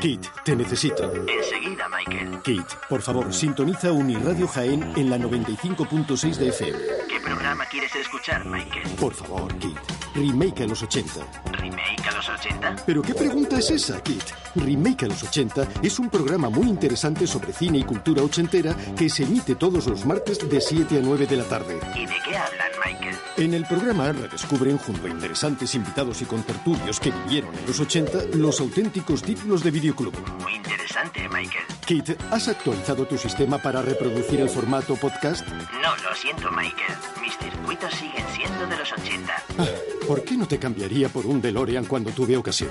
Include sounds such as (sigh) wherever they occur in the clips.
Kit, te necesito. Enseguida, Michael. Kit, por favor, sintoniza Uniradio Jaén en la 95.6 de FM. ¿Qué programa quieres escuchar, Michael? Por favor, Kit. Remake a los 80. ¿Remake a los 80? ¿Pero qué pregunta es esa, Kit? Remake a los 80 es un programa muy interesante sobre cine y cultura ochentera que se emite todos los martes de 7 a 9 de la tarde. ¿Y de qué hablan, Michael? En el programa redescubren, junto a interesantes invitados y contertulios que vivieron en los 80, los auténticos títulos de videoclub. Muy interesante, Michael. Kit, ¿has actualizado tu sistema para reproducir el formato podcast? No, lo siento, Michael. Mis circuitos siguen siendo de los 80. Ah, ¿Por qué no te cambiaría por un DeLorean cuando tuve ocasión?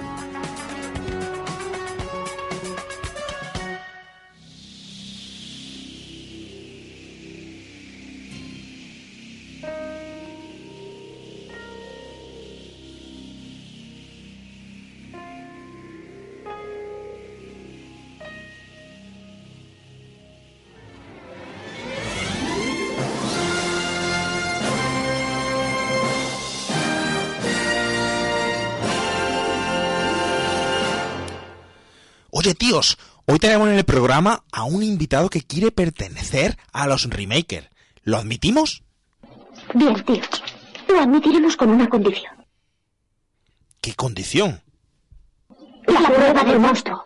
Tíos, hoy tenemos en el programa a un invitado que quiere pertenecer a los Remaker. ¿Lo admitimos? Bien, tío. Lo admitiremos con una condición. ¿Qué condición? La prueba del monstruo.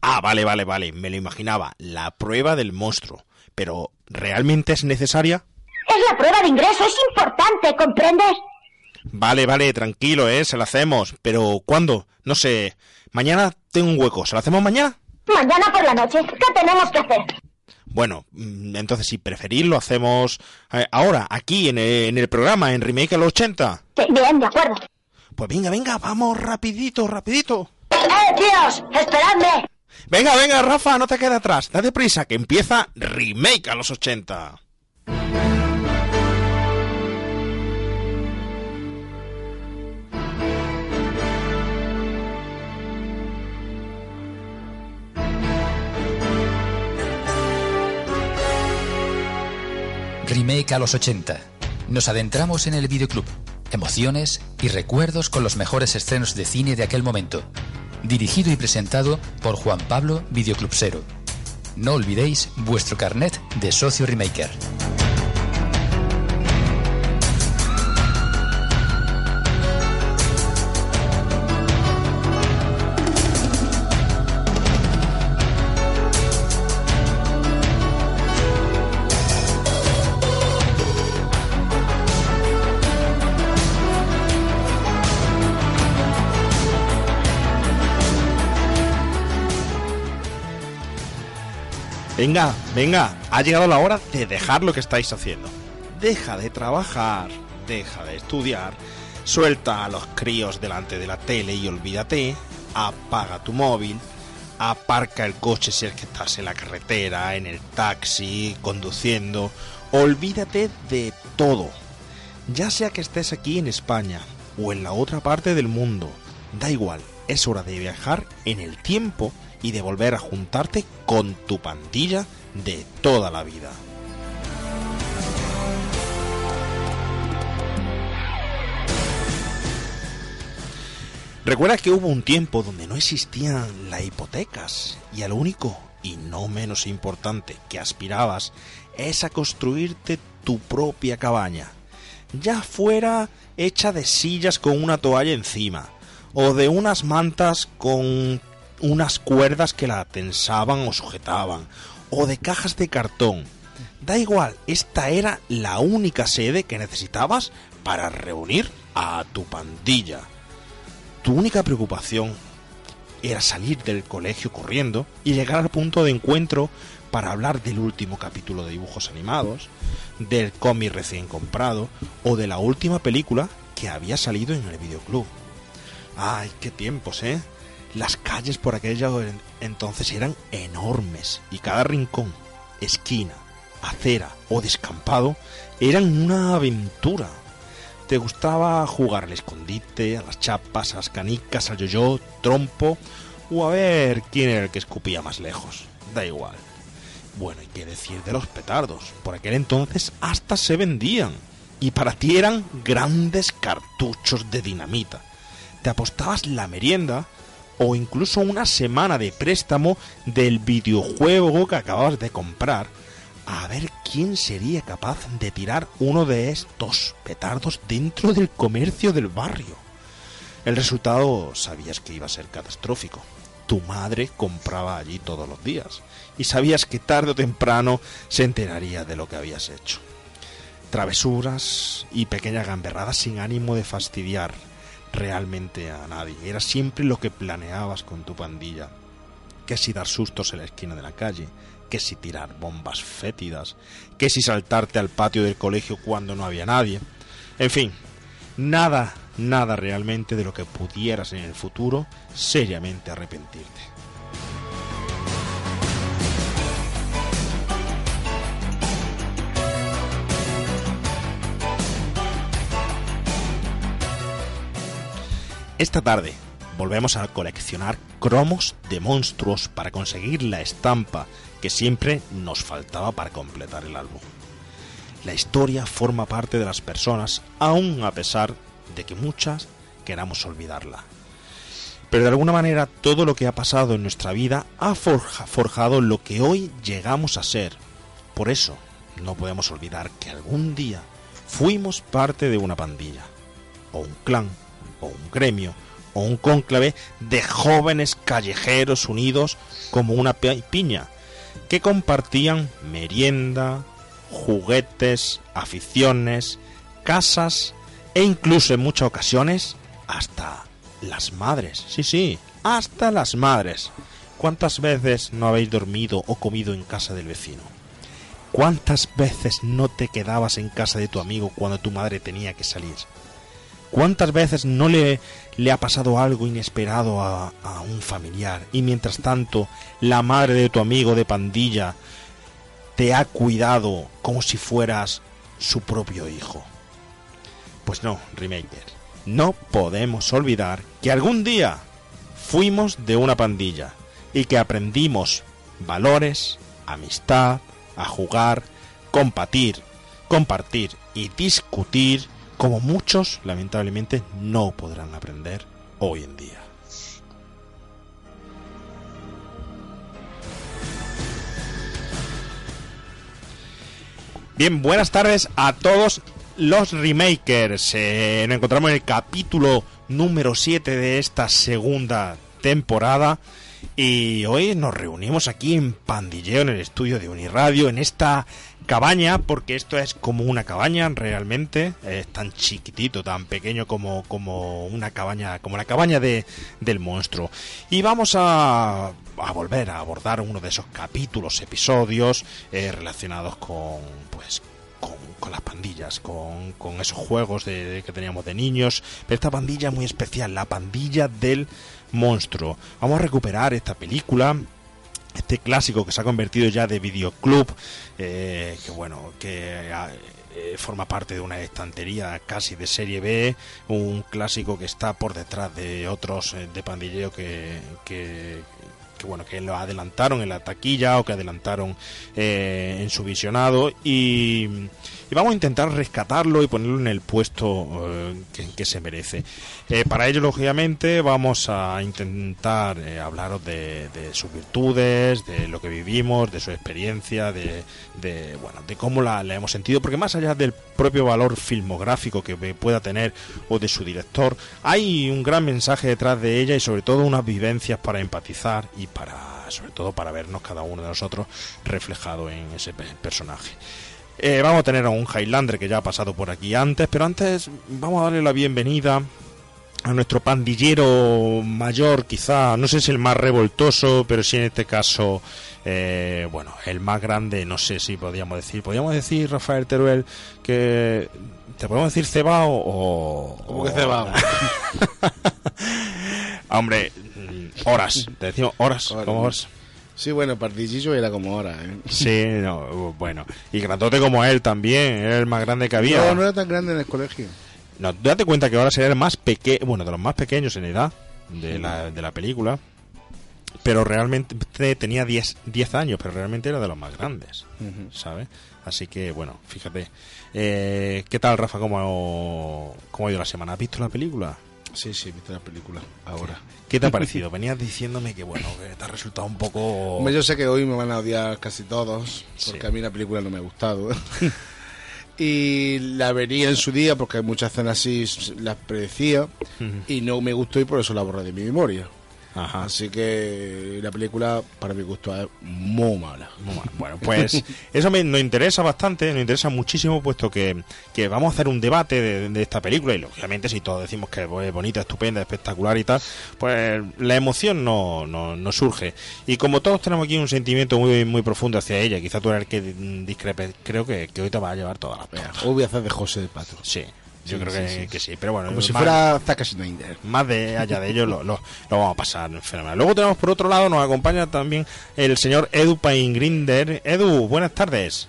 Ah, vale, vale, vale, me lo imaginaba. La prueba del monstruo. Pero, ¿realmente es necesaria? Es la prueba de ingreso, es importante, ¿comprendes? Vale, vale, tranquilo, ¿eh? Se la hacemos. Pero, ¿cuándo? No sé. Mañana tengo un hueco. ¿Se lo hacemos mañana? Mañana por la noche. ¿Qué tenemos que hacer? Bueno, mm, entonces si preferís lo hacemos eh, ahora, aquí en el, en el programa, en Remake a los 80. Sí, bien, de acuerdo. Pues venga, venga, vamos rapidito, rapidito. ¡Eh, tíos! ¡Esperadme! Venga, venga, Rafa, no te quedes atrás. Date prisa, que empieza Remake a los 80. Remake a los 80. Nos adentramos en el videoclub, emociones y recuerdos con los mejores estrenos de cine de aquel momento. Dirigido y presentado por Juan Pablo Videoclubsero. No olvidéis vuestro carnet de socio Remaker. Venga, venga, ha llegado la hora de dejar lo que estáis haciendo. Deja de trabajar, deja de estudiar, suelta a los críos delante de la tele y olvídate, apaga tu móvil, aparca el coche si es que estás en la carretera, en el taxi, conduciendo, olvídate de todo. Ya sea que estés aquí en España o en la otra parte del mundo, da igual, es hora de viajar en el tiempo y de volver a juntarte con tu pandilla de toda la vida. Recuerda que hubo un tiempo donde no existían las hipotecas y al único y no menos importante que aspirabas es a construirte tu propia cabaña, ya fuera hecha de sillas con una toalla encima o de unas mantas con unas cuerdas que la tensaban o sujetaban, o de cajas de cartón. Da igual, esta era la única sede que necesitabas para reunir a tu pandilla. Tu única preocupación era salir del colegio corriendo y llegar al punto de encuentro para hablar del último capítulo de dibujos animados, del cómic recién comprado o de la última película que había salido en el videoclub. Ay, qué tiempos, ¿eh? Las calles por aquella entonces eran enormes y cada rincón, esquina, acera o descampado eran una aventura. Te gustaba jugar al escondite, a las chapas, a las canicas, al yo-yo, trompo o a ver quién era el que escupía más lejos. Da igual. Bueno, y qué decir de los petardos. Por aquel entonces hasta se vendían. Y para ti eran grandes cartuchos de dinamita. Te apostabas la merienda o incluso una semana de préstamo del videojuego que acababas de comprar a ver quién sería capaz de tirar uno de estos petardos dentro del comercio del barrio. El resultado sabías que iba a ser catastrófico. Tu madre compraba allí todos los días y sabías que tarde o temprano se enteraría de lo que habías hecho. Travesuras y pequeñas gamberradas sin ánimo de fastidiar realmente a nadie. Era siempre lo que planeabas con tu pandilla. Que si dar sustos en la esquina de la calle, que si tirar bombas fétidas, que si saltarte al patio del colegio cuando no había nadie. En fin, nada, nada realmente de lo que pudieras en el futuro seriamente arrepentirte. Esta tarde volvemos a coleccionar cromos de monstruos para conseguir la estampa que siempre nos faltaba para completar el álbum. La historia forma parte de las personas, aun a pesar de que muchas queramos olvidarla. Pero de alguna manera todo lo que ha pasado en nuestra vida ha forjado lo que hoy llegamos a ser. Por eso no podemos olvidar que algún día fuimos parte de una pandilla, o un clan, o un gremio, o un cónclave de jóvenes callejeros unidos como una piña, que compartían merienda, juguetes, aficiones, casas e incluso en muchas ocasiones hasta las madres. Sí, sí, hasta las madres. ¿Cuántas veces no habéis dormido o comido en casa del vecino? ¿Cuántas veces no te quedabas en casa de tu amigo cuando tu madre tenía que salir? ¿Cuántas veces no le, le ha pasado algo inesperado a, un familiar y mientras tanto la madre de tu amigo de pandilla te ha cuidado como si fueras su propio hijo? Pues no, Remaker, no podemos olvidar que algún día fuimos de una pandilla y que aprendimos valores, amistad, a jugar, compartir, compartir y discutir como muchos lamentablemente no podrán aprender hoy en día. Bien, buenas tardes a todos los remakers. Eh, nos encontramos en el capítulo número 7 de esta segunda temporada. Y hoy nos reunimos aquí en Pandilleo, en el estudio de Uniradio, en esta cabaña, porque esto es como una cabaña realmente, es tan chiquitito, tan pequeño como, como una cabaña, como la cabaña de, del monstruo. Y vamos a, a volver a abordar uno de esos capítulos, episodios eh, relacionados con, pues, con, con, las pandillas, con, con esos juegos de, de, que teníamos de niños. Pero esta pandilla muy especial, la pandilla del monstruo. Vamos a recuperar esta película este clásico que se ha convertido ya de videoclub, eh, que bueno, que eh, forma parte de una estantería casi de serie B, un clásico que está por detrás de otros eh, de pandilleo que, que, que, bueno, que lo adelantaron en la taquilla o que adelantaron eh, en su visionado y, vamos a intentar rescatarlo y ponerlo en el puesto eh, que, se merece. Eh, para ello, lógicamente, vamos a intentar hablaros de, sus virtudes, de lo que vivimos, de su experiencia, de, de bueno, de cómo la, la, hemos sentido, porque más allá del propio valor filmográfico que pueda tener o de su director, hay un gran mensaje detrás de ella y sobre todo unas vivencias para empatizar y para, sobre todo, para vernos cada uno de nosotros reflejado en ese personaje. Eh, vamos a tener a un Highlander que ya ha pasado por aquí antes, pero antes vamos a darle la bienvenida a nuestro pandillero mayor, quizá, no sé si el más revoltoso, pero sí en este caso, eh, bueno, el más grande, no sé si podríamos decir. Podríamos decir, Rafael Teruel, que. ¿Te podemos decir cebao o.? ¿Cómo que cebao? (laughs) Hombre, horas, te decimos horas, como horas. Sí, bueno, Pardillillo era como ahora. ¿eh? Sí, no, bueno. Y grandote como él también, era el más grande que había. No, no era tan grande en el colegio. No, date cuenta que ahora sería el más pequeño, bueno, de los más pequeños en edad de la, de la película. Pero realmente tenía 10, 10 años, pero realmente era de los más grandes, uh -huh. ¿sabes? Así que, bueno, fíjate. Eh, ¿Qué tal, Rafa? ¿Cómo, ¿Cómo ha ido la semana? ¿Has visto la película? Sí, sí, he visto la película ahora. ¿Qué te ha parecido? Venías diciéndome que, bueno, que te ha resultado un poco... Hombre, yo sé que hoy me van a odiar casi todos, porque Sí. a mí la película no me ha gustado. (laughs) y la vería en su día, porque hay muchas escenas así, las predecía, y no me gustó y por eso la borré de mi memoria. Ajá. Así que la película, para mi gusto, es muy mala. Muy mal. Bueno, pues (laughs) eso me, nos interesa bastante, nos interesa muchísimo, puesto que, que vamos a hacer un debate de, de esta película y lógicamente si todos decimos que es bonita, estupenda, espectacular y tal, pues la emoción no, no, no surge. Y como todos tenemos aquí un sentimiento muy muy profundo hacia ella, quizá tú eres el que discrepe, creo que, que hoy te va a llevar todas las pegas. Hoy voy a hacer de José de Pato. Sí, yo Sí, creo que, sí. que sí, pero bueno, Como si más- fuera Zack Snyder. más de allá de ello lo, lo- lo vamos a pasar fenomenal. Luego tenemos por otro lado, nos acompaña también el señor Edu Pain Grinder. Edu, buenas tardes.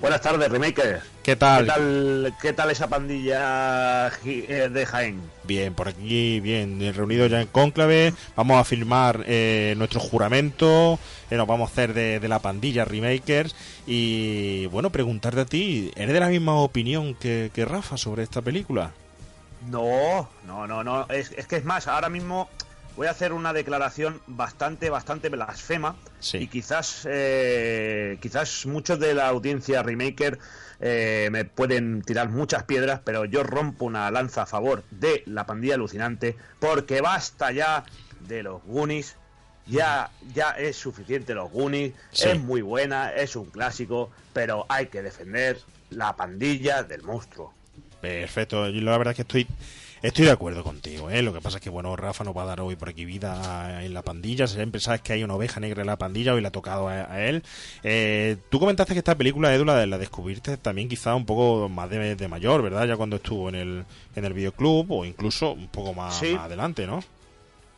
Buenas tardes, Remaker. ¿Qué tal? ¿Qué tal, qué tal esa pandilla eh, de Jaén? Bien, por aquí, bien, eh, reunidos ya en cónclave. Vamos a firmar eh, nuestro juramento. eh, nos vamos a hacer de, de la pandilla Remakers. Y bueno, preguntarte a ti, ¿eres de la misma opinión que, que Rafa sobre esta película? No, no, no, no. Es, es que es más, ahora mismo voy a hacer una declaración bastante, bastante blasfema. Sí. Y quizás, eh, quizás muchos de la audiencia Remaker eh, me pueden tirar muchas piedras, pero yo rompo una lanza a favor de la pandilla alucinante, porque basta ya de los Goonies. Ya, ya es suficiente los Goonies, Sí. es muy buena, es un clásico, pero hay que defender la pandilla del monstruo. Perfecto, yo la verdad es que estoy estoy de acuerdo contigo, ¿eh? Lo que pasa es que, bueno, Rafa nos va a dar hoy por aquí vida en la pandilla, siempre sabes que hay una oveja negra en la pandilla, hoy le ha tocado a, a él. Eh, tú comentaste que esta película, Edu, la, la descubriste también quizá un poco más de, de mayor, ¿verdad? Ya cuando estuvo en el, en el videoclub o incluso un poco más, Sí. más adelante, ¿no?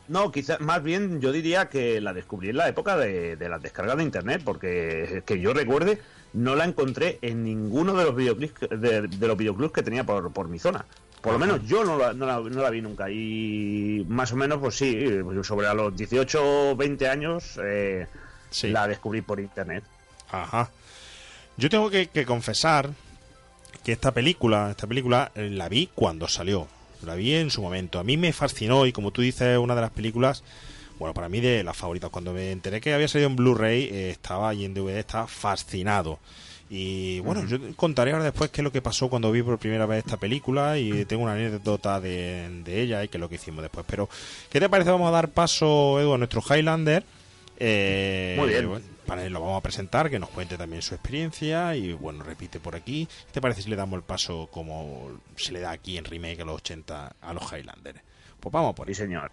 No, quizás más bien yo diría que la descubrí en la época de, de las descargas de internet, porque que yo recuerde, no la encontré en ninguno de los videoclips de, de los videoclubs que tenía por, por mi zona. Por lo menos yo no la, no, la, no la vi nunca. Y más o menos, pues sí, pues sobre a los 18 o 20 años eh, Sí. la descubrí por internet. Ajá. Yo tengo que, que confesar que esta película, esta película eh, la vi cuando salió. La vi en su momento. A mí me fascinó y como tú dices, es una de las películas, bueno, para mí de las favoritas. Cuando me enteré que había salido en Blu-ray, eh, estaba ahí en DVD, estaba fascinado. Y bueno, yo contaré ahora después qué es lo que pasó cuando vi por primera vez esta película y tengo una anécdota de, de ella y qué es lo que hicimos después. Pero, ¿qué te parece? Vamos a dar paso, Edu, a nuestro Highlander. Eh, Muy bien. bueno, para él lo vamos a presentar, que nos cuente también su experiencia y bueno, repite por aquí. ¿Qué te parece si le damos el paso como se le da aquí en remake a los 80 a los Highlanders? Pues vamos por Sí, señor.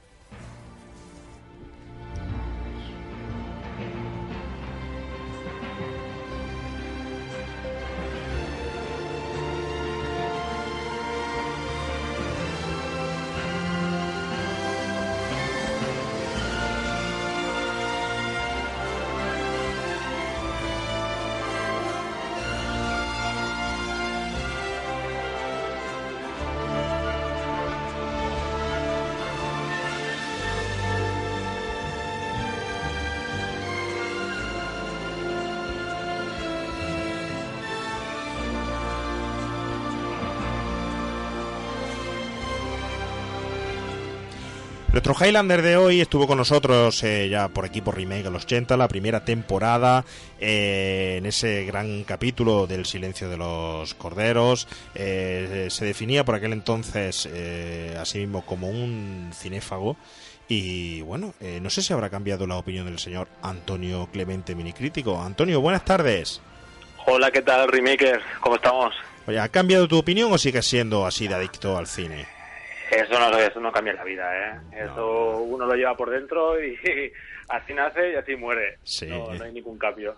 Nuestro Highlander de hoy estuvo con nosotros eh, ya por aquí por Remake a los 80, la primera temporada, eh, en ese gran capítulo del silencio de los corderos. Eh, se definía por aquel entonces eh, así mismo como un cinéfago. Y bueno, no sé si habrá cambiado la opinión del señor Antonio Clemente Minicrítico. Antonio, buenas tardes. Hola, ¿qué tal, Remaker? ¿Cómo estamos? Oye, ¿ha cambiado tu opinión o sigues siendo así de adicto al cine? Eso no, eso no cambia la vida, ¿eh? Eso uno lo lleva por dentro y así nace y así muere. Sí. No, no hay ningún cambio.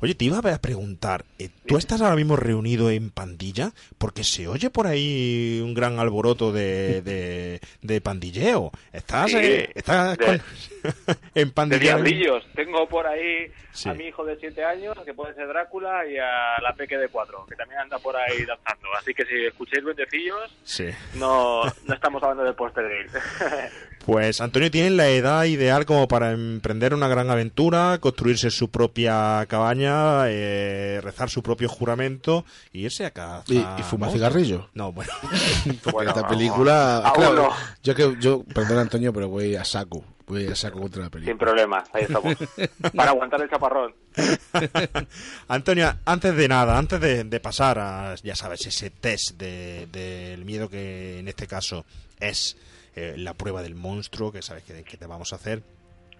Oye, te iba a preguntar, eh, ¿tú estás ahora mismo reunido en pandilla? Porque se oye por ahí un gran alboroto de, de, de pandilleo. ¿Estás, Sí. eh, estás De- (laughs) en De pandilla? diablillos. Tengo por ahí Sí. a mi hijo de 7 años, que puede ser Drácula, y a la peque de 4, que también anda por ahí danzando. Así que si escuchéis duendecillos, Sí. no, no, estamos hablando de él. (laughs) Pues Antonio tiene la edad ideal como para emprender una gran aventura, construirse su propia cabaña, eh, rezar su propio juramento y irse a cazar. ¿Y, y fumar cigarrillo? No, bueno. (laughs) Bueno, esta no, película... aún claro, no. yo que yo, perdón Antonio, pero voy a saco. Voy a saco contra la Sin película. problemas, ahí estamos. (laughs) Para aguantar el chaparrón. (laughs) Antonio, antes de nada, antes de, de pasar a, ya sabes, ese test de- del miedo que en este caso es eh, la prueba del monstruo, que sabes que, que te vamos a hacer,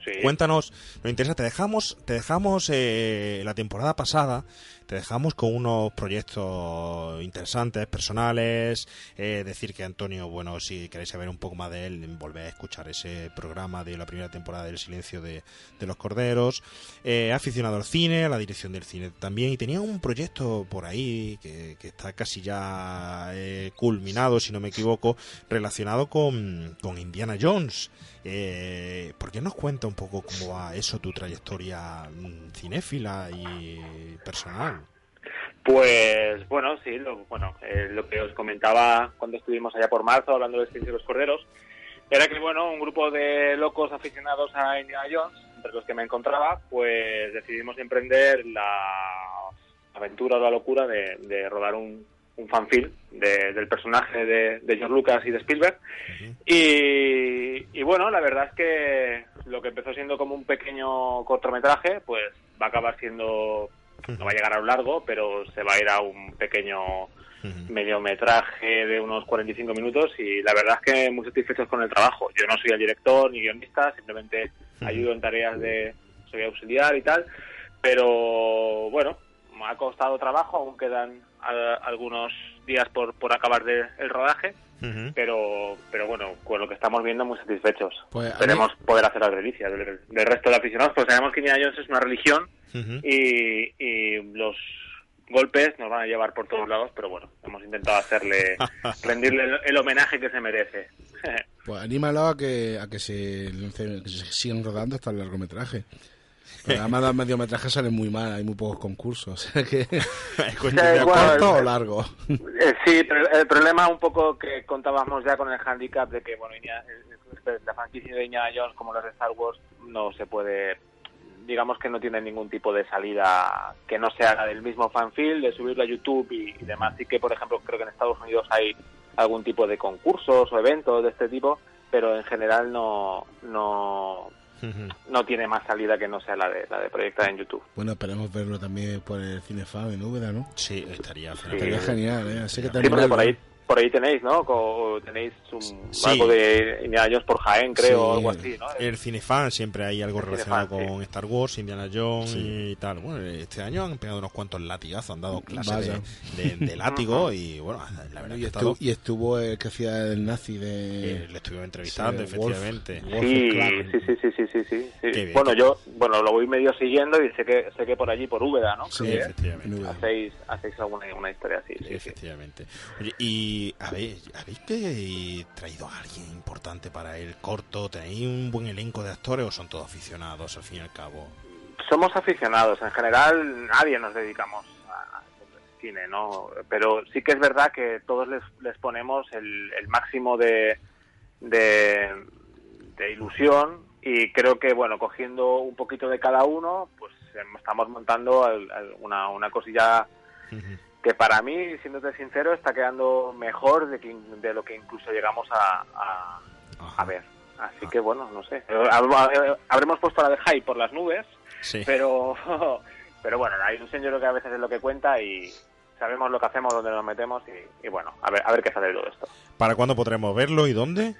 Sí. Cuéntanos, nos interesa, te dejamos, te dejamos eh, la temporada pasada, te dejamos con unos proyectos interesantes, personales, eh, decir que Antonio, bueno, si queréis saber un poco más de él, volver a escuchar ese programa de la primera temporada del Silencio de, los Corderos, eh, aficionado al cine, a la dirección del cine también, y tenía un proyecto por ahí que, que está casi ya eh, culminado, si no me equivoco, relacionado con, con Indiana Jones. Eh, ¿Por qué nos cuenta un poco cómo va eso, tu trayectoria mm, cinéfila y personal? Pues bueno, sí, lo, bueno, eh, lo que os comentaba cuando estuvimos allá por marzo hablando del Silencio de los Corderos, era que bueno, un grupo de locos aficionados a Indiana Jones, entre los que me encontraba, pues decidimos emprender la aventura o la locura de, de rodar un, un fanfilm de- del personaje de, de George Lucas y de Spielberg. Y, y bueno, la verdad es que lo que empezó siendo como un pequeño cortometraje, pues va a acabar siendo, no va a llegar a lo largo, pero se va a ir a un pequeño mediometraje de unos 45 minutos y la verdad es que muy satisfechos con el trabajo. Yo no soy el director ni guionista, simplemente ayudo en tareas de, soy auxiliar y tal, pero bueno, me ha costado trabajo, aún quedan a- algunos días por, por acabar de, el rodaje, pero pero bueno, con lo que estamos viendo muy satisfechos. Pues, Esperemos poder hacer las delicias del, del resto de aficionados, pues sabemos que Indiana Jones es una religión y, y los golpes nos van a llevar por todos lados, pero bueno, hemos intentado hacerle, (laughs) rendirle el, el homenaje que se merece. (laughs) Pues anímalo a que, a que, se, lance- que se sigan rodando hasta el largometraje. Además los mediometrajes salen muy mal, hay muy pocos concursos. (laughs) O sea que... (laughs) cuestión de acuerdo. ¿Corto o largo? Eh, sí, pero el problema un poco que contábamos ya con el handicap de que, bueno, Indiana- el- la franquicia de Indiana Jones como las de Star Wars no se puede, digamos que no tiene ningún tipo de salida que no sea la del mismo fanfil, de subirlo a YouTube y, y demás. Sí que, por ejemplo, creo que en Estados Unidos hay algún tipo de concursos o eventos de este tipo, pero en general no, no, no tiene más salida que no sea la de, la de proyectar en YouTube. Bueno, esperemos verlo también por el Cinefab en Úbeda, ¿no? Sí, estaría Estaría genial, ¿eh? Así que Sí, por ahí, por ahí tenéis, ¿no? Co- tenéis un, Sí. algo de Indiana Jones por Jaén, creo, Sí, o algo así, ¿no? El cinefan siempre hay algo El relacionado cinefan, con Star Wars, Indiana Jones Sí. y tal. Bueno, este año han pegado unos cuantos latigazos, han dado clases de, de- de látigo y bueno, la verdad Y que estuvo, estado- y estuvo el que hacía el nazi de... eh, le estuvimos entrevistando, Wolf. efectivamente. Wolf Sí, sí, sí, sí, sí, sí, sí, sí. Qué bien. Bueno, yo, bueno, lo voy medio siguiendo y sé que, sé que por allí, por Úbeda, ¿no? Sí, Creo que efectivamente. hacéis, hacéis alguna, alguna historia así, sí, sí. Efectivamente. Oye, y ¿habéis, ¿habéis que- traído a alguien importante para el corto? ¿Tenéis un buen elenco de actores o son todos aficionados al fin y al cabo? somos aficionados. En general, nadie nos dedicamos a- al cine, ¿no? Pero sí que es verdad que todos les, les ponemos el, el máximo de, de, de ilusión y creo que, bueno, cogiendo un poquito de cada uno, pues em, estamos montando una, una cosilla que para mí, siéndote sincero, está quedando mejor de, que, de lo que incluso llegamos a, a, a ver. Así que bueno, no sé. Eh, hab- Habremos puesto la de hype por las nubes, Sí. pero (laughs) pero bueno, la ilusión yo creo que a veces es lo que cuenta y sabemos lo que hacemos, dónde nos metemos y, y bueno, a ver, a ver qué sale de todo esto. ¿Para cuándo podremos verlo y dónde?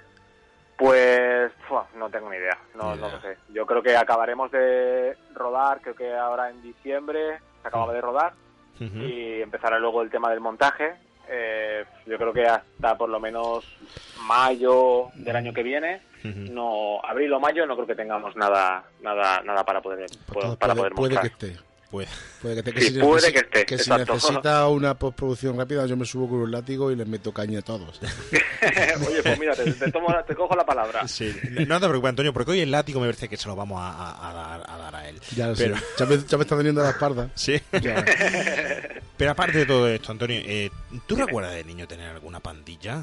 Pues no tengo ni idea, no, no lo sé. Yo creo que acabaremos de rodar, creo que ahora en diciembre se acababa de rodar Y empezará luego el tema del montaje. Eh, yo creo que hasta por lo menos mayo del año que viene, no abril o mayo, no creo que tengamos nada nada nada para poder para puede, poder puede que esté. Pues, Puede que esté. Que Sí, si puede necesi- que esté, que si necesita una postproducción rápida, yo me subo con un látigo y les meto caña a todos. (laughs) (laughs) Oye, pues mira, te, te tomo- te cojo la palabra. sí. No te preocupes, Antonio, porque hoy el látigo me parece que se lo vamos a, a- a dar, a dar a él. Ya lo Pero- sé. Ya me, ya me está teniendo la espalda. (laughs) Sí. Ya. Pero aparte de todo esto, Antonio, eh, ¿tú recuerdas de niño tener alguna pandilla?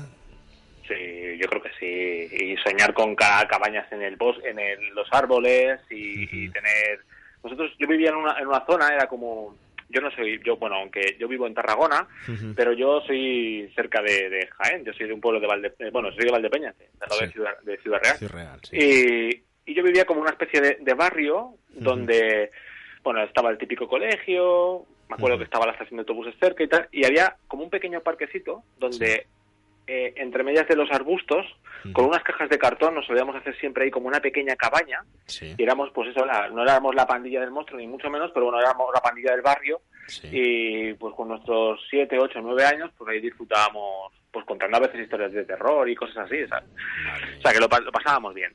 Sí, yo creo que sí. Y soñar con ca- cabañas en el bosque, en el- los árboles y, y tener. Nosotros, yo vivía en una, en una zona, era como. Yo no soy, yo, bueno, aunque yo vivo en Tarragona, pero yo soy cerca de, de Jaén, yo soy de un pueblo de Valde, eh, bueno, soy de Valdepeñas, de, lado de Sí. Ciudad, de Ciudad Real. Sí, real, sí. Y, y yo vivía como una especie de, barrio donde, bueno, estaba el típico colegio, me acuerdo que estaba la estación de autobuses cerca y tal, y había como un pequeño parquecito donde, eh, entre medias de los arbustos, con unas cajas de cartón, nos solíamos hacer siempre ahí como una pequeña cabaña, Sí, y éramos, pues eso, la- no éramos la pandilla del monstruo, ni mucho menos, pero bueno, éramos la pandilla del barrio, sí. y pues con nuestros 7, 8, 9 años, pues ahí disfrutábamos, pues contando a veces historias de terror y cosas así, ¿sabes? Madre O sea, que lo, lo pasábamos bien.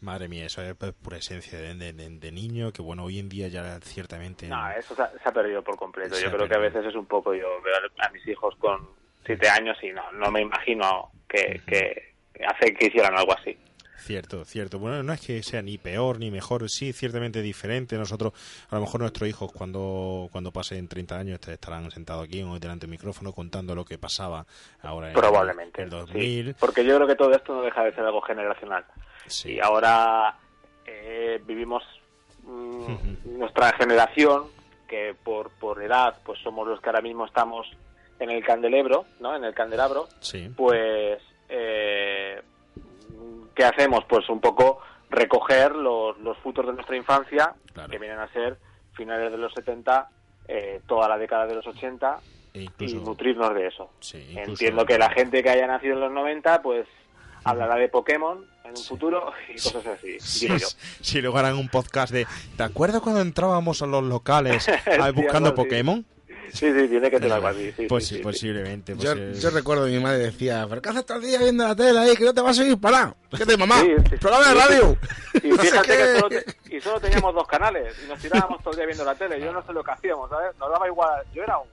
Madre mía, eso es pura esencia de, de- de- de niño, que bueno, hoy en día ya ciertamente... No, eso se ha, se ha perdido por completo. Se Yo creo que a veces es un poco, yo veo a mis hijos con siete años y no, no me imagino que, que hace que hicieran algo así. Cierto, cierto. Bueno, no es que sea ni peor ni mejor, sí, ciertamente diferente. Nosotros, a lo mejor nuestros hijos cuando, cuando pasen 30 años est- estarán sentados aquí o delante del micrófono contando lo que pasaba ahora en Probablemente. el sí. 2000. Porque yo creo que todo esto no deja de ser algo generacional. Sí. Y ahora eh, vivimos mm, nuestra generación, que por, por edad pues somos los que ahora mismo estamos en el candelebro, ¿no? En el candelabro. Sí. pues eh, ¿qué hacemos? Pues un poco recoger los, los frutos de nuestra infancia, Claro. que vienen a ser finales de los 70, eh, toda la década de los 80, E incluso, y nutrirnos de eso. sí, incluso- Entiendo que la gente que haya nacido en los 90, pues hablará de Pokémon en un futuro y cosas así, Sí, digo yo. si luego harán un podcast de ¿Te acuerdas cuando entrábamos a los locales (laughs) Sí, buscando. Pokémon? Sí, sí, tiene que ser algo así. sí, Pues sí, sí, sí, sí. posiblemente. Yo, pues, yo recuerdo que mi madre decía, ¿pero qué haces todo el día viendo la tele ahí? Que no te vas a seguir parado. ¿Qué te mamá? Sí, sí. Programa de Sí, radio. Y (laughs) No fíjate que solo, te- y solo teníamos (laughs) dos canales y nos tirábamos todo el día viendo la tele. Yo no sé lo que hacíamos, ¿sabes? Nos daba igual. Yo era un.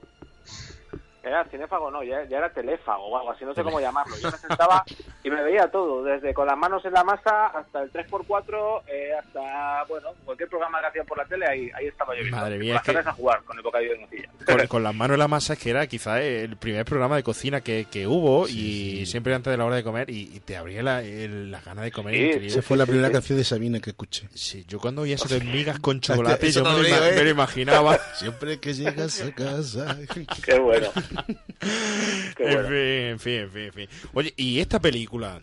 Era cinéfago, no, ya, ya era teléfago o algo así, no sé cómo llamarlo. Yo me (laughs) sentaba y me veía todo, desde con las manos en la masa hasta el 3x4, eh, hasta, bueno, cualquier programa que hacían por la tele, ahí, ahí estaba yo viendo. Madre mía, Con las que- a jugar con el bocadillo de nocilla. (laughs) con, con las manos en la masa es que era quizá el primer programa de cocina que, que hubo y siempre antes de la hora de comer y, y te abría la, el- las ganas de comer Sí, increíble. Esa fue la primera canción de Sabina que escuché. Sí, yo cuando oía eso de (laughs) migas con chocolate, yo me lo, ¿eh? me lo imaginaba. Siempre que llegas a casa. Qué bueno. (laughs) Bueno. fin, en fin, en fin, en fin. Oye, ¿y esta película,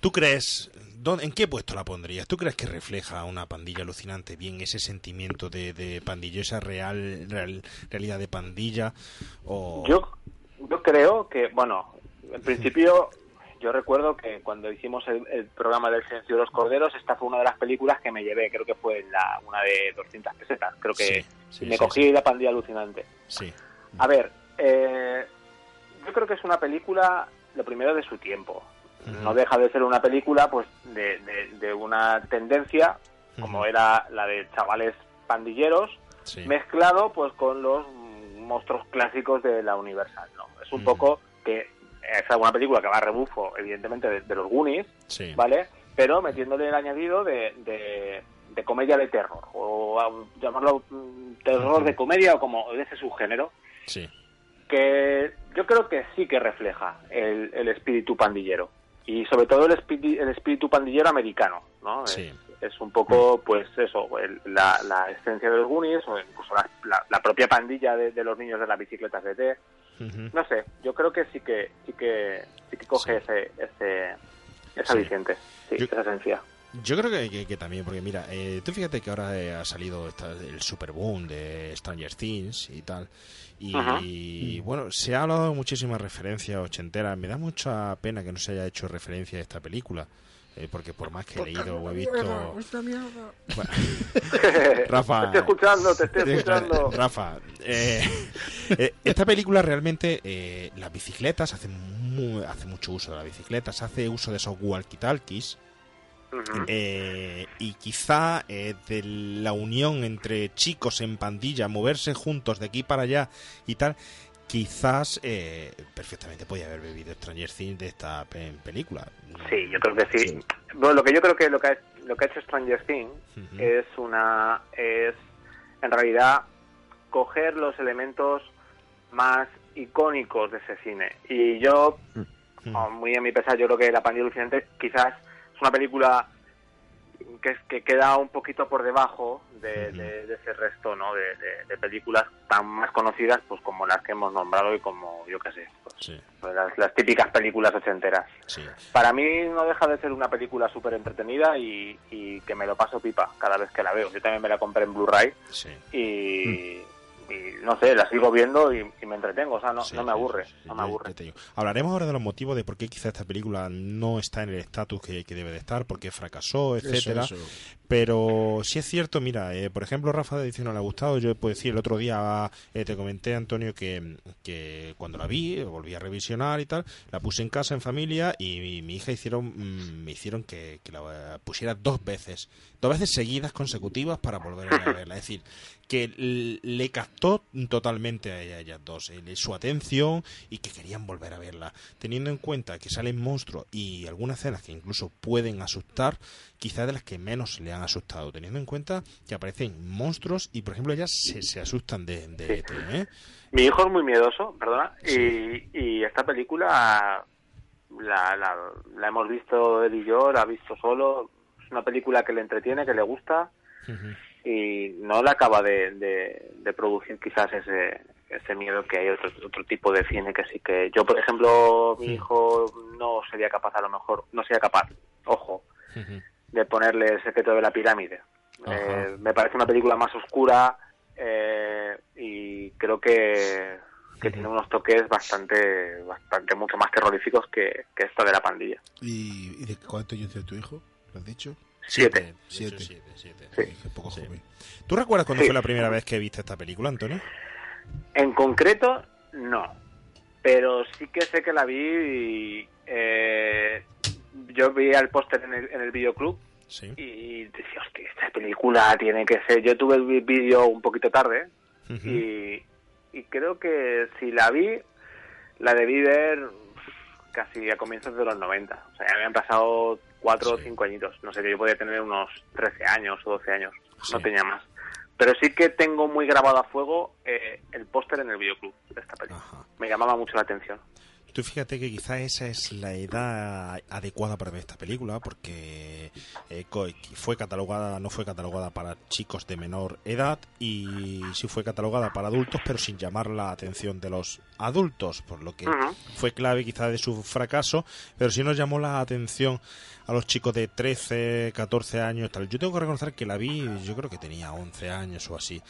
tú crees, dónde- en qué puesto la pondrías? ¿Tú crees que refleja una pandilla alucinante bien ese sentimiento de, de pandilla, esa real, real realidad de pandilla? O... Yo, yo creo que, bueno, en principio (laughs) yo recuerdo que cuando hicimos el, el programa del Silencio de los Corderos, esta fue una de las películas que me llevé, creo que fue la, una de 200 pesetas, creo que Sí, sí, me sí, cogí la pandilla alucinante. Sí. A ver, eh, yo creo que es una película, lo primero, de su tiempo. No deja de ser una película pues de, de- de una tendencia, como era la de chavales pandilleros, Sí. mezclado pues con los monstruos clásicos de la Universal, ¿no? Es un poco que es una película que va a rebufo, evidentemente, de, de los Goonies, Sí. ¿vale? Pero metiéndole el añadido de, de, de comedia de terror, o a- llamarlo mm, terror de comedia o como de ese subgénero, Sí. Que yo creo que sí que refleja el, el espíritu pandillero y sobre todo el, espíritu, el espíritu pandillero americano, ¿no? Sí. Es, es un poco, pues eso, el- la, la esencia de los Goonies o incluso la, la- la propia pandilla de, de los niños de las bicicletas de té. No sé, yo creo que sí que sí que sí que coge ese ese esa Sí. aliciente, sí, Yo- esa esencia. Yo creo que, que- que también, porque mira, eh, tú fíjate que ahora eh, ha salido esta- el super boom de Stranger Things y tal. Y, bueno, se ha hablado de muchísimas referencias ochenteras. Me da mucha pena que no se haya hecho referencia a esta película. eh, porque por más que he leído o he visto. Bueno, (laughs) Rafa. Te estoy escuchando, te estoy escuchando. Rafa, eh, (laughs) eh, esta película realmente, eh, las bicicletas, hace, mu- hace mucho uso de las bicicletas, hace uso de esos walkie-talkies. Eh, y quizá eh, de la unión entre chicos en pandilla, moverse juntos de aquí para allá y tal, quizás eh, perfectamente podía haber bebido Stranger Things de esta pe- película. Sí, yo creo que sí. Bueno, lo que yo creo que lo que ha, lo que ha hecho Stranger Things es una es en realidad coger los elementos más icónicos de ese cine. Y yo a muy a mi pesar, yo creo que La pandilla alucinante quizás es una película que, que queda un poquito por debajo de, de- de ese resto, ¿no? De, películas tan más conocidas, pues como las que hemos nombrado y como, yo qué sé, pues, Sí, pues las, las típicas películas ochenteras. sí. Para mí no deja de ser una película súper entretenida y, y que me lo paso pipa cada vez que la veo. Yo también me la compré en Blu-ray sí. y, y no sé, la sigo viendo y, y me entretengo, o sea, no, Sí, no me aburre, sí, sí, no me aburre. Hablaremos ahora de los motivos de por qué quizá esta película no está en el estatus que, que debe de estar, por qué fracasó, etcétera. Eso, eso. Pero sí es cierto, mira, eh, por ejemplo, Rafa dice no le ha gustado. Yo puedo decir, el otro día eh, te comenté, Antonio, que, que cuando la vi, volví a revisionar y tal, la puse en casa, en familia, y mi, mi hija hicieron, mm, me hicieron que, que la pusiera dos veces, dos veces seguidas consecutivas para volver a verla. Es decir, que le captó totalmente a ella- a ellas dos eh, su atención y que querían volver a verla. Teniendo en cuenta que salen monstruos y algunas escenas que incluso pueden asustar, quizás de las que menos le han asustado. Teniendo en cuenta que aparecen monstruos y, por ejemplo, ellas se, se asustan de, de Sí. ET, ¿eh? Mi hijo es muy miedoso, perdona, y, y esta película la, la, la hemos visto él y yo, la ha visto solo. Es una película que le entretiene, que le gusta y no le acaba de, de, de producir quizás ese, ese miedo que hay otro, otro tipo de cine que sí que yo por ejemplo mi hijo no sería capaz a lo mejor no sería capaz ojo de ponerle el secreto de la pirámide. Eh, me parece una película más oscura eh, y creo que que tiene unos toques bastante bastante mucho más terroríficos que, que esta de la pandilla ¿Y, y de cuánto años tiene tu hijo? ¿Lo has dicho? Siete. Siete. siete, siete. Sí, poco Sí. joven. ¿Tú recuerdas cuándo Sí. fue la primera vez que viste esta película, Antonio? En concreto, no. Pero sí que sé que la vi y eh, yo vi el póster en el, en el videoclub Sí. y decía, hostia, esta película tiene que ser... Yo tuve el vídeo un poquito tarde y, y creo que si la vi, la debí ver casi a comienzos de los 90. O sea, ya habían pasado cuatro o cinco añitos. No sé, que yo podía tener unos 13 años o 12 años. No tenía más. Pero sí que tengo muy grabado a fuego eh, el póster en el videoclub de esta película. Ajá. Me llamaba mucho la atención. Tú fíjate que quizás esa es la edad adecuada para ver esta película, porque eh, fue catalogada, no fue catalogada para chicos de menor edad y sí fue catalogada para adultos, pero sin llamar la atención de los adultos, por lo que fue clave quizás de su fracaso, pero sí nos llamó la atención a los chicos de 13, 14 años, tal. Yo tengo que reconocer que la vi, yo creo que tenía 11 años o así,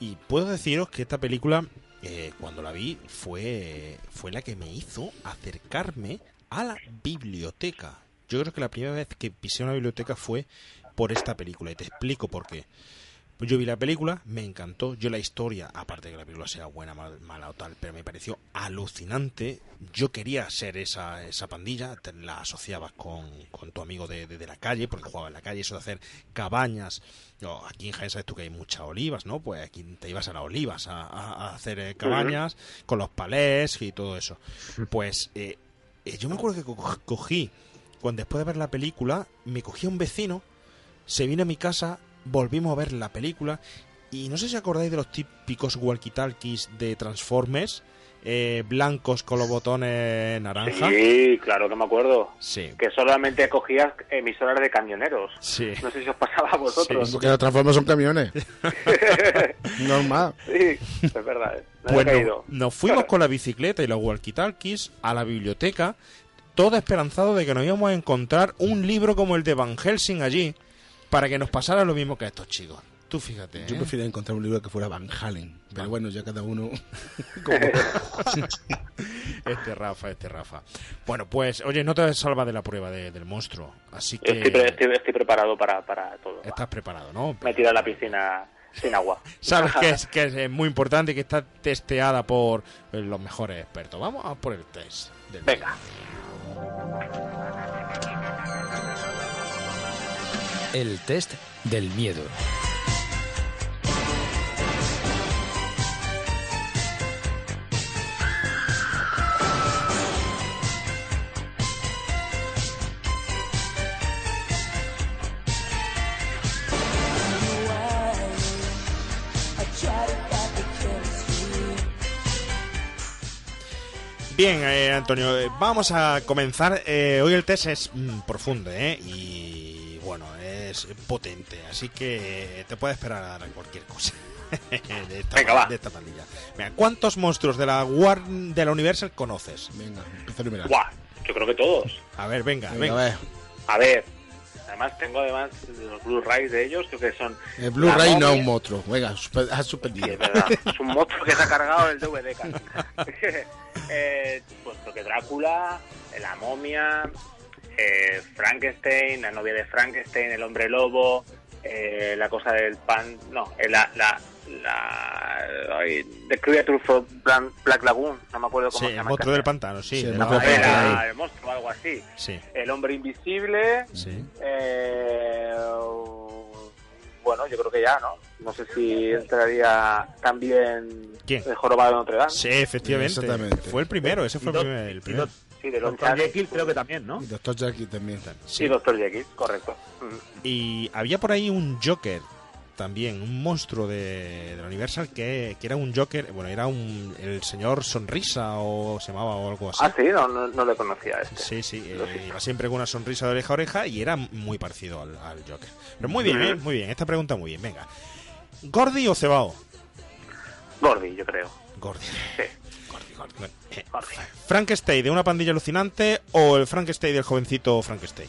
y puedo deciros que esta película eh, cuando la vi fue, fue la que me hizo acercarme a la biblioteca. Yo creo que la primera vez que pisé una biblioteca fue por esta película y te explico por qué. Pues yo vi la película, me encantó. Yo la historia, aparte de que la película sea buena, mal- mala o tal, pero me pareció alucinante. Yo quería ser esa, esa pandilla, te la asociabas con, con tu amigo de, de- de la calle, porque jugaba en la calle, eso de hacer cabañas. Aquí en Jaén sabes tú que hay muchas olivas, ¿no? Pues aquí te ibas a las olivas a, hacer eh, cabañas con los palés y todo eso. Pues eh, eh, yo me acuerdo que co- cogí, cuando después de ver la película, me cogí a un vecino se vino a mi casa, volvimos a ver la película y no sé si acordáis de los típicos walkie-talkies de Transformers, eh, blancos con los botones naranja. Sí, claro que me acuerdo. Sí. Que solamente cogías emisoras de camioneros. Sí. No sé si os pasaba a vosotros. Porque los transformos son camiones. (laughs) Normal. Sí, es verdad. ¿eh? No Pues caído. nos fuimos con la bicicleta y los walkie-talkies a la biblioteca, todo esperanzado de que nos íbamos a encontrar un libro como el de Van Helsing allí, para que nos pasara lo mismo que a estos chicos. Tú fíjate. Yo ¿eh? prefiero encontrar un libro que fuera Van Halen. Pero Van- bueno, ya cada uno. (laughs) (laughs) Este Rafa, este Rafa. Bueno, pues, oye, no te salva de la prueba de- del monstruo. Así que Estoy, pre- estoy- estoy preparado para, para todo. estás preparado, ¿no? Me tiro a la piscina sin agua. (laughs) Sabes que es, que es muy importante que está testeada por los mejores expertos. Vamos a por el test. del- Venga. El test del miedo. Bien, eh, Antonio, eh, vamos a comenzar. Eh, hoy el test es mm, profundo, ¿eh? Y bueno, es potente, así que te puede esperar a cualquier cosa. (laughs) de, esta, Venga, va. de esta pandilla. Venga, ¿cuántos monstruos de la War de la Universal conoces? Venga, empieza a. Buah, yo creo que todos. A ver, venga, Venga, venga. a ver. A ver, además tengo además los Blu-rays de ellos, creo que son... El Blu-ray no es un monstruo. Venga, super- has Sí, suspendido. es verdad. Es un monstruo que se ha cargado el DVD (laughs) casi. (laughs) eh, pues creo que Drácula, la momia, eh, Frankenstein, la novia de Frankenstein, el hombre lobo, eh, la cosa del pan... No, eh, la... la la ay, The Creature from Black Lagoon, no me acuerdo cómo Sí, se el llama. monstruo del pantano, sí. Sí, el la monstruo. Era el monstruo, algo así. Sí, El hombre invisible, sí. eh, bueno, yo creo que ya, ¿no? No sé si entraría también ¿Quién? el jorobado de Notre Dame. Sí, efectivamente. Exactamente. Fue el primero, ese fue el primer. El Y primero. Sí, de Doctor Chaney. Jekyll creo que también, ¿no? Y Doctor Jackie también. Sí, Doctor Jekyll, correcto. Mm. Y había por ahí un Joker también, un monstruo de, de la Universal que, que era un Joker, bueno, era un el señor Sonrisa o se llamaba o algo así. Ah, sí, no, no, no le conocía a este. Sí, sí, eh, iba siempre con una sonrisa de oreja a oreja y era muy parecido al, al Joker. Pero muy bien, ¿eh? muy bien, esta pregunta muy bien, venga. ¿Gordy o Cebao? Gordy, yo creo. Gordy. Sí, ¿Frankenstein de una pandilla alucinante o el Frankenstein del jovencito Frankenstein?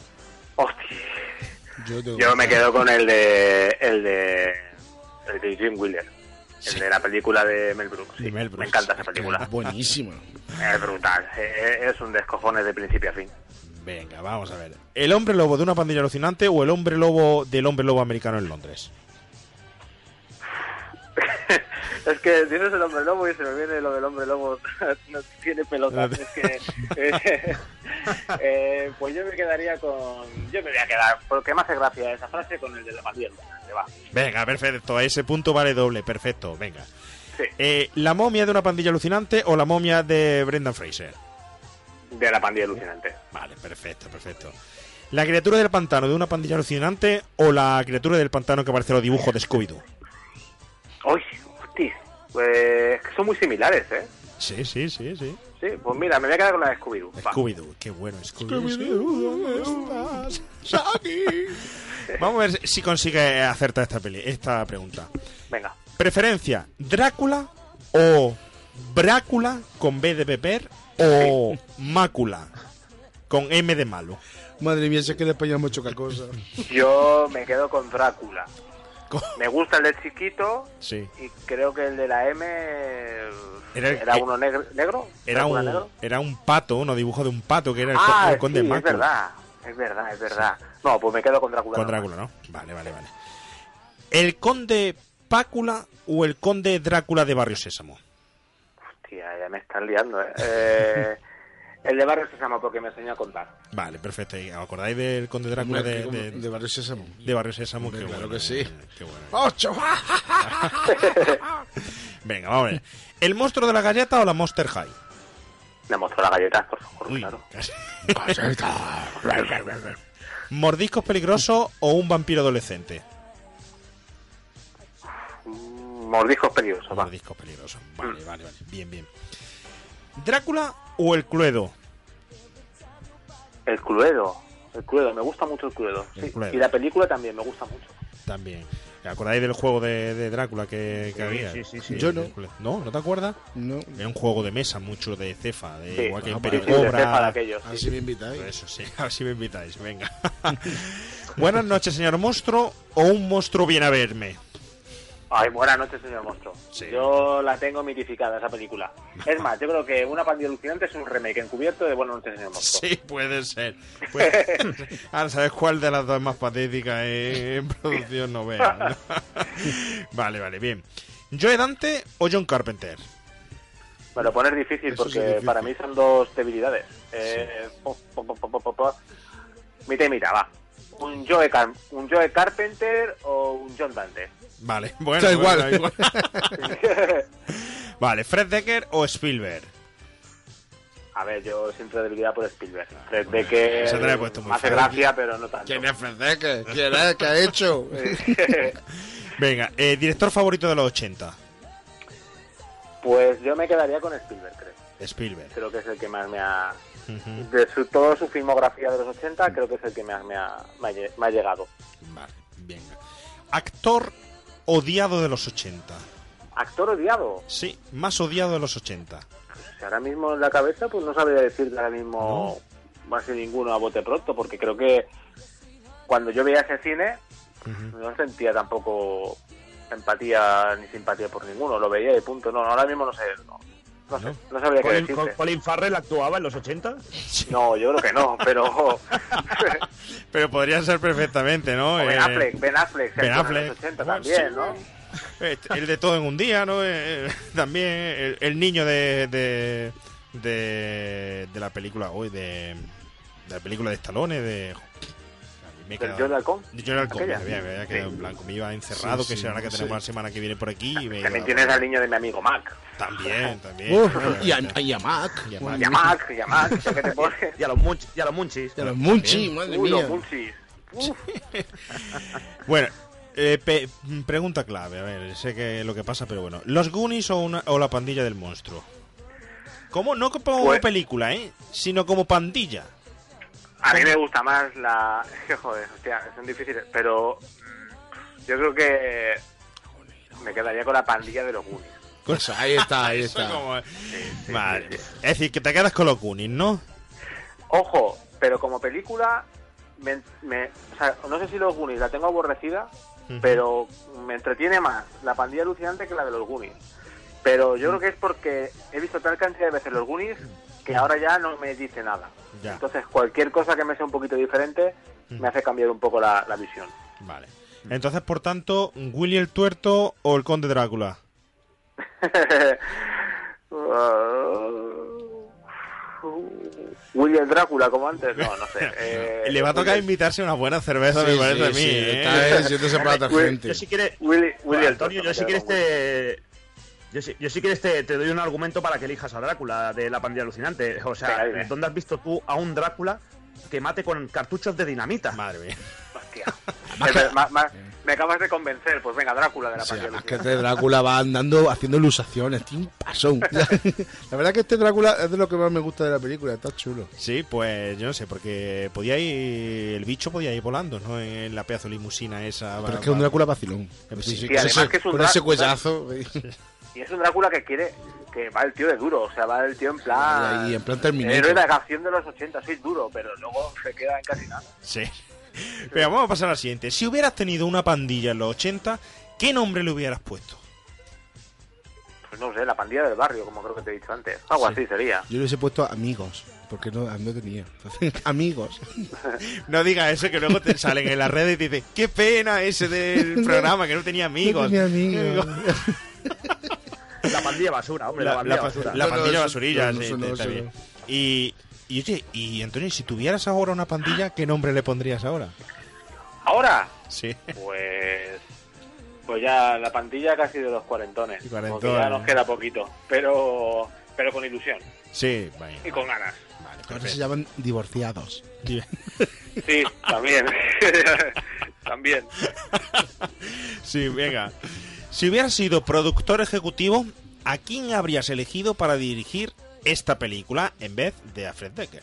Hostia. Yo, tengo- Yo me quedo con el de. El de. El de Jim Wheeler. El de la película de Mel Brooks. sí. De Mel Brooks. Me encanta esa Es película. buenísimo. Es brutal. Eh, Es un descojones de principio a fin. Venga, vamos a ver. ¿El hombre lobo de una pandilla alucinante o el hombre lobo del hombre lobo americano en Londres? (laughs) es que dices el hombre lobo y se me viene lo del hombre lobo. (laughs) no tiene pelota. es que. eh, (laughs) eh, pues yo me quedaría con. Yo me voy a quedar, porque me hace gracia esa frase, con el de la Va. Venga, perfecto. A ese punto vale doble. Perfecto, venga. Sí, Eh, ¿La momia de una pandilla alucinante o la momia de Brendan Fraser? de la pandilla alucinante. Vale, perfecto, perfecto. ¿La criatura del pantano de una pandilla alucinante o la criatura del pantano que aparece en los dibujos de Scooby-Doo? Uy, hostia. Pues que son muy similares, ¿eh? Sí, sí, sí, sí. Sí, pues mira, me voy a quedar con la de Scooby-Doo. Scooby-Doo, qué bueno, Scooby-Doo. ¿dónde estás? (laughs) Vamos a ver si consigue acertar esta, peli esta pregunta. Venga. Preferencia, Drácula o Brácula con B de beber o Mácula con M de malo. Madre mía, sé que en español hecho cada cosa. Yo me quedo con Drácula. (laughs) Me gusta el de chiquito Sí. y creo que el de la M Era uno negro. ¿Negro? Era ¿Drácula un, negro? era un pato, uno dibujo de un pato que era el, Ah, el conde sí, es verdad. Es verdad, es verdad. No, pues me quedo con Drácula. Con. Drácula, ¿no? Vale, vale, vale. ¿El conde Pácula o el conde Drácula de Barrio Sésamo? Hostia, ya me están liando, ¿eh? Eh, (laughs) el de Barrio Sésamo porque me enseñó a contar. Vale, perfecto. ¿Y ¿Os acordáis del conde Drácula de, de, de Barrio Sésamo. de Barrio Sésamo? Qué claro bueno, que sí. Qué bueno. ¡Ocho! (laughs) Venga, vamos a ver. ¿El monstruo de la galleta o la Monster High? Me mostró las galletas, por favor, Uy, claro. casi. ¿Mordiscos peligrosos o un vampiro adolescente? Mordiscos peligrosos, va. Mordiscos peligrosos. Vale, vale, vale. Bien, bien. ¿Drácula o el Cluedo? El Cluedo. El Cluedo, me gusta mucho el Cluedo. El sí. Cluedo. Y la película también me gusta mucho. También. ¿Te acordáis del juego de, de Drácula que, que había? sí, sí, sí. Yo no. ¿No? ¿No te acuerdas? No, Era un juego de mesa mucho de cefa, de Sí, igual que ah, Imperio vale. Sí, de Cobra. aquellos, sí. así me invitáis. Eso sí, (laughs) a ver si me invitáis, venga. (laughs) Buenas noches, señor monstruo, o un monstruo viene a verme. Ay, buenas noches, señor monstruo. Sí. Yo la tengo mitificada, esa película. Es más, yo creo que Una pandilla alucinante es un remake encubierto de Buenas noches, señor monstruo. Sí, puede ser. Puede- (laughs) Ahora sabes cuál de las dos es más patética eh, en producción, no veas. (laughs) ¿no? vale, vale, bien. ¿Joe Dante o John Carpenter? Me lo pones difícil Eso porque difícil. para mí son dos debilidades. Eh, po, po, po. Mitad y mitad, va. Un Joe, Car- un Joe Carpenter o un John Dante. Vale, bueno. Da igual. bueno, da igual. vale, ¿Fred Decker o Spielberg? A ver, yo siempre debilidad por Spielberg. Fred Decker te puesto muy me hace gracia, pero no tanto. ¿Quién es Fredeke? ¿Quién es? ¿Qué ha hecho? (laughs) Venga, eh, director favorito de los 80. pues yo me quedaría con Spielberg, creo. Spielberg. creo que es el que más me ha... De su, toda su filmografía de los 80, creo que es el que más me ha, me ha me ha llegado. Vale, venga. Actor odiado de los 80. Actor odiado. Sí, más odiado de los 80. Si ahora mismo en la cabeza, pues no sabría decir que ahora mismo va a ser ninguno a bote pronto, porque creo que cuando yo veía ese cine, no sentía tampoco empatía ni simpatía por ninguno, lo veía y punto. No, ahora mismo no sé, no, no sé, no sabría qué decirte. Colin Farrell actuaba en los 80. (laughs) No, yo creo que no, pero (laughs) Pero podría ser perfectamente, ¿no? o Ben Eh, Affleck, Ben Affleck, Ben actuó en Affleck. los 80 Bueno, también, sí, ¿no? eh, El de todo en un día, ¿no? Eh, (laughs) también el, el niño de, de, de, de la película, hoy de, de la película de Stallone, de... Me he ¿Del quedado- me había, me había quedado Sí. en blanco. Me iba encerrado, Sí, que será la que sí. tenemos la semana que viene por aquí. Y me También iba- tienes al niño de mi amigo Mac. También, (laughs) también. Uf, y, a, y a Mac. Y a Mac. Y a Mac, (laughs) y a Mac, que te. Y a los, munch, y a los munchis. Y a los Munchi, madre Uy, mía. los Munchies. Uf. (laughs) Bueno, eh, pe- pregunta clave, a ver, sé que lo que pasa, pero bueno. ¿Los Goonies o, una, o la pandilla del monstruo? ¿Cómo? No como Pues- película, ¿eh? Sino como pandilla. A mí me gusta más la... Es (laughs) que, joder, hostia, son difíciles, pero yo creo que me quedaría con la pandilla de los Goonies. Pues ahí está, ahí (laughs) está. como- sí, Vale. sí, sí. Es decir, que te quedas con los Goonies, ¿no? Ojo, pero como película, me, me- o sea, no sé si los Goonies la tengo aborrecida, pero me entretiene más la pandilla alucinante que la de los Goonies. Pero yo creo que es porque he visto tal cantidad de veces los Goonies que ahora ya no me dice nada. Ya. Entonces, cualquier cosa que me sea un poquito diferente me hace cambiar un poco la, la visión. Vale. Entonces, por tanto, ¿Willy el Tuerto o el Conde Drácula? (laughs) William Drácula, como antes, no, no sé. (laughs) Eh, Le va a tocar William- invitarse a una buena cerveza, Sí, me parece sí, a mí, sí, ¿eh? está para gente. Yo si quieres, Willy, Willy el Antonio, Tuerto, yo si quieres te... Yo si, yo si quieres te, te doy un argumento para que elijas a Drácula de la pandilla alucinante. O sea, Venga. ¿dónde has visto tú a un Drácula que mate con cartuchos de dinamita? Madre mía. Hostia. (laughs) Ma- ma- me acabas de convencer, pues venga, Drácula de la Sí, pandilla además que este Drácula va andando haciendo ilusaciones, tiene un pasón. (laughs) La verdad que este Drácula es de lo que más me gusta de la película, está chulo. Sí, pues yo no sé, porque podía ir, el bicho podía ir volando, ¿no? En la pedazo limusina esa. Pero va- es que es un Drácula vacilón. Sí, Sí, además que es un con ese cuellazo. Y es un Drácula que quiere que va el tío de duro, o sea, va el tío en plan... Y en plan Terminator. Héroe de acción de los 80, soy duro, pero luego se queda en casi nada. Sí. Pero vamos a pasar a la siguiente. Si hubieras tenido una pandilla en los 80, ¿qué nombre le hubieras puesto? Pues no sé, la pandilla del barrio, como creo que te he dicho antes. Algo así sería. Yo le hubiese puesto amigos, porque no, no tenía. (laughs) Amigos. (laughs) No digas eso que luego te salen en las redes y te dicen, qué pena ese del (laughs) programa, que no tenía amigos. No tenía amigos. La pandilla basura, hombre, la, La, pandilla la- basura. la pandilla basurilla. Y, y oye, y Antonio, si tuvieras ahora una pandilla, ¿qué nombre le pondrías ahora? Ahora, Sí. pues... Pues ya la pandilla casi de los cuarentones. Y cuarentones. Ya nos queda poquito. Pero pero con ilusión Sí, vaya. y con ganas. Vale, Ahora se llaman divorciados. Sí, (laughs) también. (laughs) también. Sí, venga. Si hubieras sido productor ejecutivo, ¿a quién habrías elegido para dirigir esta película en vez de a Fred Decker?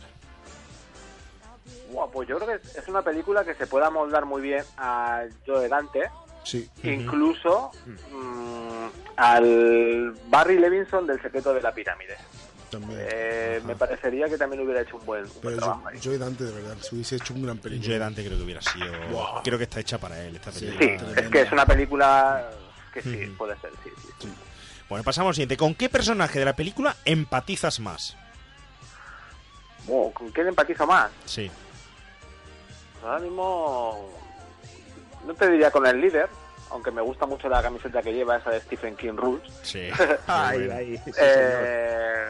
Buah, pues yo creo que es- una película que se puede amoldar muy bien a Joe Dante, Sí. incluso mm, al Barry Levinson del secreto de la pirámide. También. Eh, me parecería que también hubiera hecho un buen, un buen trabajo yo, Dante, de verdad, se hubiese hecho un gran película. De Dante creo que hubiera sido... Wow. Creo que está hecha para él esta Sí. película. Sí, tremenda. es que es una película que sí, puede ser, sí, sí. Bueno, pasamos al siguiente. ¿Con qué personaje de la película empatizas más? ¿Con quién empatizo más? Sí. Ahora mismo no te diría con el líder, aunque me gusta mucho la camiseta que lleva esa de Stephen King Rules. Sí. (laughs) Eh,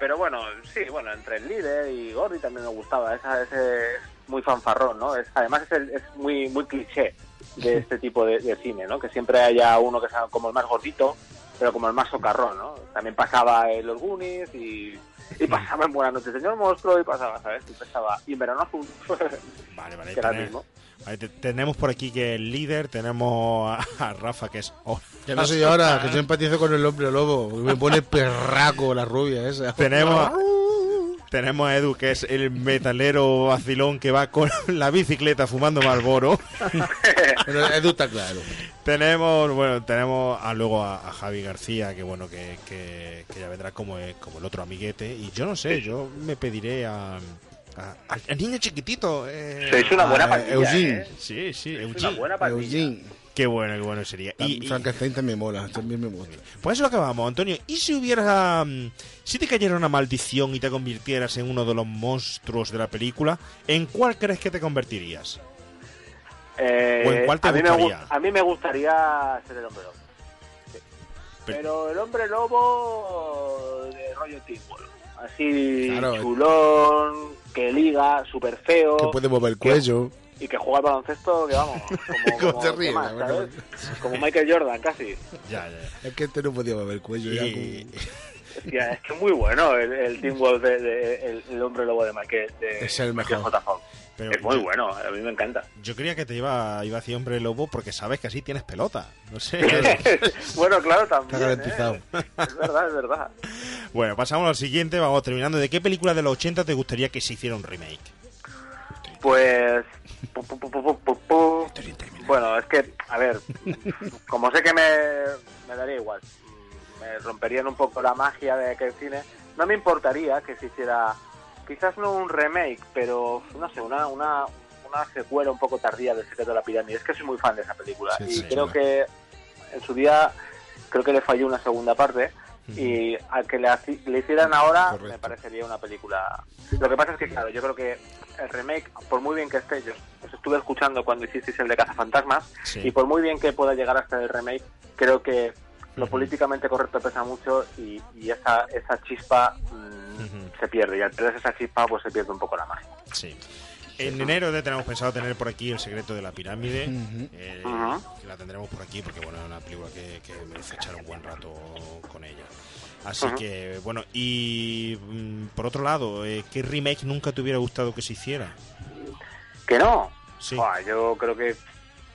pero bueno, sí, bueno, entre el líder y Gordy también me gustaba. Esa, ese es muy fanfarrón, ¿no? Es, además es, el- es muy muy cliché de este tipo de, de cine, ¿no? Que siempre haya uno que sea como el más gordito, pero como el más socarrón, ¿no? También pasaba en Los Goonies y, y pasaba en Buenas noches, señor monstruo, y pasaba, ¿sabes? Y pasaba y en Verano Azul, (laughs) Vale, vale. que era el mismo. Ahí te- tenemos por aquí que el líder, tenemos a, a Rafa que es... oh, Que no soy ahora, que yo empatizo con el hombre lobo. Me pone perraco la rubia esa. Tenemos, (laughs) tenemos a Edu, que es el metalero vacilón que va con (laughs) la bicicleta fumando Malboro. (laughs) Pero Edu está claro. tenemos, bueno, tenemos a, luego a, a Javi García, que bueno, que, que- que ya vendrá como, el- como el otro amiguete. Y yo no sé, yo me pediré a... a- al, al niño chiquitito. eh, Sois una buena a- pandilla, Eugene. ¿eh? Sí, sí, Sois Eugene. una buena pandilla. Eugene. Qué bueno, qué bueno sería. Y, y- Frankenstein también mola, también me gusta. pues eso es lo que vamos, Antonio. ¿Y si hubiera... mm, Si te cayera una maldición y te convirtieras en uno de los monstruos de la película, ¿en cuál crees que te convertirías? Eh, ¿O en cuál te a mí, me, gustaría? a mí me gustaría ser el hombre lobo. Sí. Pero- Pero el hombre lobo de rollo Teamwork. Así Claro. chulón, que liga, súper feo. Que puede mover el cuello. Y que juega al baloncesto, que vamos, (laughs) como, ¿Cómo como, te ¿qué ríes, más, como Michael Jordan, casi. Ya, ya. Es que este no podía mover el cuello. ya Y- como- Hostia, es que es muy bueno el, el Teamwork de, de- el, el hombre lobo de Michael. De, Es el mejor. Pero es muy bueno, a mí me encanta. Yo creía que te iba, iba a decir hombre lobo porque sabes que así tienes pelota. No sé. (laughs) bueno, claro, también. Está garantizado. ¿eh? Es verdad, es verdad. (laughs) bueno, pasamos al siguiente. Vamos terminando. ¿De qué película de los 80 te gustaría que se hiciera un remake? Pues. pu, pu, pu, pu, pu, pu, pu. Bueno, es que, a ver, como sé que me, me daría igual, me romperían un poco la magia de aquel cine, no me importaría que se hiciera, quizás no un remake, pero no sé, una, una, una secuela un poco tardía del secreto de la pirámide. Es que soy muy fan de esa película Sí, y sí, creo que en su día, creo que le falló una segunda parte. Y al que le, hicieran ahora me parecería una película. Lo que pasa es que, claro, yo creo que el remake, por muy bien que esté, yo os estuve escuchando cuando hicisteis el de Cazafantasmas, Sí. y por muy bien que pueda llegar hasta el remake, creo que lo políticamente correcto pesa mucho y, y esa, esa chispa mm, se pierde. Y al perder esa chispa, pues se pierde un poco la magia. Sí. En enero de tenemos pensado tener por aquí El secreto de la pirámide. Eh, que la tendremos por aquí porque bueno es una película que, que merece echar un buen rato con ella. Así que bueno, y mm, por otro lado, eh, ¿qué remake nunca te hubiera gustado que se hiciera? Que no. Sí. Yo creo que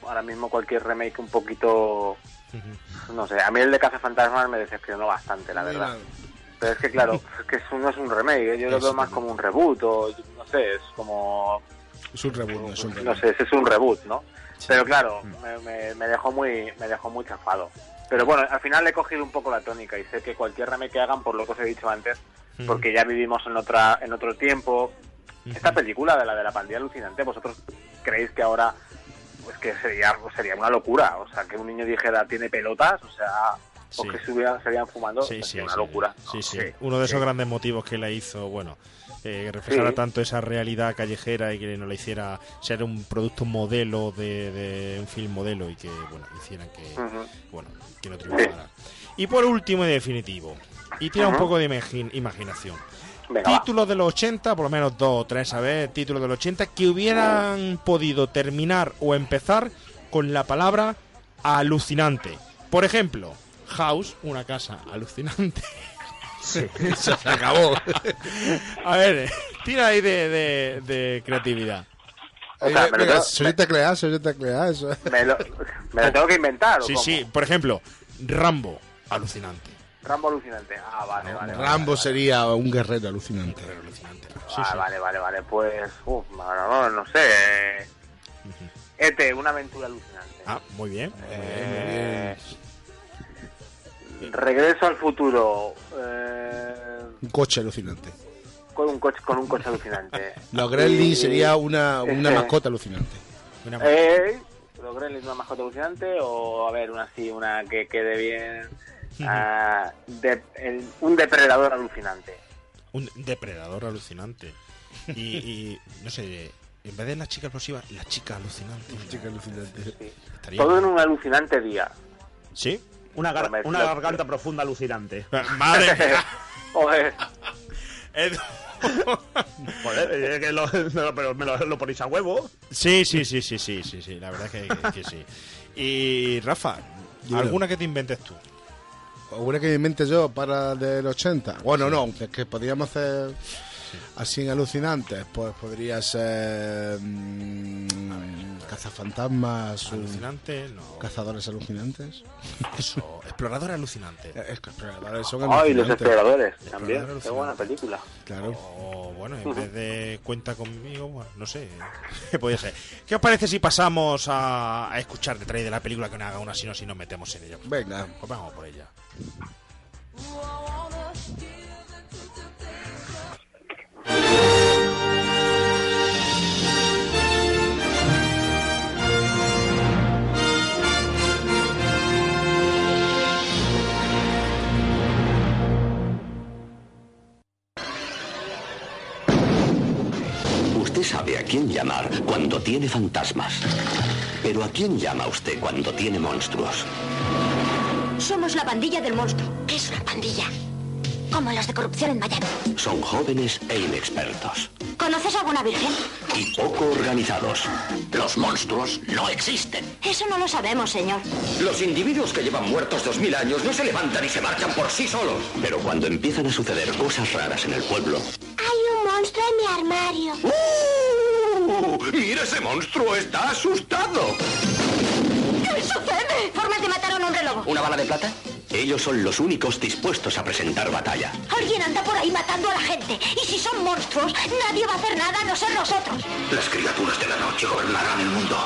ahora mismo cualquier remake un poquito. No sé, a mí el de Cazafantasmas me decepcionó bastante, la verdad. Pero es que, claro, (laughs) es que eso no es un remake, ¿eh? yo lo veo más como un reboot, o no sé, es como. Es un reboot, no es un No reboot. sé, ese es un reboot, ¿no? Pero claro, me, me- me dejó muy me dejó muy chafado. Pero bueno, al final he cogido un poco la tónica y sé que cualquier remake que hagan, por lo que os he dicho antes, porque ya vivimos en otra en otro tiempo. Esta película de la de la pandilla alucinante, ¿vosotros creéis que ahora pues que sería sería una locura? O sea, que un niño dijera tiene pelotas, o sea, Sí. o que se hubieran, estarían fumando, Sí, sería sí, una sí. locura. Sí, ¿no? sí. Uno de esos sí. grandes motivos que la hizo, bueno, eh, que reflejara Sí. tanto esa realidad callejera y que no la hiciera ser un producto modelo de, de un film modelo y que, bueno, hicieran que, bueno, que no triunfara. Y por último y definitivo, y tira un poco de imagi- imaginación. Venga, va. Títulos de los 80, por lo menos dos o tres, a ver, títulos de los 80 que hubieran podido terminar o empezar con la palabra alucinante. Por ejemplo, House, una casa alucinante. (laughs) Se acabó. A ver, tira ahí de, de- de creatividad. O sea, me lo tengo- Clea, eso. me lo, me lo tengo que inventar. ¿o Sí, cómo? sí, por ejemplo, Rambo, alucinante. Rambo alucinante. Ah, vale, vale. vale, Rambo vale, sería un guerrero alucinante. Alucinante. Sí, Ah, sí. vale, vale, vale. Pues, uff, no, no, no sé. Ete, una aventura alucinante. Ah, muy bien. Eh, Regreso al futuro. Eh, Un coche alucinante. Con un coche, con un coche alucinante. (laughs) Los Gremlins sería una, una (laughs) mascota alucinante. Una- Eh, los Gremlins, una mascota alucinante o a ver, una así, una que quede bien. Ah, de- el- un depredador alucinante. Un depredador alucinante. Y, y, no sé, en vez de la chica explosiva, la chica alucinante. Chica alucinante. Sí. Estaría Todo en un alucinante día. ¿Sí? Una, gar- garganta profunda alucinante. (laughs) Madre mía. Joder. (laughs) Joder, eh, que lo, no, pero me lo, lo ponéis a huevo. Sí, sí, sí, sí, sí, sí, sí, la verdad que, que sí. Y Rafa. ¿alguna que te inventes tú? O una que me invente yo para del 80. Bueno, no, es que podríamos hacer. Así en alucinantes, pues podría ser mm, cazafantasmas, un- Alucinante, no. cazadores alucinantes. (laughs) Eso. Eh, Es que exploradores son Ay, los alucinantes. exploradores también. Exploradores Qué buena alucinantes. película. Claro. O bueno, en vez de cuenta conmigo, bueno, no sé, (laughs) ¿qué podría ser? ¿Qué os parece si pasamos a, a escuchar detrás de la película que nos haga una sinopsis y nos metemos en ella? Venga. Pues vamos por ella. Usted sabe a quién llamar cuando tiene fantasmas. Pero ¿a quién llama usted cuando tiene monstruos? Somos la pandilla del monstruo. ¿Qué es una pandilla? Como los de corrupción en Miami. Son jóvenes e inexpertos. ¿Conoces alguna virgen? Y poco organizados. Los monstruos no existen. Eso no lo sabemos, señor. Los individuos que llevan muertos dos mil años no se levantan y se marchan por sí solos. Pero cuando empiezan a suceder cosas raras en el pueblo... Hay un monstruo en mi armario. ¡Uh! ¡Mira ese monstruo! ¡Está asustado! ¿Qué sucede? Formas de matar a un hombre lobo. ¿Una bala de plata? Ellos son los únicos dispuestos a presentar batalla. Alguien anda por ahí matando a la gente. Y si son monstruos, nadie va a hacer nada a no ser nosotros. Las criaturas de la noche gobernarán el mundo.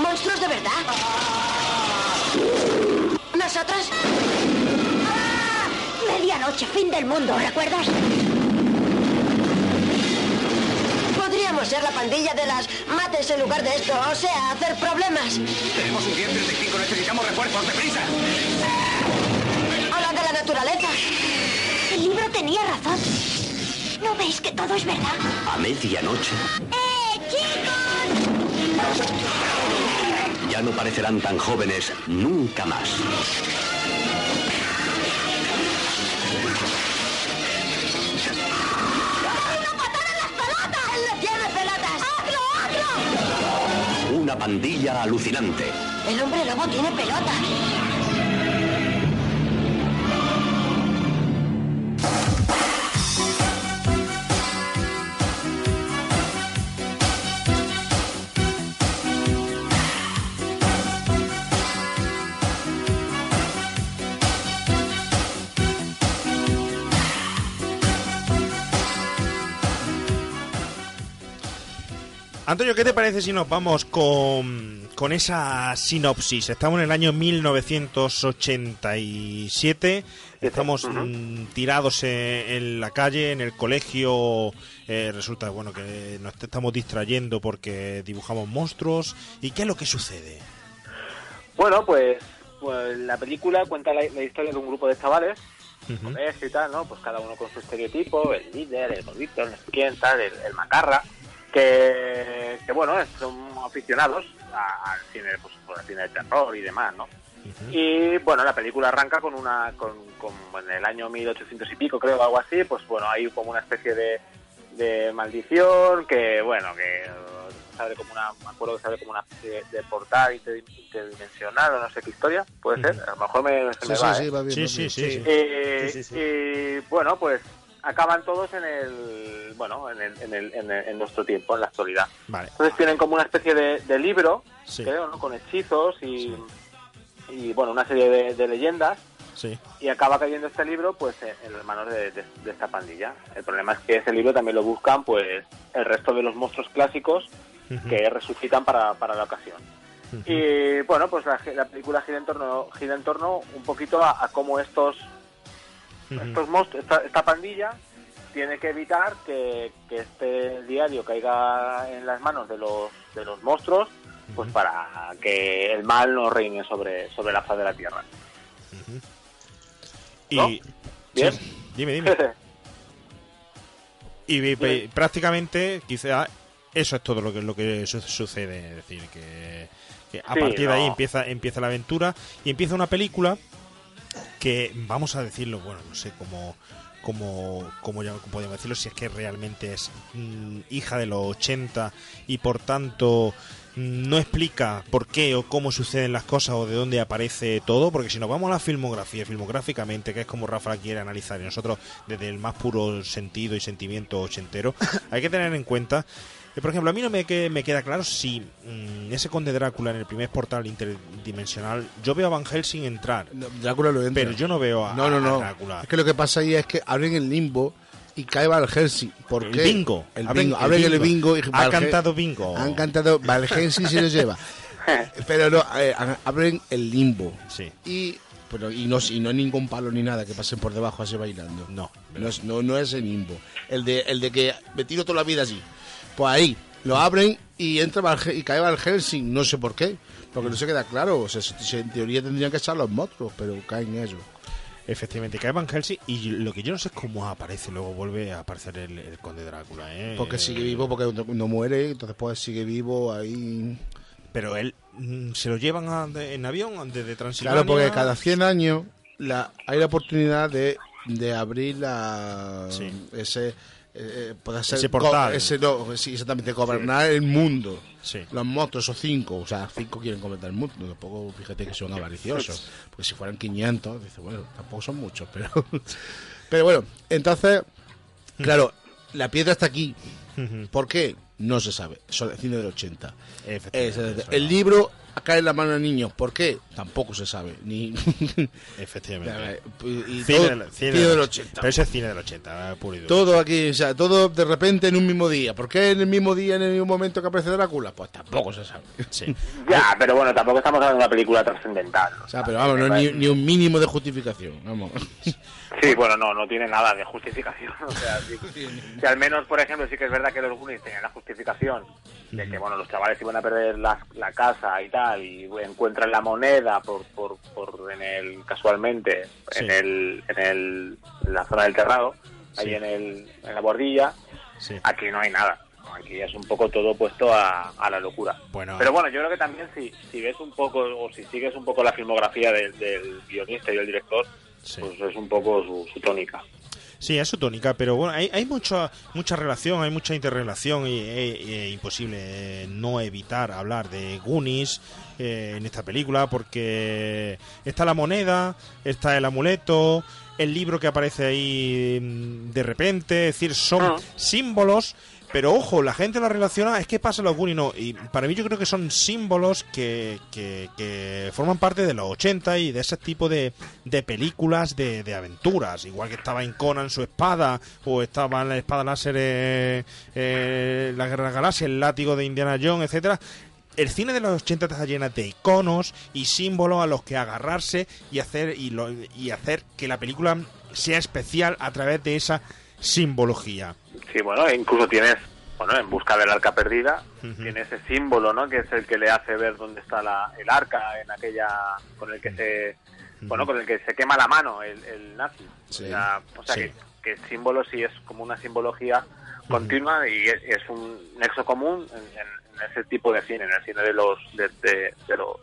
¿Monstruos de verdad? ¿Nosotros? ¡Ah! Medianoche, fin del mundo, ¿recuerdas? Podríamos ser la pandilla de las mates en lugar de esto, o sea, hacer problemas. Tenemos un 1035, necesitamos refuerzos, deprisa. Hablan de la naturaleza. El libro tenía razón. ¿No veis que todo es verdad? A medianoche ¡Eh, chicos! ya no parecerán tan jóvenes nunca más. Una pandilla alucinante. El hombre lobo tiene pelotas. Antonio, ¿qué te parece si nos vamos con, con esa sinopsis? Estamos en el año 1987, estamos mm, tirados en, en la calle, en el colegio, eh, resulta bueno que nos estamos distrayendo porque dibujamos monstruos. ¿Y qué es lo que sucede? Bueno, pues, pues la película cuenta la, la historia de un grupo de chavales, colegio y tal, ¿no? Pues cada uno con su estereotipo, el líder, el gordito, sé quién, tal, el, el macarra, que, que bueno, son aficionados a- al cine, pues, el cine de terror y demás, ¿no? Y bueno, la película arranca con una, con, con- en el año 1800 y pico, creo, o algo así, pues bueno, hay como una especie de, de maldición que, bueno, que eh, sale como una, me acuerdo que sale como una especie de, de portal inter- interdimensional o no sé qué historia, puede ser, a lo mejor me, se Sí, me sí, va, sí, va bien, Sí, va sí, bien. sí, sí. Sí, sí, sí. Y bueno, pues acaban todos en el, bueno, en, el, en, el- en, el- en nuestro tiempo, en la actualidad. Vale, Entonces tienen como una especie de, de libro, Sí. creo, ¿no? Con hechizos y, y bueno, una serie de, de leyendas. sí. Y acaba cayendo este libro, pues, en, las manos de, de- de esta pandilla. El problema es que ese libro también lo buscan, pues, el resto de los monstruos clásicos que resucitan para, para la ocasión. Y bueno, pues la, la película gira en torno, gira en torno un poquito a, a cómo estos, estos monstruos, esta, esta pandilla tiene que evitar que, que este diario caiga en las manos de los, de los monstruos, pues para que el mal no reine sobre, sobre la faz de la tierra. Y, ¿No? sí, Bien. dime, dime. (laughs) Y, prácticamente, quizá eso es todo lo que lo que su- sucede, es decir, que, que a Sí, partir de ahí empieza empieza la aventura y empieza una película que vamos a decirlo, bueno, no sé cómo cómo, cómo ya podemos decirlo si es que realmente es mm, hija de los 80 y por tanto no explica por qué o cómo suceden las cosas o de dónde aparece todo, porque si nos vamos a la filmografía, filmográficamente, que es como Rafa quiere analizar, y nosotros desde el más puro sentido y sentimiento ochentero, (laughs) hay que tener en cuenta por ejemplo, a mí no me, que- me queda claro si mm, ese conde Drácula en el primer portal interdimensional, yo veo a Van Helsing entrar, No, Drácula lo entra. pero yo no veo a, No, no, a no. Drácula. Es que lo que pasa ahí es que abren el limbo y cae Van Helsing. ¿Por El qué? bingo. El Abren bingo. el Abren el bingo. bingo. y Ha cantado bingo. Han cantado. Van Helsing se lo lleva. (laughs) Pero no, eh, abren el limbo. Sí. Y, pero, y, no, y no hay ningún palo ni nada que pasen por debajo así bailando. No. No es, no, no es el limbo. El de, el de que me tiro toda la vida así. Pues ahí, lo abren y entra y cae Van Helsing. No sé por qué. Porque no se queda claro. O sea, en teoría tendrían que echar los monstruos, pero caen ellos. Efectivamente, cae Van Helsing y lo que yo no sé es cómo aparece, luego vuelve a aparecer el, el conde Drácula, ¿eh? Porque sigue vivo, porque no, muere, entonces pues sigue vivo ahí. Pero él mm, se lo llevan a- de- en avión desde Transilvania. Claro, porque cada 100 años la, hay la oportunidad de, de abrir la, Sí. ese, eh, puede ser Ese portal. ese no, sí, exactamente, gobernar el mundo. Sí. Los monstruos, esos cinco, o sea, cinco quieren gobernar el mundo. Tampoco, fíjate que son avariciosos. Porque si fueran 500, dice, bueno, tampoco son muchos, pero. (laughs) pero bueno, entonces, claro, la piedra está aquí. ¿Por qué? No se sabe. Son el cine del 80. Efectivamente, Es- eso el libro cae en la mano de niños. ¿Por qué? Tampoco se sabe. Ni. (laughs) Efectivamente. y Cine todo- del, cine cine del del 80. 80. Pero ese es cine del 80, eh, puro y duro. Todo aquí, o sea, todo de repente en un mismo día. ¿Por qué en el mismo día, en el mismo momento que aparece Drácula? Pues tampoco se sabe. Sí. (laughs) Ya, pero bueno, tampoco estamos hablando de una película trascendental. O sea, pero vamos, no, ni, ni un mínimo de justificación. Vamos. (laughs) Sí, bueno, no, no tiene nada de justificación. (laughs) O sea, si, si al menos, por ejemplo, sí que es verdad que los Goonies tenían la justificación de que, bueno, los chavales iban a perder la, la casa y tal, y encuentran la moneda por, por, por en el, casualmente, Sí. en el, en el, en la zona del terrado, ahí Sí. en el, en la bordilla. Sí. Aquí no hay nada. Aquí es un poco todo puesto a, a la locura. Bueno, Pero bueno, yo creo que también si, si ves un poco, o si sigues un poco la filmografía del, del guionista y del director, Sí. pues es un poco su, su tónica. Sí, es su tónica, pero bueno, hay, hay mucha mucha relación, hay mucha interrelación y es imposible eh, no evitar hablar de Goonies eh, en esta película porque está la moneda, está el amuleto, el libro que aparece ahí mm, de repente, es decir, son Ah. símbolos. Pero ojo, la gente la relaciona, es que pasa los Goonies, no. Y para mí yo creo que son símbolos que, que, forman parte de los 80 y de ese tipo de, de películas de, de aventuras. Igual que estaba en Conan su espada, o estaba en la espada láser, eh, eh, la Guerra de la Galaxia, el látigo de Indiana Jones, etcétera el cine de los 80 está llena de iconos y símbolos a los que agarrarse y hacer y, lo- y hacer que la película sea especial a través de esa simbología. Sí, bueno, incluso tienes, bueno, en busca del arca perdida, tiene ese símbolo, ¿no? Que es el que le hace ver dónde está la, el arca en aquella, con el que se, bueno, con el que se quema la mano el, el nazi. Sí. O sea, o sea Sí. que, que el símbolo sí es como una simbología continua y es, es un nexo común en, en- en ese tipo de cine, en el cine de los, de, de- de los,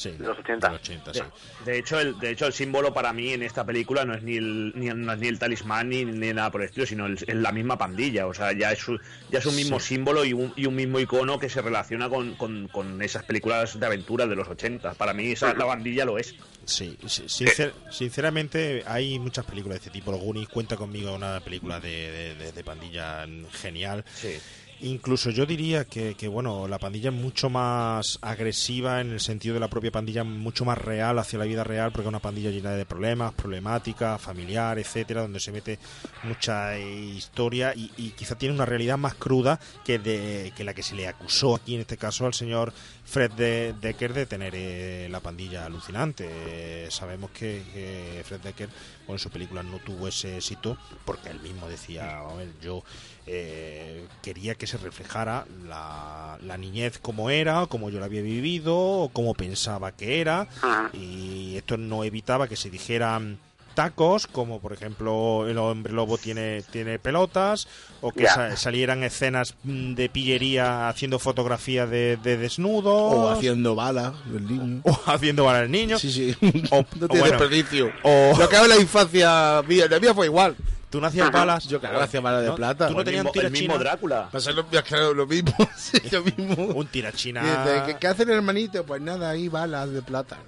Sí, de los 80. de los 80, sí. De, de hecho, el, de hecho, el símbolo para mí en esta película no es ni el, ni, no es ni el talismán ni, ni nada por el estilo, sino el- es la misma pandilla. O sea, ya es, un- ya es un mismo símbolo y un, y un mismo icono que se relaciona con, con, con esas películas de aventuras de los 80. Para mí, esa, la pandilla lo es. Sí, sí, sincer- sinceramente hay muchas películas de este tipo. Los Goonies cuenta conmigo una película de, de- de- de pandilla genial. Sí. Incluso yo diría que, que, bueno, la pandilla es mucho más agresiva en el sentido de la propia pandilla, mucho más real hacia la vida real, porque es una pandilla llena de problemas, problemáticas, familiar, etcétera, donde se mete mucha eh, historia y, y quizá tiene una realidad más cruda que, de, que la que se le acusó. Aquí, en este caso, al señor Fred de, Decker de tener eh, la pandilla alucinante. Eh, sabemos que, que Fred Decker, con su película no tuvo ese éxito, porque él mismo decía, "A ver, yo eh, quería que se reflejara la, la niñez como era, como yo la había vivido, como pensaba que era, y esto no evitaba que se dijeran tacos, como por ejemplo el hombre lobo tiene, tiene pelotas, o que Ya. sa- salieran escenas mm, de pillería haciendo fotografías de, de desnudo, O haciendo balas del niño. o haciendo para el niño. Sí, sí. O- (laughs) no o tiene bueno, desperdicio. o- Lo que hago en la infancia mía, la mía fue igual. Tú no hacías balas. Yo, claro, hacía balas de ¿No? plata. Tú no tenías mismo, el tirachina. mismo Drácula. Pasa lo, claro, lo mismo. (laughs) sí, lo mismo. Un tirachina. ¿qué, ¿Qué hace el hermanito? Pues nada, ahí balas de plata.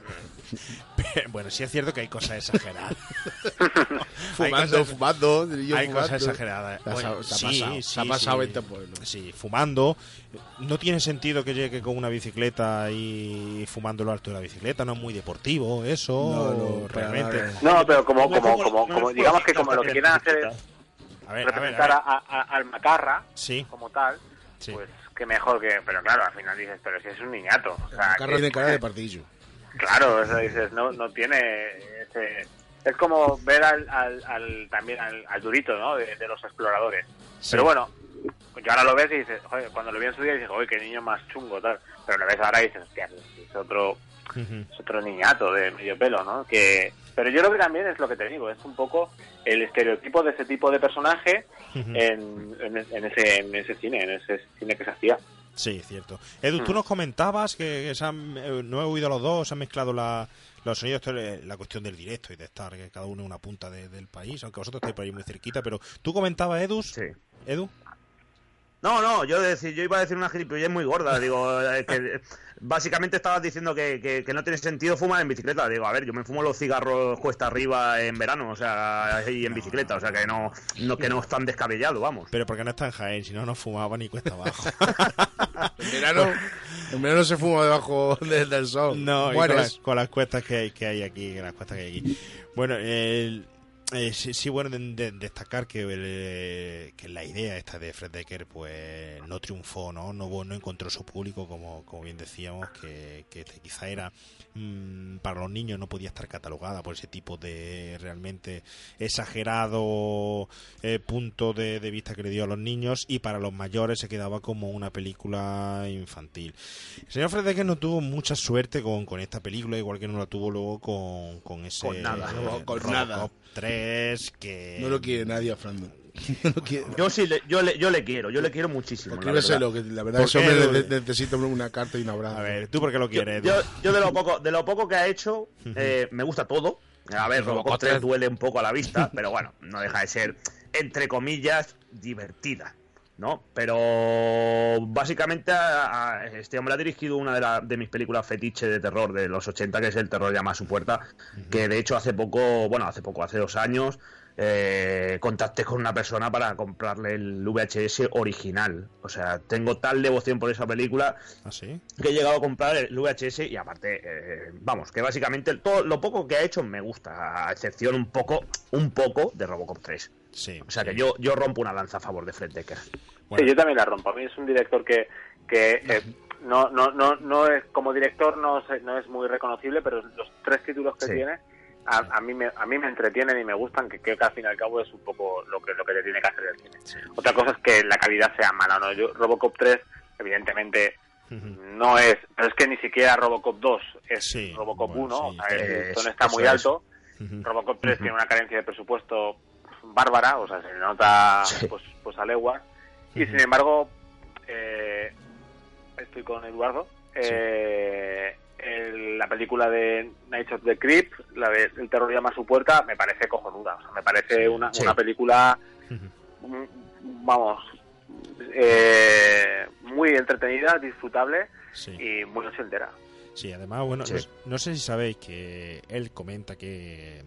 (laughs) Bueno, sí es cierto que hay cosas exageradas. (laughs) Hay Fumando, cosas- fumando. yo Hay fumando. cosas exageradas. Se ha, sí, pasado, sí, se ha pasado sí. 20 pueblos. Sí, fumando. No tiene sentido que llegue con una bicicleta y fumando lo alto de la bicicleta. No es muy deportivo eso. No, realmente. No, pero como, como, como- como, digamos que como lo que quieren hacer es A ver, a ver, a representar ver. a, a- al macarra Sí, como tal, sí. pues que mejor que... Pero claro, al final dices, pero si es un niñato. O sea, Carro que- tiene cara de pardillo. Claro, o sea, dices, no, no tiene ese... Es como ver al, al, al- también al, al durito, ¿no? De, de los exploradores. Sí. Pero bueno, yo ahora lo ves y dices, joder, cuando lo vi en su día dices, oye, qué niño más chungo, tal. Pero lo ves ahora y dices, hostia, es- otro, es otro niñato de medio pelo, ¿no? Que, pero yo creo que también es lo que te digo, es un poco el estereotipo de ese tipo de personaje en, en ese, en ese cine, en ese cine que se hacía. Sí, cierto. Edu, tú Mm. nos comentabas que, que se han, eh, no he oído a los dos, se han mezclado la- los sonidos, la cuestión del directo y de estar que cada uno en una punta de- del país, aunque vosotros estáis por ahí muy cerquita, pero tú comentabas, Edu, Sí. Edu, No, no, yo, decir, yo iba a decir una gilipollez muy gorda. Digo, eh, que básicamente estabas diciendo que, que- que no tiene sentido fumar en bicicleta. Digo, a ver, yo me fumo los cigarros cuesta arriba en verano, o sea, y en bicicleta, o sea, que no, no, que no es tan descabellado, vamos. pero porque no está en Jaén, si no, no fumaba ni cuesta abajo. (laughs) En verano, en verano se fuma debajo de- del sol. No, y con, las, con las cuestas que hay, que hay aquí, las cuestas que hay aquí. Bueno, el- eh, sí, sí, bueno, de, de- destacar que, el, eh, que la idea esta de Fred Decker pues no triunfó, ¿no? No, no encontró su público, como, como bien decíamos, que, que quizá era mm, para los niños no podía estar catalogada por ese tipo de realmente exagerado eh, punto de, de vista que le dio a los niños y para los mayores se quedaba como una película infantil. El señor Fred Decker no tuvo mucha suerte con, con esta película, igual que no la tuvo luego con, con ese Con nada, no, con Robocop nada. 3 que No lo quiere nadie a Fernando. (laughs) No lo quiere. Yo sí, le, yo, le, yo le quiero, yo le quiero muchísimo. la verdad. Que la verdad ¿Por ese hombre qué? ne- necesita una carta y un abrazo. A ver, ¿tú por qué lo Yo, quieres? yo, yo de lo poco de lo poco que ha hecho, eh, me gusta todo. A ver, Robocop 3 duele un poco a la vista, pero bueno, no deja de ser, entre comillas, divertida. ¿No? Pero básicamente a- a- este hombre ha dirigido una de, la- de mis películas fetiche de terror de los 80, que es El terror llama a su puerta, que de hecho hace poco, bueno, hace poco, hace dos años, eh, contacté con una persona para comprarle el VHS original. O sea, tengo tal devoción por esa película ¿Ah, sí? que he llegado a comprar el VHS y aparte, eh, vamos, que básicamente todo lo poco que ha hecho me gusta, a excepción un poco, un poco de Robocop 3. Sí. O sea sí. que yo, yo rompo una lanza a favor de Fred Decker. Bueno. Sí, yo también la rompo. A mí es un director que, que eh, (laughs) no, no, no, no es, como director no, no es muy reconocible, pero los tres títulos que Sí. tiene a, a mí me, a mí me entretienen y me gustan, que creo que al fin y al cabo es un poco lo que, lo que te tiene que hacer el cine. Otra cosa es que la calidad sea mala, ¿no? Yo, Robocop 3, evidentemente, no es, pero es que ni siquiera Robocop 2 es Sí, Robocop bueno, 1, sí, o sea, el es- listón está muy es. alto. Robocop 3 tiene una carencia de presupuesto bárbara, o sea, se le nota pues, pues a leguas. Y sin embargo, eh, estoy con Eduardo. eh, el- la película de Night of the Creep, la de El terror llama a su puerta, me parece cojonuda. O sea, me parece una, Sí. una película, mm, vamos, eh, muy entretenida, disfrutable Sí. y muy ochentera. Sí, además, bueno. No, no sé si sabéis que él comenta que,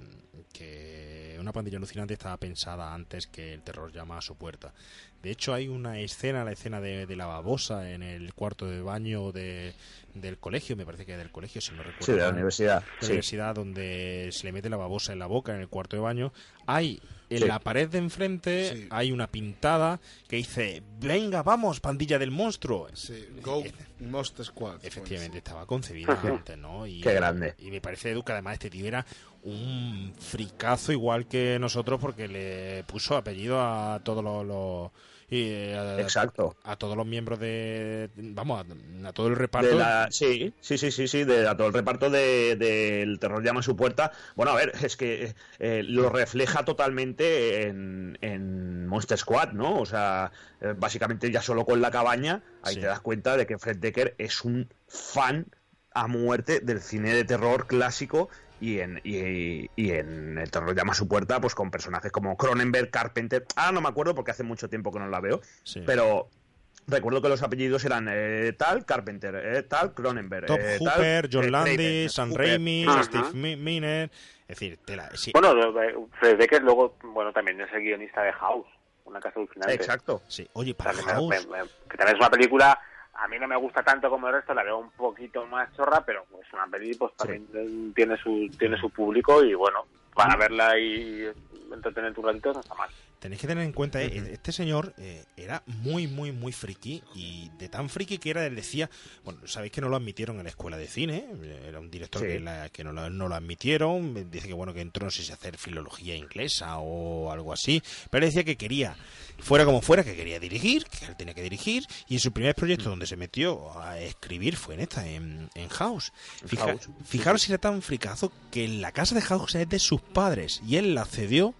que una pandilla alucinante estaba pensada antes que el terror llama a su puerta. De hecho, hay una escena, la escena de, de la babosa en el cuarto de baño de, del colegio, me parece que del colegio, si no recuerdo. Sí, de la universidad. de la Sí. universidad donde se le mete la babosa en la boca en el cuarto de baño. Hay en Sí. la pared de enfrente Sí. hay una pintada que dice venga vamos pandilla del monstruo Sí, Go Monster Squad. Efectivamente, estaba concebida antes, ¿no? Y, Qué grande. Y me parece, Edu, que además este tío era un fricazo igual que nosotros porque le puso apellido a todos los... los- y, a, Exacto. a todos los miembros de... Vamos, a, a todo el reparto. De la, sí, sí, sí, sí, sí, de a todo el reparto de- del terror llama a su puerta. Bueno, a ver, es que eh, lo refleja totalmente en, en Monster Squad, ¿no? O sea, eh, básicamente ya solo con la cabaña, ahí Sí. te das cuenta de que Fred Decker es un fan a muerte del cine de terror clásico y en, y, y en El terror llama a su puerta, pues con personajes como Cronenberg, Carpenter. Ah, no me acuerdo porque hace mucho tiempo que no la veo. Sí. Pero recuerdo que los apellidos eran eh, tal Carpenter, eh, tal Cronenberg. Top eh, tal, Hooper, John eh, Landis, Sam. Raimi, Ajá. Steve Mi- Miner. Es decir, tela, sí, Bueno, Fred Decker luego, bueno, también es el guionista de House, una casa alucinante. Exacto. sí. Oye, para También, House, me- me- que también es una película, a mí no me gusta tanto como el resto, la veo un poquito más chorra, pero es una peli, pues también tiene su tiene su público y bueno, para verla y entretenerte un ratito no está mal. tenéis que tener en cuenta, eh, este señor eh, era muy, muy, muy friki y de tan friki que era, él decía, bueno, sabéis que no lo admitieron en la escuela de cine, eh, era un director Sí. que, la- que no, lo, no lo admitieron, dice que bueno, que entró, no sé si hacer filología inglesa o algo así, pero decía que quería, fuera como fuera, que quería dirigir, que él tenía que dirigir, y en su primer proyecto donde se metió a escribir fue en esta, en, en House. Fija- House. Fijaros si era tan fricazo que la casa de House es de sus padres y él la cedió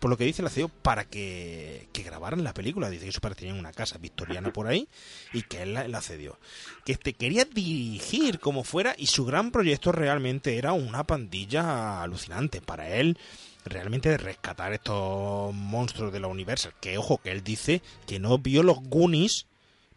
por lo que dice la cedió para que, que grabaran la película. Dice que sus padres tenían una casa victoriana por ahí y que él la, la cedió. Que este quería dirigir como fuera y su gran proyecto realmente era una pandilla alucinante. Para él, realmente de rescatar estos monstruos de la Universal. Que ojo, que él dice que no vio los Goonies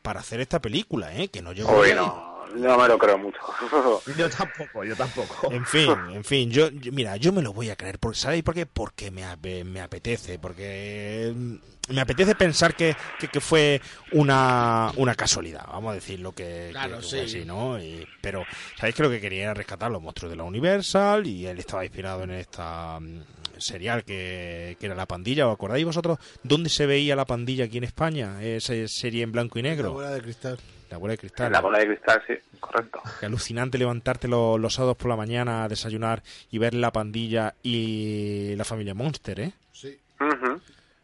para hacer esta película, ¿eh? que no llegó ahí. no, no me lo creo mucho. (laughs) Yo tampoco, yo tampoco. En fin, en fin, yo, yo- mira, yo me lo voy a creer, porque ¿sabéis por qué? Porque me, me apetece, porque mm, me apetece pensar que, que, que fue una, una casualidad, vamos a decir lo que, Claro, que- sí. fue así, ¿no? Y- pero sabéis que lo que quería era rescatar los monstruos de la Universal y él estaba inspirado en esta mm, serial que, que era La Pandilla, ¿os acordáis vosotros dónde se veía La Pandilla aquí en España? Esa serie en blanco y La negro, bola de cristal. La Bola de Cristal. La bola de cristal, sí, correcto. Qué alucinante levantarte lo- los sábados por la mañana a desayunar y ver la pandilla y la familia Monster, ¿eh? Sí.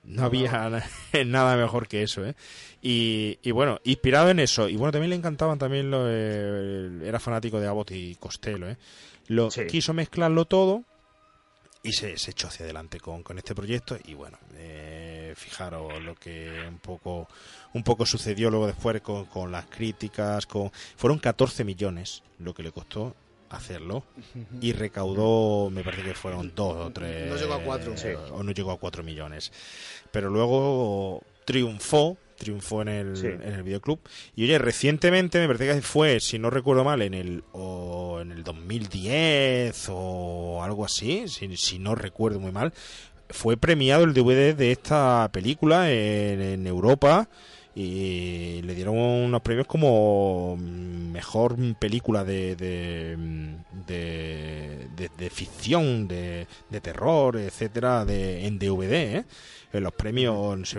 No había na- (laughs) nada mejor que eso, ¿eh? Y, y bueno, inspirado en eso, y bueno, también le encantaban también, lo, eh, era fanático de Abbott y Costello, ¿eh? Lo, Sí. Quiso mezclarlo todo y se, se echó hacia adelante con, con este proyecto y bueno, eh, fijaros lo que un poco un poco sucedió luego después con, con las críticas, con fueron 14 millones lo que le costó hacerlo y recaudó, me parece que fueron dos o tres No llegó a cuatro. eh, o no llegó a 4 millones. Pero luego triunfó, triunfó en el, Sí. en el videoclub. Y oye, recientemente me parece que fue, si no recuerdo mal, en el o en el 2010 o algo así, si, si no recuerdo muy mal, fue premiado el DVD de esta película en, en Europa y le dieron unos premios como mejor película de de, de, de- de ficción, de, de terror, etcétera, de, en DVD, ¿eh? En los premios,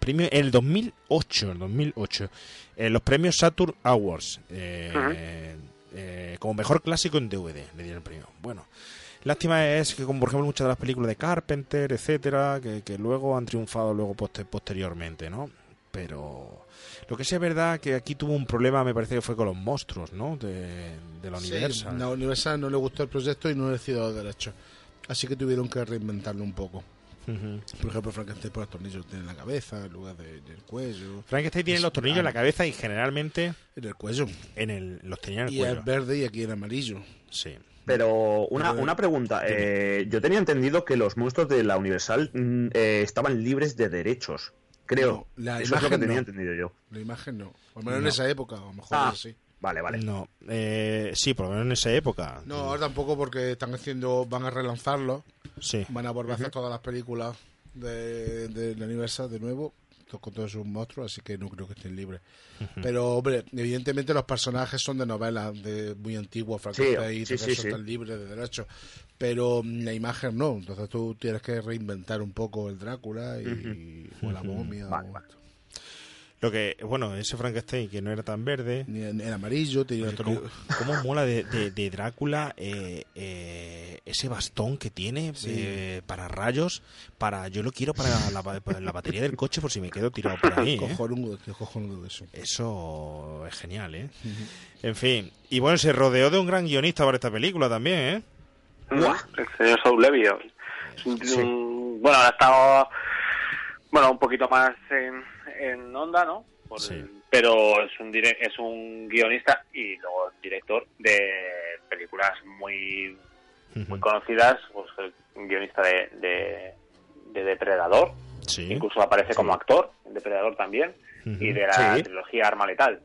premio, el 2008, el 2008, en los premios Saturn Awards, eh, eh, como mejor clásico en DVD, le dieron el premio. Bueno, Lástima es que, como por ejemplo muchas de las películas de Carpenter, etcétera, que, que luego han triunfado luego poste- posteriormente, ¿no? Pero lo que sí es verdad que aquí tuvo un problema, me parece que fue con los monstruos, ¿no? De, de la Sí, Universal. la Universal no le gustó el proyecto y no le dio los derechos. Así que tuvieron que reinventarlo un poco. Por ejemplo, Frankenstein por los tornillos tiene en la cabeza en lugar de- del cuello. Frankenstein tiene los tornillos en la cabeza y generalmente En el cuello. en el, los tenía en el Y cuello. es verde y aquí en amarillo. Sí. Pero una, Pero, una pregunta. eh, yo tenía entendido que los monstruos de la Universal mm, eh, estaban libres de derechos. Creo. No, la Eso es lo que imagen tenía no. entendido yo. La imagen no. O al menos en esa época, a lo mejor Ah. Vale, vale. No, eh, sí, por lo menos en esa época. No, ahora tampoco porque están haciendo, van a relanzarlo, Sí. van a volver a hacer todas las películas de, de la Universal de nuevo, to- con todos sus monstruos, así que no creo que estén libres. Pero, hombre, evidentemente los personajes son de novelas de muy antiguas, Frankenstein y sí, sí, sí. están libres de derechos, pero la imagen no, entonces tú tienes que reinventar un poco el Drácula y o la momia. Vale, o- vale. Lo que, bueno, ese Frankenstein que no era tan verde. Ni en, en amarillo, tenía otro- ¿Cómo, cómo mola de, de- de Drácula eh, eh, ese bastón que tiene eh, para rayos? Para Yo lo quiero para la, para la batería del coche por si me quedo tirado por ahí. (laughs) ¿eh? cojonudo, tío, cojonudo de eso. Eso es genial, ¿eh? En fin. Y bueno, se rodeó de un gran guionista para esta película también, ¿eh? El señor un- un- bueno, ahora ha estado bueno, un poquito más en, en onda, ¿no? Por Sí. pero es un dire- es un guionista y luego director de películas muy muy conocidas, pues el guionista de, de, de Depredador, Sí. incluso aparece como actor en Depredador también, y de la Sí. trilogía Arma Letal.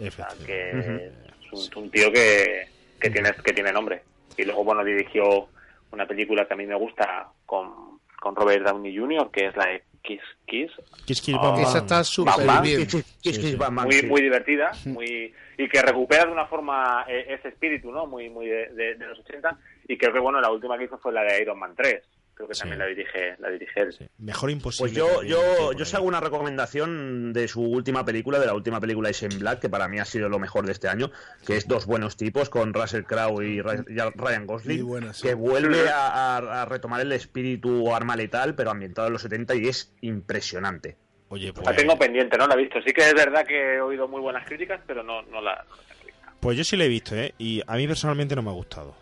O sea, que es un, un tío que, que, tiene, que tiene nombre. Y luego, bueno, dirigió una película que a mí me gusta con, con Robert Downey Jr., que es la de Kiss Kiss, Kiss Kiss Ah, Bam Bam. Esa está súper bien. Kiss, Kiss, Kiss, Bam, Bam, muy, sí. muy divertida muy y que recupera de una forma eh, ese espíritu no muy muy de, de- de los 80 y creo que bueno la última que hizo fue la de Iron Man 3 creo que Sí. también la dirige la dirige él Sí. Mejor imposible. Pues yo, yo, yo os hago una recomendación de su última película, de la última película de Shane Black, que para mí ha sido lo mejor de este año, que es Dos Buenos Tipos con Russell Crowe y Ryan Gosling, Muy buena, sí. que vuelve a, a- a retomar el espíritu arma letal, pero ambientado en los 70 y es impresionante. Oye, pues, la tengo pendiente no la he visto sí que es verdad que he oído muy buenas críticas pero no no la, no la pues yo sí lo he visto, ¿eh? Y a mí personalmente no me ha gustado.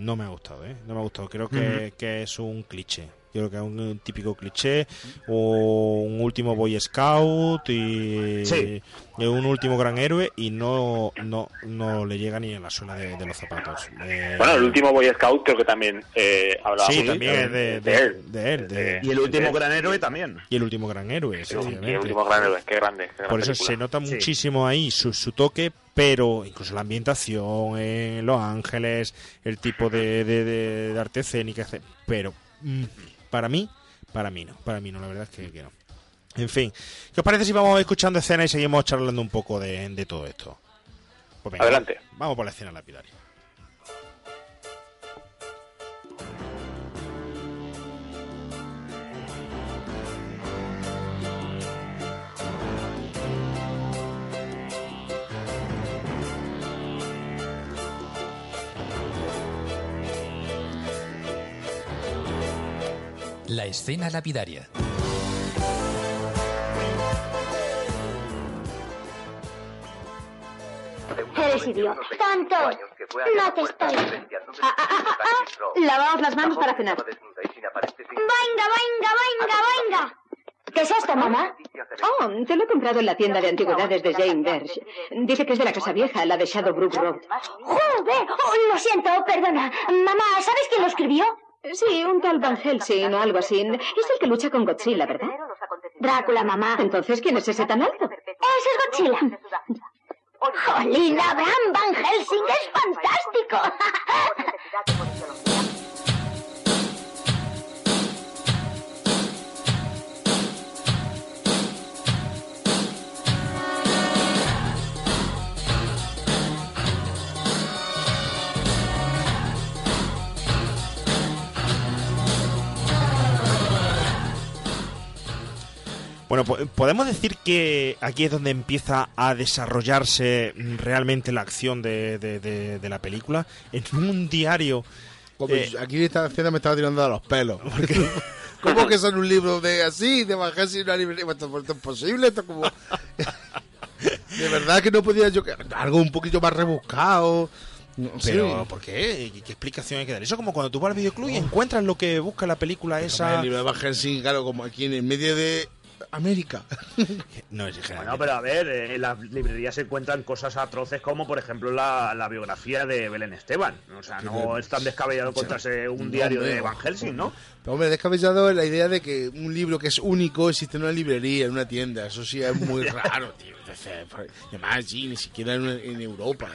No me ha gustado, ¿eh? No me ha gustado. Creo que, que es un cliché. Yo creo que es un, un típico cliché. O un último Boy Scout y, Sí. un último gran héroe y no, no, no le llega ni en la suela de, de los zapatos. Eh, bueno el último Boy Scout creo que también eh, hablaba Sí, también es de, de- él de él, de- Y el último gran héroe también. y el último gran héroe, Sí, el último gran héroe qué grande qué gran Por eso película. se nota Sí. muchísimo ahí su, su toque, pero incluso la ambientación en Los Ángeles, el tipo de, de, de- de arte escénica, pero mm, para mí, para mí no, para mí no, la verdad es que, que no. En fin, ¿qué os parece si vamos escuchando escenas y seguimos charlando un poco de, de todo esto? Pues venga, Adelante. Vamos por la escena lapidaria. La escena lapidaria. Eres idiota. ¡Tonto! No te estoy. Ah, ah, ah, ah. Lavamos las manos para cenar. Venga, venga, venga, venga. ¿Qué es esto, mamá? Oh, te lo he comprado en la tienda de antigüedades de Jane Berge. Dice que es de la casa vieja, la de Shadowbrook Road. ¡Joder! Oh, lo siento, perdona. Mamá, ¿sabes quién lo escribió? Sí, un tal Van Helsing o algo así. Es el que lucha con Godzilla, ¿verdad? Drácula, mamá. Entonces, ¿quién es ese tan alto? Ese es Godzilla. Jolín, Abraham Van Helsing es fantástico. (laughs) Bueno, po- podemos decir que aquí es donde empieza a desarrollarse realmente la acción de, de- de- de la película. En un diario. Como Eh, aquí esta escena me estaba tirando a los pelos. (laughs) ¿Cómo que son un libro de así, de bajarse y una librería? Esto, esto es posible, esto como... (laughs) de verdad que no podía yo... Algo un poquito más rebuscado. No. Pero, ¿por qué? ¿Qué, qué explicación hay que dar? Eso como cuando tú vas al videoclub y encuentras lo que busca la película esa. El libro de Van Helsing, claro, como aquí en el medio de América. (laughs) No es Bueno, pero a ver, eh, en las librerías se encuentran cosas atroces como, por ejemplo, la, la biografía de Belén Esteban. O sea, no es tan descabellado encontrarse un diario de Van Helsing, ¿no? Pero, hombre, descabellado la idea de que un libro que es único existe en una librería, en una tienda. Eso sí es muy (laughs) raro, tío. Además, sí, ni siquiera en, en Europa.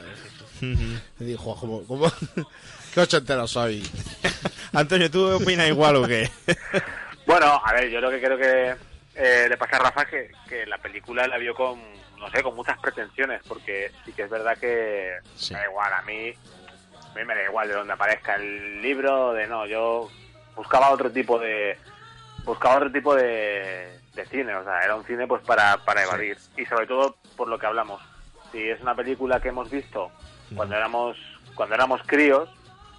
Me dijo, como, como, ¿qué ochentero soy? (laughs) Antonio, ¿tú opinas igual o qué? Bueno, a ver, yo lo que creo que eh, le pasa a Rafa que, que la película la vio con, no sé, con muchas pretensiones, porque sí que es verdad que Sí. me da igual, a mí, a mí me da igual de donde aparezca el libro, de no, yo buscaba otro tipo de, buscaba otro tipo de, de cine, o sea, era un cine pues para, para evadir, y sobre todo por lo que hablamos, si es una película que hemos visto cuando éramos, cuando éramos críos,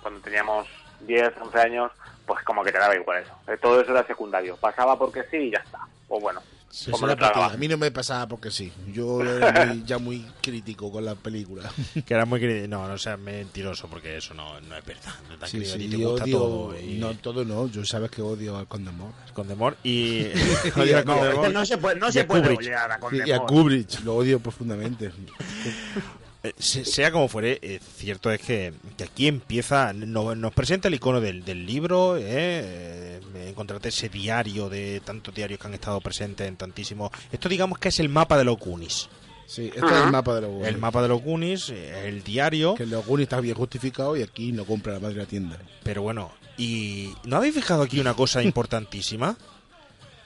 cuando teníamos 10, 11 años, pues como que te daba igual eso. Eh, Todo eso era secundario. Pasaba porque sí y ya está. O bueno, como lo a mí no me pasaba porque sí. Yo (laughs) era muy- ya muy crítico con la película. (laughs) que era muy cri- No, no seas mentiroso porque eso no, no es verdad. No es tan Sí, sí, te yo gusta odio... todo. Y... No, todo no. Yo sabes que odio al Condemor. Condemor y. No, (laughs) odio a Condemor. Se puede, no Y se a puede odiar a Y a Condemor. Kubrick lo odio profundamente. Eh, se- sea como fuere, eh, cierto es que, que aquí empieza, no- nos presenta el icono del, del libro, eh, eh, encontrarte ese diario de tantos diarios que han estado presentes en tantísimos... Esto digamos que es el mapa de los Goonies. Sí, este es el mapa de los Goonies. El mapa de los Goonies, el diario... Que los Goonies está bien justificado y aquí no compra la madre de la tienda. Pero bueno, ¿y no habéis fijado aquí una cosa (laughs) importantísima?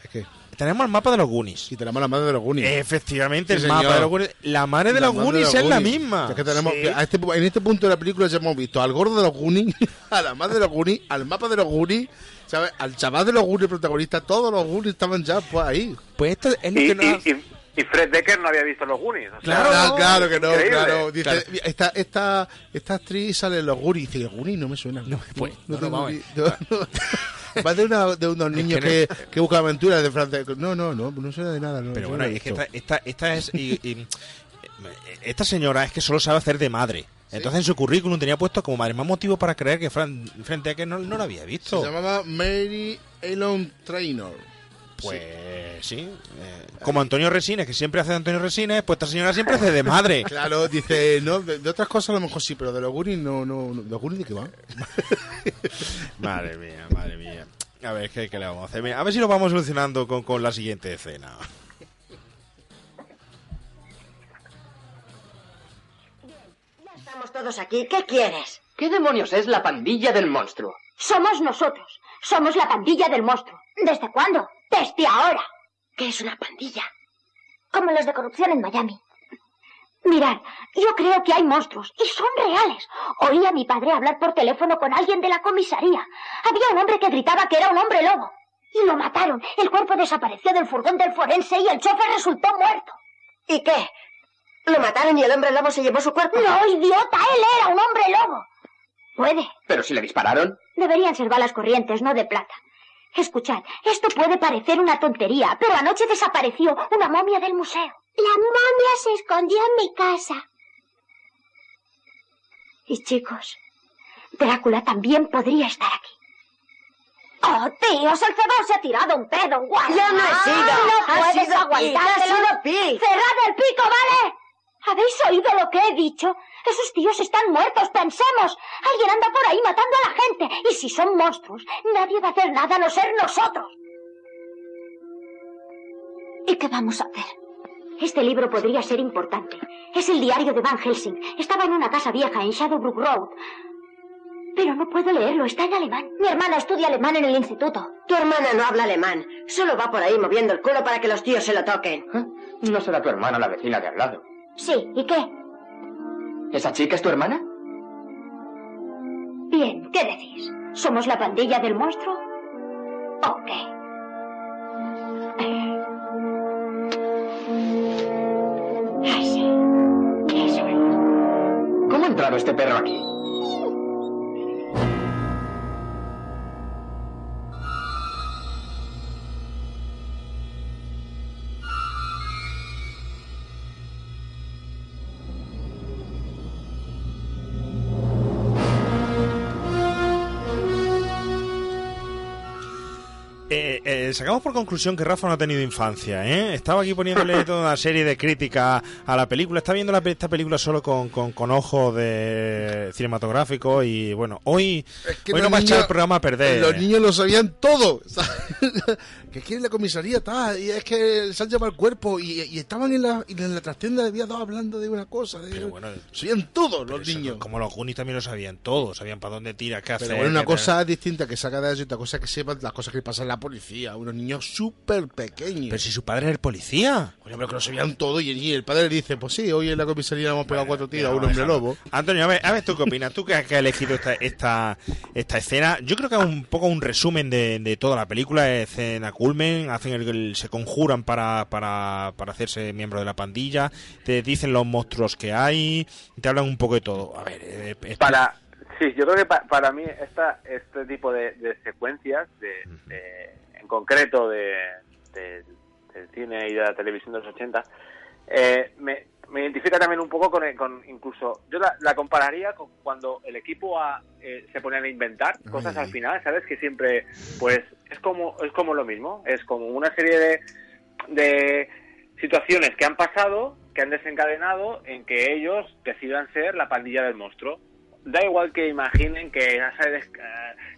Es que Tenemos el mapa de los Goonies. y tenemos la madre de los Goonies. Efectivamente, Sí, el mapa señor. de los Goonies. La madre de La los madre Goonies de es la misma. Es que tenemos, Sí. a este, en este punto de la película ya hemos visto al gordo de los Goonies, (laughs) a la madre de los Goonies, al mapa de los Goonies, ¿sabes? al chaval de los Goonies protagonista, todos los Goonies estaban ya pues ahí. Pues esto es lo Y, que nos... y- y- y Fred Decker no había visto los Goonies. o sea, Claro, Ah, claro que no, claro. Dice, Claro. Esta, esta, esta actriz sale en los Goonies. Dice, Goonies no me suena. No, pues, no, no, (laughs) no, no. Va de, una, de unos niños que que, que buscan aventuras de Francia. No, no, no, no suena de nada. No, Pero bueno, y es que esta, esta, esta es... y- y- esta señora es que solo sabe hacer de madre. Entonces en su currículum tenía puesto como madre más motivo para creer que Fran, Frente a que no, no lo había Se visto. llamaba Mary Elon Trainor. Pues sí. eh, como Antonio Resines, que siempre hace de Antonio Resines, pues esta señora siempre hace de madre. (laughs) Claro, dice, no, de, de otras cosas a lo mejor sí, pero de los Goonies no, no, no. ¿Los Goonies de qué van? (laughs) Madre mía, madre mía. A ver, ¿qué, qué le vamos a hacer? Mira, A ver si lo vamos solucionando con, con la siguiente escena. Estamos todos aquí. ¿Qué quieres? ¿Qué demonios es la pandilla del monstruo? Somos nosotros. Somos la pandilla del monstruo. ¿Desde cuándo? Desde ahora. ¿Qué es una pandilla? Como los de corrupción en Miami. Mirad, yo creo que hay monstruos y son reales. Oí a mi padre hablar por teléfono con alguien de la comisaría. Había un hombre que gritaba que era un hombre lobo. Y lo mataron. El cuerpo desapareció del furgón del forense y el chofer resultó muerto. ¿Y qué? ¿Lo mataron y el hombre lobo se llevó su cuerpo? No, idiota, él era un hombre lobo. Puede. ¿Pero si le dispararon? Deberían ser balas corrientes, no de plata. Escuchad, esto puede parecer una tontería, pero anoche desapareció una momia del museo. La momia se escondió en mi casa. Y chicos, Drácula también podría estar aquí. ¡Oh, tíos! El cebón se ha tirado un pedo, guay. Yo no he sido. No Ha puedes sido aguantártelo. ¡Cerrad el pico, vale! ¿Habéis oído lo que he dicho? Esos tíos están muertos, pensemos. Alguien anda por ahí matando a la gente. Y si son monstruos, nadie va a hacer nada a no ser nosotros. ¿Y qué vamos a hacer? Este libro podría ser importante. Es el diario de Van Helsing. Estaba en una casa vieja en Shadowbrook Road. Pero no puedo leerlo, está en alemán. Mi hermana estudia alemán en el instituto. Tu hermana no habla alemán. Solo va por ahí moviendo el culo para que los tíos se lo toquen. ¿Eh? No será tu hermana la vecina de al lado. Sí, ¿y qué? ¿Esa chica es tu hermana? Bien, ¿qué decís? ¿Somos la pandilla del monstruo? ¿O qué? Ay, sí. Eso es. ¿Cómo ha entrado este perro aquí? Eh, sacamos por conclusión que Rafa no ha tenido infancia, ¿eh? Estaba aquí poniéndole (laughs) toda una serie de críticas a la película. Está viendo la, esta película solo con, con, con ojos de cinematográfico y bueno, hoy, que hoy no va a echar el programa a perder. Los niños lo sabían todo. (laughs) que quiere la comisaría, tal. Y es que se han llevado el cuerpo. Y, y estaban en la, en la trastienda de día dos hablando de una cosa. De, Pero bueno, sabían todo pero los niños. Como los Goonies también lo sabían todo, sabían para dónde tira, qué hacer. Pero bueno, una cosa distinta que saca de eso y otra cosa que sepan las cosas que pasan en la policía. Unos niños súper pequeños. Pero si su padre es el policía. Oye, pero que lo sabían todo y, y el padre le dice, pues sí, hoy en la comisaría le hemos pegado cuatro tiros a un hombre lobo. Antonio, a ver, a ver tú qué opinas. Tú que has, elegido esta, esta, esta escena. Yo creo que es un poco un resumen de, de toda la película. Escena culmen, hacen el, el- se conjuran para, para, para hacerse miembro de la pandilla. Te dicen los monstruos que hay. Te hablan un poco de todo. A ver, eh, esto- Para, sí, yo creo que pa- para mí esta, este tipo de, de secuencias, de, concreto de, de- del cine y de la televisión de los 80, eh, me, me identifica también un poco con, el- con incluso, yo la, la compararía con cuando el equipo A eh, se ponen a inventar cosas al final, ¿sabes? Que siempre, pues, es como, es como lo mismo, es como una serie de, de situaciones que han pasado que han desencadenado en que ellos decidan ser la pandilla del monstruo. Da igual que imaginen que ya sabes,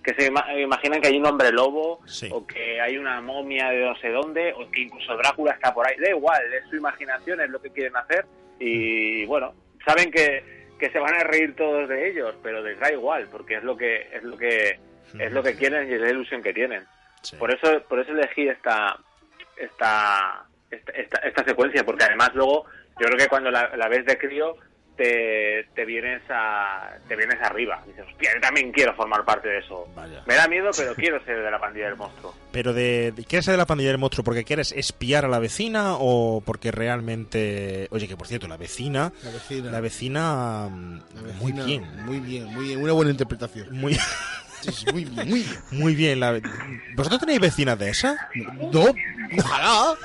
que se ima- imaginen que hay un hombre lobo Sí. o que hay una momia de no sé dónde o que incluso Drácula está por ahí. Da igual, es su imaginación, es lo que quieren hacer y bueno, saben que, que se van a reír todos de ellos, pero les da igual porque es lo que es lo que es lo que quieren y es la ilusión que tienen. Sí. Por eso por eso elegí esta esta esta, esta, esta secuencia porque además luego yo creo que cuando la, la ves de crío te, te vienes a te vienes arriba dices hostia yo también quiero formar parte de eso Vaya. me da miedo pero quiero ser de la pandilla del monstruo Pero de, de- ¿quieres ser de la pandilla del monstruo porque quieres espiar a la vecina o porque realmente... Oye, que por cierto, la vecina... La vecina. La vecina... mm, muy bien. Muy bien, muy bien. Una buena interpretación. Muy, muy bien, muy bien. (laughs) muy bien. La, ¿Vosotros tenéis vecinas de esas? No, ojalá.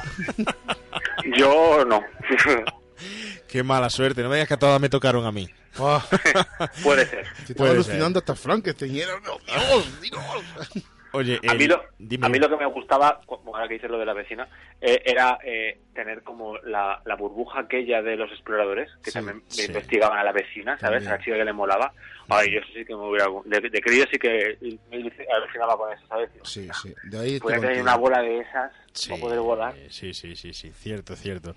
(laughs) yo no (laughs) Qué mala suerte. No me digas que a todas me tocaron a mí. Ah, (laughs) puede ser te estaba alucinando hasta Frankenstein. y era, ¡oh, Dios, Dios! Oye, a mí lo dime. a mí lo que me gustaba ahora que dices lo de la vecina eh, era eh, tener como la, la burbuja aquella de los exploradores que Sí, también sí. investigaban a la vecina sabes También. a la chica que le molaba ay yo sí que me hubiera de, de crío sí que me alucinaba con eso sabes Sí, sí. De ahí Puede tener una bola de esas Sí, para poder volar. Sí, sí, sí, sí, cierto, cierto.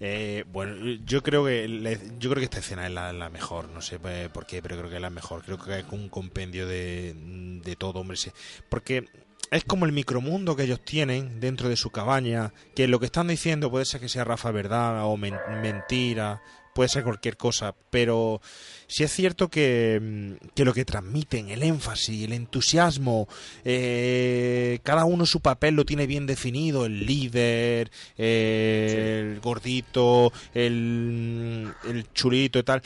Eh, bueno, yo creo que la- yo creo que esta escena es la, la mejor, no sé eh, por qué, pero creo que es la mejor. Creo que es un compendio de, de todo, hombre, sí. porque es como el micromundo que ellos tienen dentro de su cabaña, que lo que están diciendo puede ser que sea Rafa verdad o men- mentira, puede ser cualquier cosa, pero sí es cierto que, mm, que lo que transmiten, el énfasis, el entusiasmo, eh, cada uno su papel lo tiene bien definido, el líder, eh, el gordito, el, el chulito y tal,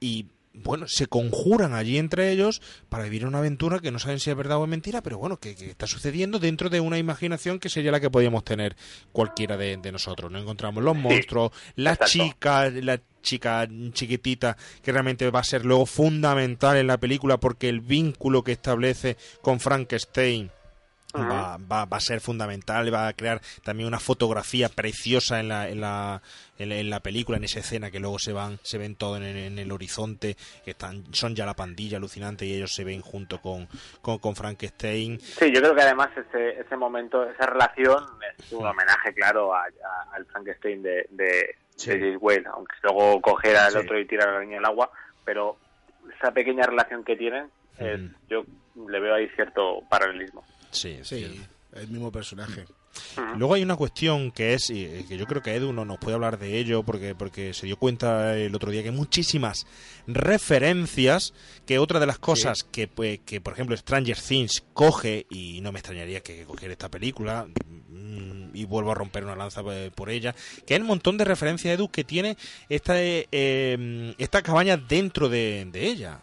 y bueno, se conjuran allí entre ellos para vivir una aventura que no saben si es verdad o es mentira, pero bueno, que, que está sucediendo dentro de una imaginación que sería la que podíamos tener cualquiera de, de nosotros. No encontramos los monstruos, la exacto. chica, la chica chiquitita, que realmente va a ser luego fundamental en la película porque el vínculo que establece con Frankenstein va, va, va a ser fundamental, va a crear también una fotografía preciosa en la, en la, en la, en la película, en esa escena que luego se van, se ven todo en, el- en el horizonte, que están, son ya la pandilla alucinante y ellos se ven junto con, con, con Frankenstein. Sí, yo creo que además ese, ese momento, esa relación es un homenaje claro a- a- al Frankenstein de, de, de James Whale, aunque luego cogiera el Sí. otro y tirara a la niña al agua, pero esa pequeña relación que tienen, es- Mm. yo le veo ahí cierto paralelismo. Sí, Sí, el mismo personaje. Luego hay una cuestión que es, y eh, que yo creo que Edu no nos puede hablar de ello, porque, porque se dio cuenta el otro día que hay muchísimas referencias, que otra de las cosas que, pues, que, por ejemplo, Stranger Things coge, y no me extrañaría que cogiera esta película, mm, y vuelvo a romper una lanza eh, por ella, que hay un montón de referencias, Edu, que tiene esta, eh, eh, esta cabaña dentro de, de ella.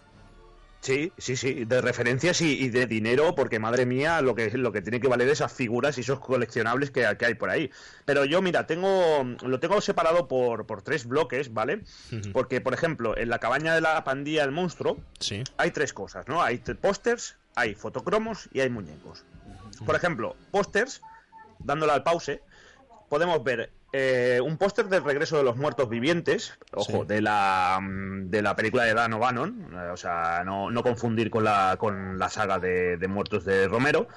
Sí, sí, sí, de referencias y, y de dinero, porque madre mía, lo que lo que tiene que valer esas figuras y esos coleccionables que, que hay por ahí. Pero yo, mira, tengo lo tengo separado por, por tres bloques, ¿vale? Porque, por ejemplo, en la cabaña de la pandilla del monstruo Sí. hay tres cosas, ¿no? Hay pósters, hay fotocromos y hay muñecos. Por ejemplo, pósters, dándole al pause, podemos ver eh, un póster del regreso de los muertos vivientes, ojo, Sí. de la mm, de la película de Dan O'Bannon, eh, o sea, no, no confundir con la con la saga de, de muertos de Romero.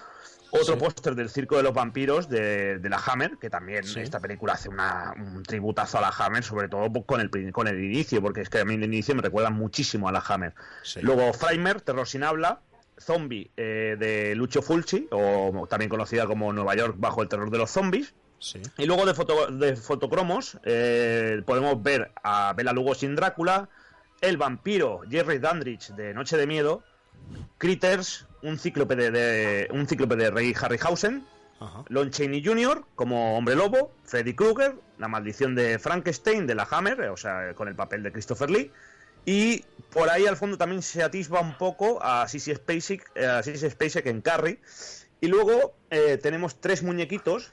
Otro póster del Circo de los Vampiros de, de la Hammer, que también Sí. esta película hace una, un tributazo a la Hammer, sobre todo con el, con el inicio, porque es que a mí el inicio me recuerda muchísimo a la Hammer. Sí. Luego Fraimer, Terror sin habla, Zombie eh, de Lucio Fulci, o también conocida como Nueva York bajo el terror de los zombies. Sí. Y luego de, foto, de fotocromos eh, podemos ver a Bela Lugosi en Drácula, el vampiro Jerry Dandridge de Noche de Miedo, Critters, un cíclope de, de- un cíclope de Ray Harryhausen, Ajá. Lon Chaney Jr. como Hombre Lobo, Freddy Krueger, La Maldición de Frankenstein de la Hammer, o sea, con el papel de Christopher Lee. Y por ahí al fondo también se atisba un poco a Sissy Spacek, a Sissy Spacek en Carrie. Y luego eh, tenemos tres muñequitos,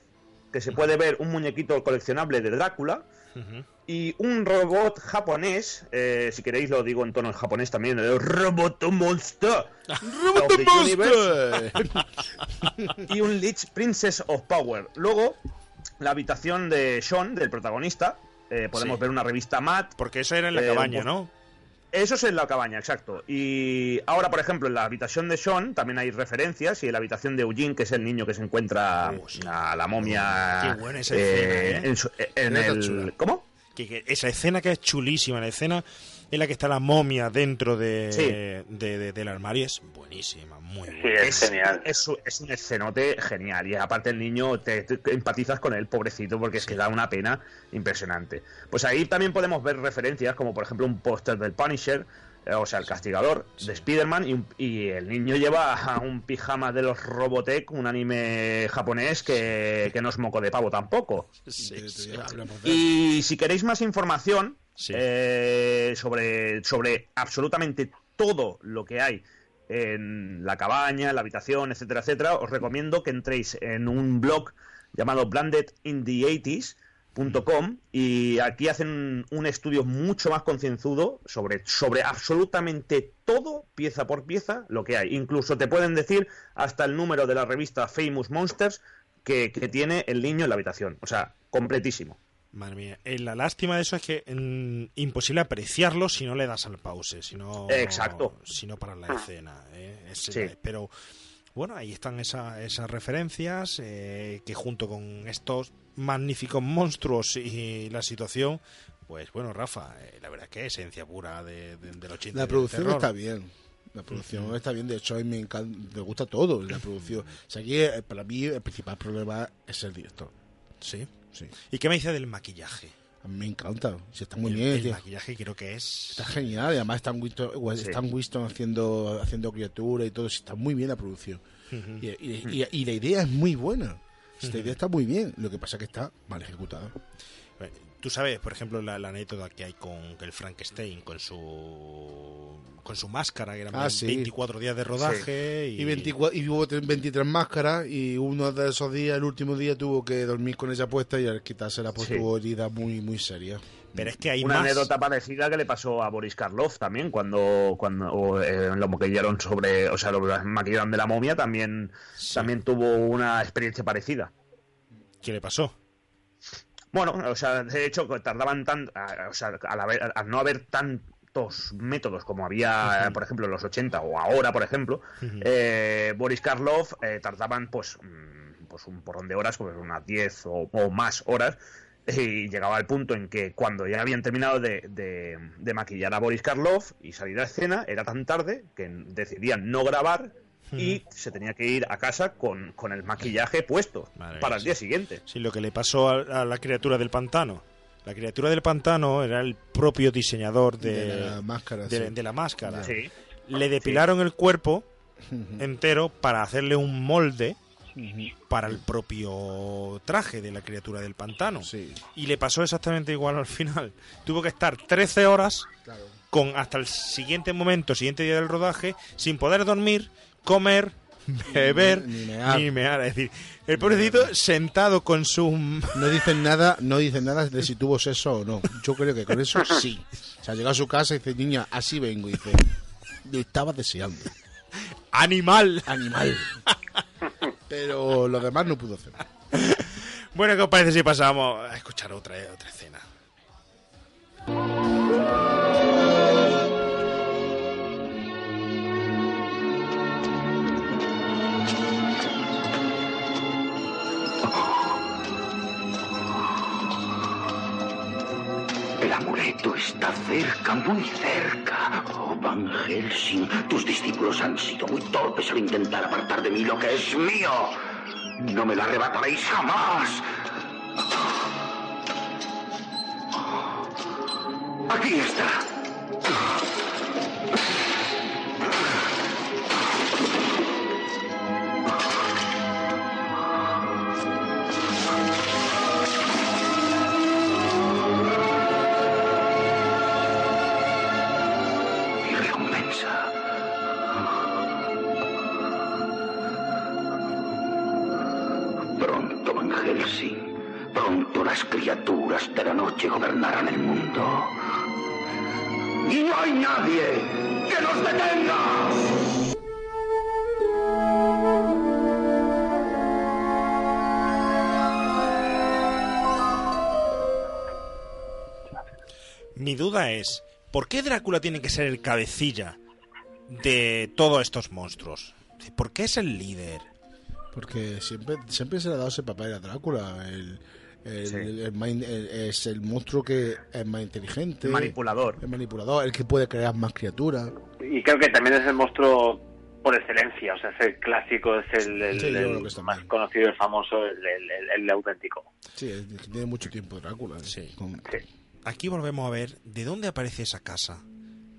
que se puede ver un muñequito coleccionable de Drácula y un robot japonés, eh, si queréis lo digo en tono japonés también, el Robot Monster the Universe y un Lich Princess of Power. Luego, la habitación de Sean, del protagonista, eh, podemos Sí. ver una revista Matt. Porque eso era en la Eh, cabaña, ¿no? Eso es en la cabaña, exacto. Y ahora, por ejemplo, en la habitación de Sean también hay referencias y en la habitación de Eugene, que es el niño que se encuentra a la momia. Qué buena esa eh, escena, ¿eh? en su- en Está el-. ¿Cómo? Que, que esa escena que es chulísima, la escena en la que está la momia dentro de, Sí. de- de- del armario es buenísima, muy buena. es, Es, un- es un escenote genial y aparte el niño te, te empatizas con él, pobrecito, porque es que da una pena impresionante. Pues ahí también podemos ver referencias como por ejemplo un póster del Punisher, eh, o sea, el castigador de Spider-Man y el niño lleva un pijama de los Robotech, un anime japonés que, que no es moco de pavo tampoco. Y si queréis más información eh, sobre, sobre absolutamente todo lo que hay en la cabaña, en la habitación, etcétera, etcétera, os recomiendo que entréis en un blog llamado blendedintheeighties.com y aquí hacen un estudio mucho más concienzudo sobre, sobre absolutamente todo, pieza por pieza, lo que hay. Incluso te pueden decir hasta el número de la revista Famous Monsters que, que tiene el niño en la habitación. O sea, completísimo. Madre mía, eh, la lástima de eso es que mm, imposible apreciarlo si no le das al pause, si no, Exacto. si no paras la escena. ¿eh? Es- Sí. Pero bueno, ahí están esa- esas referencias eh, que junto con estos magníficos monstruos y la situación, pues bueno, Rafa, eh, la verdad es que es esencia pura de, de- del 80. La producción está bien. La producción está bien, de hecho a mí me encanta, me gusta todo la producción. O sea, aquí eh, para mí el principal problema es el director. Sí. Sí. ¿Y qué me dice del maquillaje? A mí me encanta, sí, está muy el, bien. el tío. maquillaje creo que es... Está genial, y además Stan Winston, Sí. Stan Winston haciendo, haciendo criatura y todo, está muy bien la producción. Ujú. y, y- y- y la idea es muy buena. Esta idea está muy bien, lo que pasa es que está mal ejecutada. Tú sabes, por ejemplo, la, la anécdota que hay con el Frankenstein, con su con su máscara, que eran Ah, sí. 24 días de rodaje. Y, 24 y hubo tre- 23 máscaras y uno de esos días, el último día, tuvo que dormir con ella puesta y al quitársela pues Sí. tuvo herida muy, muy seria. Pero es que hay Una más. anécdota parecida que le pasó a Boris Karloff también cuando cuando eh, lo maquillaron sobre, o sea, lo maquillaron de la momia también también tuvo una experiencia parecida. ¿Qué le pasó? Bueno, o sea, de hecho tardaban tan, a- o sea, al, haber- al no haber tantos métodos como había, por ejemplo, en los 80 o ahora, por ejemplo, eh, Boris Karloff eh, tardaban pues mm, pues un porrón de horas, pues unas 10 o, o más horas y llegaba al punto en que cuando ya habían terminado de, de- de maquillar a Boris Karloff y salir a escena, era tan tarde que decidían no grabar y se tenía que ir a casa con, con el maquillaje puesto Madre para mía, el día sí. siguiente. Sí, lo que le pasó a, a la criatura del pantano. La criatura del pantano era el propio diseñador de, De la máscara, de, sí. de la máscara. Sí. Le depilaron el cuerpo entero para hacerle un molde para el propio traje de la criatura del pantano. Y le pasó exactamente igual al final. Tuvo que estar 13 horas con hasta el siguiente momento, siguiente día del rodaje, sin poder dormir, comer, beber, Ni mear. ni mear. Es decir, el pobrecito sentado con su... No dicen nada, no dicen nada de si tuvo sexo o no. Yo creo que con eso sí. O sea, llega a su casa y dice, niña, así vengo. Y dice, lo estaba deseando. ¡Animal! Animal. Pero lo demás no pudo hacer. Bueno, ¿qué os parece si pasamos a escuchar otra, otra escena? Amuleto está cerca, muy cerca. Oh, Van Helsing, tus discípulos han sido muy torpes al intentar apartar de mí lo que es mío. No me lo arrebataréis jamás. Aquí está. Criaturas de la noche gobernarán el mundo. Y no hay nadie que nos detenga. mi duda es, ¿por qué Drácula tiene que ser el cabecilla de todos estos monstruos? ¿Por qué es el líder? Porque siempre, siempre se le ha dado ese papel a Drácula. El, el- Sí. el el- es el monstruo que es más inteligente. Manipulador. El manipulador, el que puede crear más criaturas. Y creo que también es el monstruo por excelencia, o sea, es el clásico, es el, el- Sí, el más bien. conocido, el famoso, el, el- el- el auténtico. Sí, es tiene mucho tiempo Drácula. Sí. Aquí volvemos a ver de dónde aparece esa casa.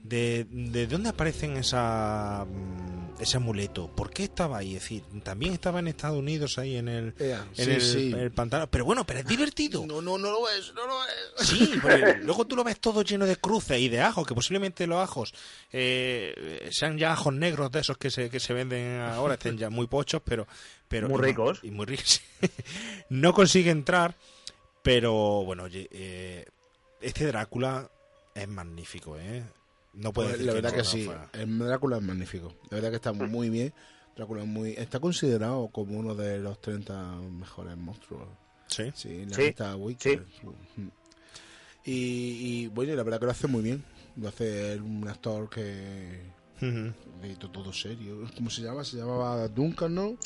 De, de dónde aparecen esa mm, ese amuleto. ¿Por qué estaba ahí? Es decir, también estaba en Estados Unidos ahí en el, en sí, el, sí. el pantano. Pero bueno, pero es divertido. No, no, no lo es, no lo es. Sí, porque (laughs) luego tú lo ves todo lleno de cruces y de ajos, que posiblemente los ajos eh, sean ya ajos negros de esos que se, que se venden ahora, estén ya muy pochos, pero... pero Muy ricos. Y muy ricos. (laughs) no consigue entrar, pero bueno, oye, eh, este Drácula es magnífico, ¿eh? No puede Pues decir la verdad no, que sí, fuera. el Drácula es magnífico. La verdad que está muy bien. Drácula es muy está considerado como uno de los 30 mejores monstruos. Sí. Sí, la Sí, lista Witcher. Mm. Y, y bueno, la verdad que lo hace muy bien. Lo hace un actor que de to- todo serio. ¿Cómo se llama? Se llamaba Duncan, ¿no?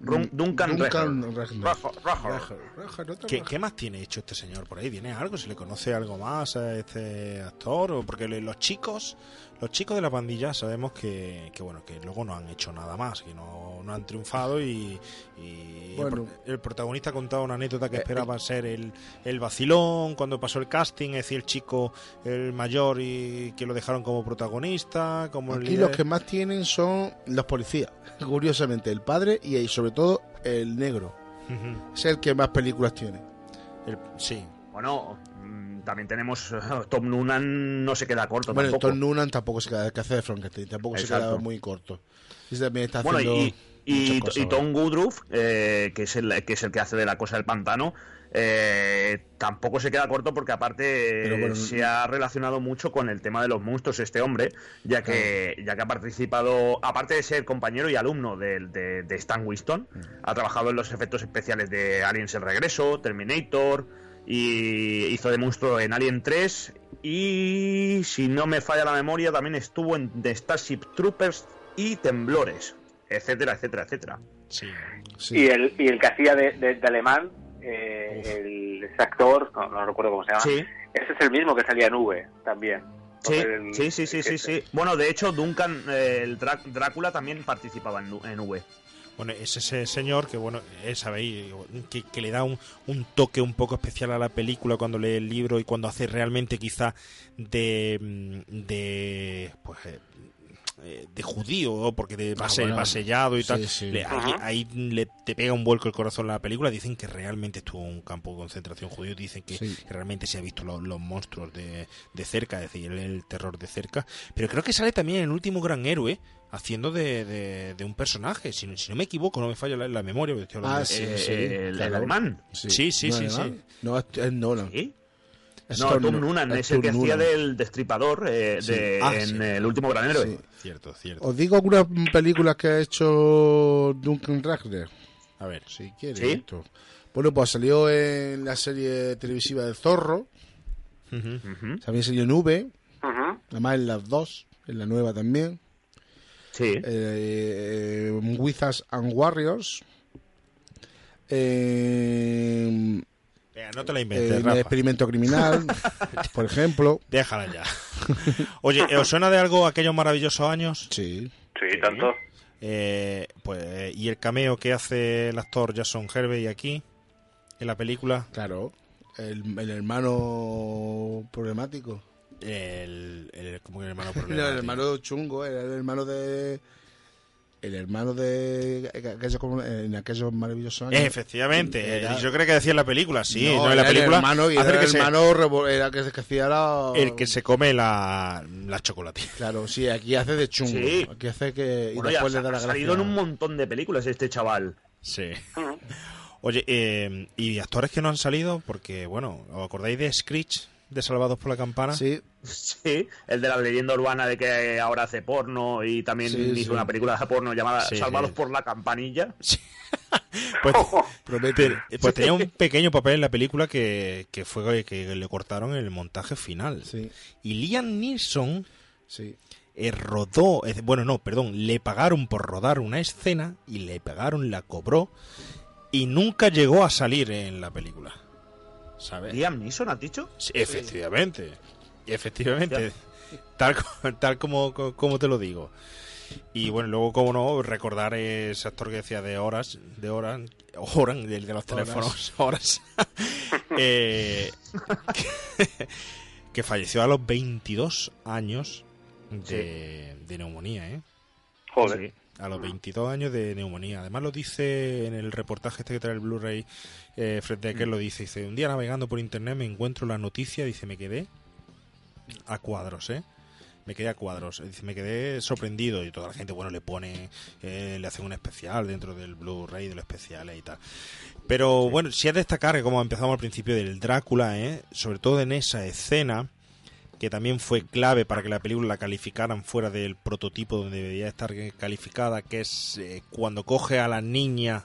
Run- Duncan Duncan Reger, otro ¿Qué, qué más tiene hecho este señor por ahí? ¿Viene algo? ¿Se le conoce algo más a este actor? O porque los chicos, los chicos de la pandilla sabemos que, que bueno, que luego no han hecho nada más, que no, no han triunfado y, y Bueno. el, pro- el protagonista ha contado una anécdota que Eh, esperaba ser el, el vacilón cuando pasó el casting, es decir, el chico, el mayor y que lo dejaron como protagonista, como el Aquí líder. los que más tienen son los policías. (laughs) Curiosamente, el padre y, sobre todo el negro. Es el que más películas tiene. El- sí. Bueno, también tenemos (laughs) Tom Noonan no se queda corto Bueno, tampoco. Tom Noonan tampoco se queda, que hace de Frankenstein, tampoco se queda muy corto. Está Bueno, y, y, muchas cosas y Tom Woodruff, eh, que, es el, que es el que hace de la cosa del pantano, eh, tampoco se queda corto porque aparte bueno, se ha relacionado mucho con el tema de los monstruos este hombre, ya que, ya que ha participado, aparte de ser compañero y alumno de, de- de Stan Winston, Mm. ha trabajado en los efectos especiales de Aliens el Regreso, Terminator, y hizo de monstruo en Alien 3, y si no me falla la memoria, también estuvo en The Starship Troopers y Temblores, etcétera, etcétera, etcétera. Sí. Sí. Y, el, y el que hacía de, de- de alemán, eh, el, ese actor, no, no recuerdo cómo se llama, Sí. ese es el mismo que salía en V también. Sí, El- sí, sí, sí, sí, sí. Bueno, de hecho, Duncan, eh, el Drá- Drácula también participaba en, en V. Bueno, es ese señor que, bueno, eh, sabéis, que, que le da un, un toque un poco especial a la película cuando lee el libro y cuando hace realmente quizá de, mm, de pues, eh, de judío, ¿no? porque de, va, Ah, ser- bueno. va sellado y Sí, tal. sí. Le- ahí, le, te pega un vuelco el corazón la película. Dicen que realmente estuvo en un campo de concentración judío. Dicen que, Sí. que realmente se ha visto lo- los monstruos de, de cerca, es decir, el, el terror de cerca. Pero creo que sale también el último gran héroe haciendo de, de- de un personaje. Si, no- si no me equivoco, no me falla la, la memoria. porque estoy hablando Ah, de- sí, Eh, sí. el- alemán. Sí, sí, ¿No sí, es sí. No, es, es Nolan. ¿Sí? No, Tom Tom No- Noonan es es el que hacía del destripador eh, Sí. de- Ah, en sí. El último gran héroe. Sí. Cierto, cierto. Os digo algunas películas que ha hecho Duncan Regner. A ver. Si quieres. ¿Sí? esto. Bueno, pues salió en la serie televisiva del Zorro. También salió en V. Ujú. Además en las dos. En la nueva también. Sí. Eh, Wizards and Warriors. Eh, Venga, no te la eh, inventes, Rafa. experimento criminal, (laughs) por ejemplo. Déjala ya. Oye, ¿os suena de algo aquellos maravillosos años? Sí. Sí, tanto. Eh, pues, y el cameo que hace el actor Jason Hervey aquí, en la película, Claro. El, el hermano problemático. el, el, como que el hermano (laughs) Era el problemático. hermano chungo, era el hermano de. El hermano de. aquellos- en aquellos maravillosos años. Efectivamente, Era- yo creo que decía en la película, sí, no, en la película El hermano, y era que el se- hermano revo- era que, que hacía la. el que se come la, la chocolatina. Claro, sí, aquí hace de chungo. Sí. Aquí hace que. Y Bueno, después ha, le da la ha salido en gracia. un montón de películas este chaval. Sí. Oye, eh, ¿y actores que no han salido? Porque, bueno, ¿os acordáis de Screech, de Salvados por la Campana? Sí, Sí, el de la leyenda urbana de que ahora hace porno y también Sí, hizo sí. una película de porno llamada Sí, Salvados sí. por la campanilla. Sí. (laughs) Pues, te- pues tenía un pequeño papel en la película que, que fue que le cortaron en el montaje final. Sí. Y Liam Neeson Sí. eh, rodó, eh, bueno, no, perdón, le pagaron por rodar una escena y le pagaron, la cobró y nunca llegó a salir en la película. ¿Sabes? Liam Neeson, ¿has dicho? Sí, efectivamente. Efectivamente. Tal, tal como, co- como te lo digo. Y bueno, luego, como no, recordar ese actor que decía de horas, de horas, Oran, del de los teléfonos, (laughs) horas, eh, que, (laughs) que falleció a los 22 años de, de neumonía, ¿eh? Joder. A los 22 años de neumonía. Además lo dice en el reportaje este que trae el Blu-ray, eh, Fred Decker lo dice, dice, un día navegando por internet me encuentro la noticia, dice, me quedé a cuadros, ¿eh? Me quedé a cuadros, dice, me quedé sorprendido y toda la gente, bueno, le pone, eh, le hacen un especial dentro del Blu-ray de los especiales y tal. Pero bueno, sí es destacar que como empezamos al principio del Drácula, ¿eh? sobre todo en esa escena, que también fue clave para que la película la calificaran fuera del prototipo donde debería estar calificada, que es eh, cuando coge a la niña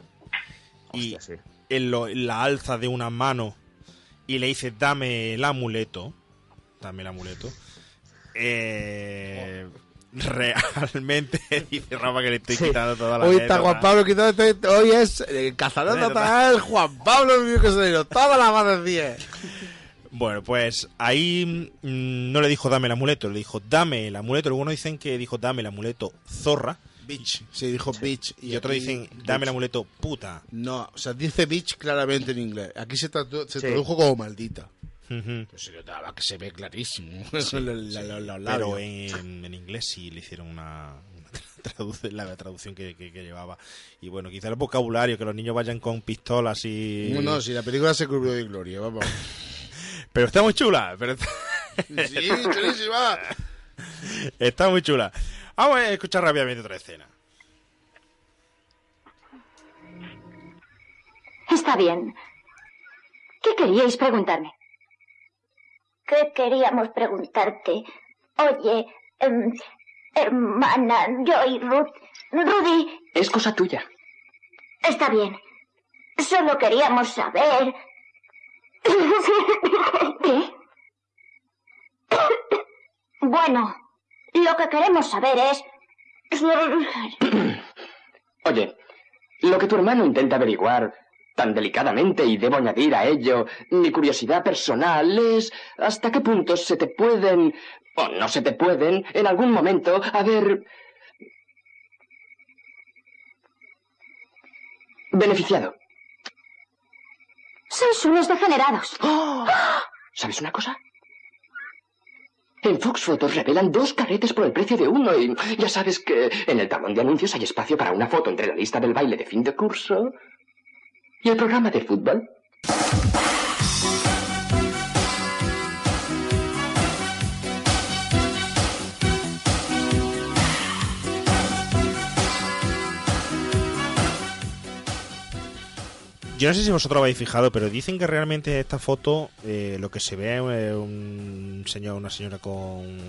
y Hostia, sí. él lo- la alza de una mano y le dice dame el amuleto, dame el amuleto. Eh, realmente (laughs) dice Rafa que le estoy quitando toda la Hoy está letra. Juan Pablo quitando este- Hoy es el cazador Verdad. total, (laughs) Juan Pablo mío que se dio toda la de 10. Bueno, pues ahí mm, no le dijo dame el amuleto, le dijo dame el amuleto. Algunos dicen que dijo dame el amuleto zorra. Bitch. Sí, dijo bitch. Y, otros aquí dicen bitch. dame el amuleto puta. No, o sea, dice bitch claramente en inglés. Aquí se, tradu- se Sí. tradujo como maldita. Ujú. Pues se notaba que se ve clarísimo. (laughs) La- la- los Pero en, en inglés sí le hicieron una, (laughs) la traducción que, que- que llevaba. Y bueno, quizá el vocabulario, que los niños vayan con pistolas y... No, no, si la película se cubrió de gloria, vamos. (laughs) Pero está muy chula. Pero está, Sí, chulísima. (laughs) está muy chula. Vamos a escuchar rápidamente otra escena. Está bien. ¿Qué queríais preguntarme? ¿Qué queríamos preguntarte? Oye, em, hermana, yo y Ruth. Rudy, Es cosa tuya. está bien. Solo queríamos saber. ¿Qué? Bueno, lo que queremos saber es. Oye, lo que tu hermano intenta averiguar tan delicadamente, y debo añadir a ello mi curiosidad personal, es hasta qué punto se te pueden, o no se te pueden, en algún momento haber beneficiado. Sois unos degenerados. (gasps) ¿Sabes una cosa? En Fox Photos revelan dos carretes por el precio de uno y ya sabes que en el talón de anuncios hay espacio para una foto entre la lista del baile de fin de curso y el programa de fútbol. Yo no sé si vosotros habéis fijado, pero dicen que realmente esta foto eh, lo que se ve es un señor, una señora con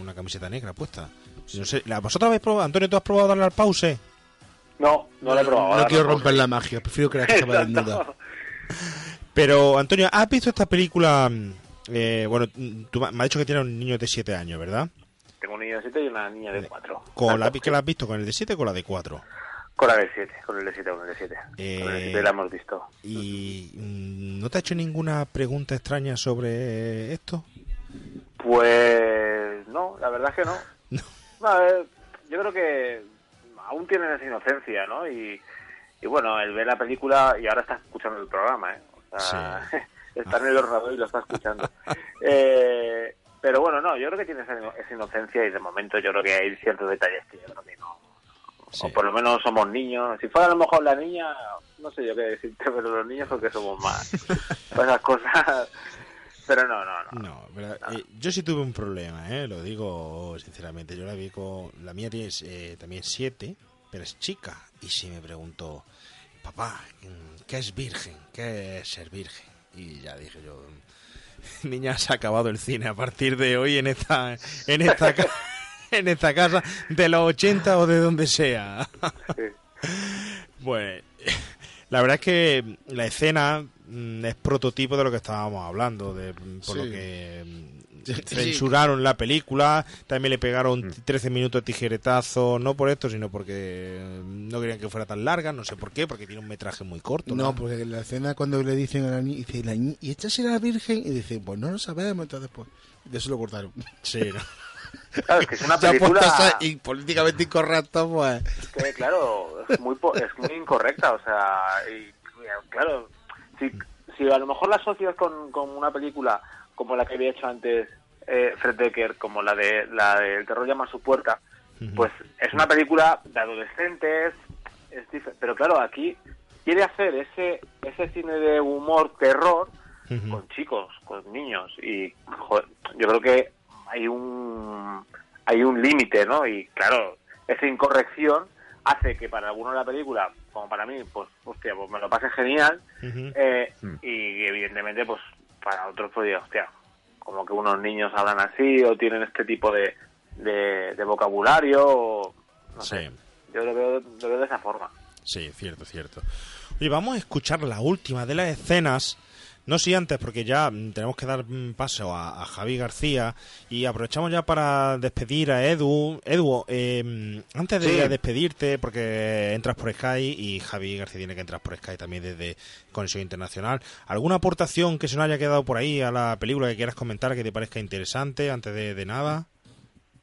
una camiseta negra puesta. No sé, ¿la- ¿Vosotros habéis probado? Antonio, ¿tú has probado darle al pause? No, no lo he probado. No ahora quiero no. romper la magia, prefiero creer que estaba desnuda. (laughs) Pero, Antonio, ¿has visto esta película? eh, bueno, tú me me has dicho que tiene un niño de 7 años, ¿verdad? Tengo un niño de 7 y una niña de 4. ¿Con la que la has visto? ¿Con el de 7 o con la de 4? Con la de 7, con el de 7, con el de 7. Con el de Eh, 7 la hemos visto. ¿Y mm, no te ha hecho ninguna pregunta extraña sobre esto? Pues no, la verdad es que (laughs) no. No, a ver, yo creo que aún tienen esa inocencia, ¿no? Y, y bueno, el ver la película y ahora está escuchando el programa, ¿eh? O sea, (laughs) está en el ordenador y lo está escuchando. (laughs) Eh, pero bueno, no, yo creo que tiene esa inocencia y de momento yo creo que hay ciertos detalles que yo creo que no. O por lo menos somos niños. Si fuera a lo mejor la niña, no sé yo qué decirte, (laughs) pero los niños porque somos más. (laughs) esas cosas. Pero no, no, no. No, ¿verdad? Eh, yo sí tuve un problema, ¿eh? lo digo sinceramente. Yo la vi con. La mía tiene eh, también siete, pero es chica. Y sí me preguntó, papá, ¿qué es virgen? ¿Qué es ser virgen? Y ya dije yo, (laughs) niña, se ha acabado el cine a partir de hoy en esta, en esta, (laughs) en esta casa, de los 80 o de donde sea. Pues, la (laughs) La verdad es que la escena mm, es prototipo de lo que estábamos hablando, de, por lo que mm, Sí. censuraron la película, también le pegaron Mm. 13 minutos de tijeretazo, no por esto, sino porque no querían que fuera tan larga, no sé por qué, porque tiene un metraje muy corto. No, porque en la escena cuando le dicen a la niña, dice, la ¿y esta será virgen? Y dice, pues no lo sabemos, entonces pues, de eso lo cortaron. Sí, ¿no? (laughs) Claro, es que es una (laughs) película y políticamente incorrecto, pues... que, claro, es muy, po- es muy incorrecta, o sea, y, claro, si, si a lo mejor la asocias con, con una película como la que había hecho antes eh, Fred Decker, como la de la de El terror llama a su puerta, pues es una película de adolescentes, es pero claro, aquí quiere hacer ese ese cine de humor terror con chicos, con niños y joder, yo creo que hay un hay un límite, ¿no? Y claro, esa incorrección hace que para algunos la película, como para mí, pues hostia, pues me lo pase genial eh, y evidentemente pues para otros pues digo, hostia, como que unos niños hablan así o tienen este tipo de, de, de vocabulario o no sé. Yo lo veo, lo veo de esa forma. Sí, cierto, cierto. Oye, vamos a escuchar la última de las escenas. No si antes, porque ya mm, tenemos que dar mm, paso a, a Javi García y aprovechamos ya para despedir a Edu. Edu, eh, antes de Sí. despedirte, porque entras por Sky y Javi García tiene que entrar por Sky también desde Conexión Internacional. ¿Alguna aportación que se nos haya quedado por ahí a la película que quieras comentar que te parezca interesante antes de, de nada?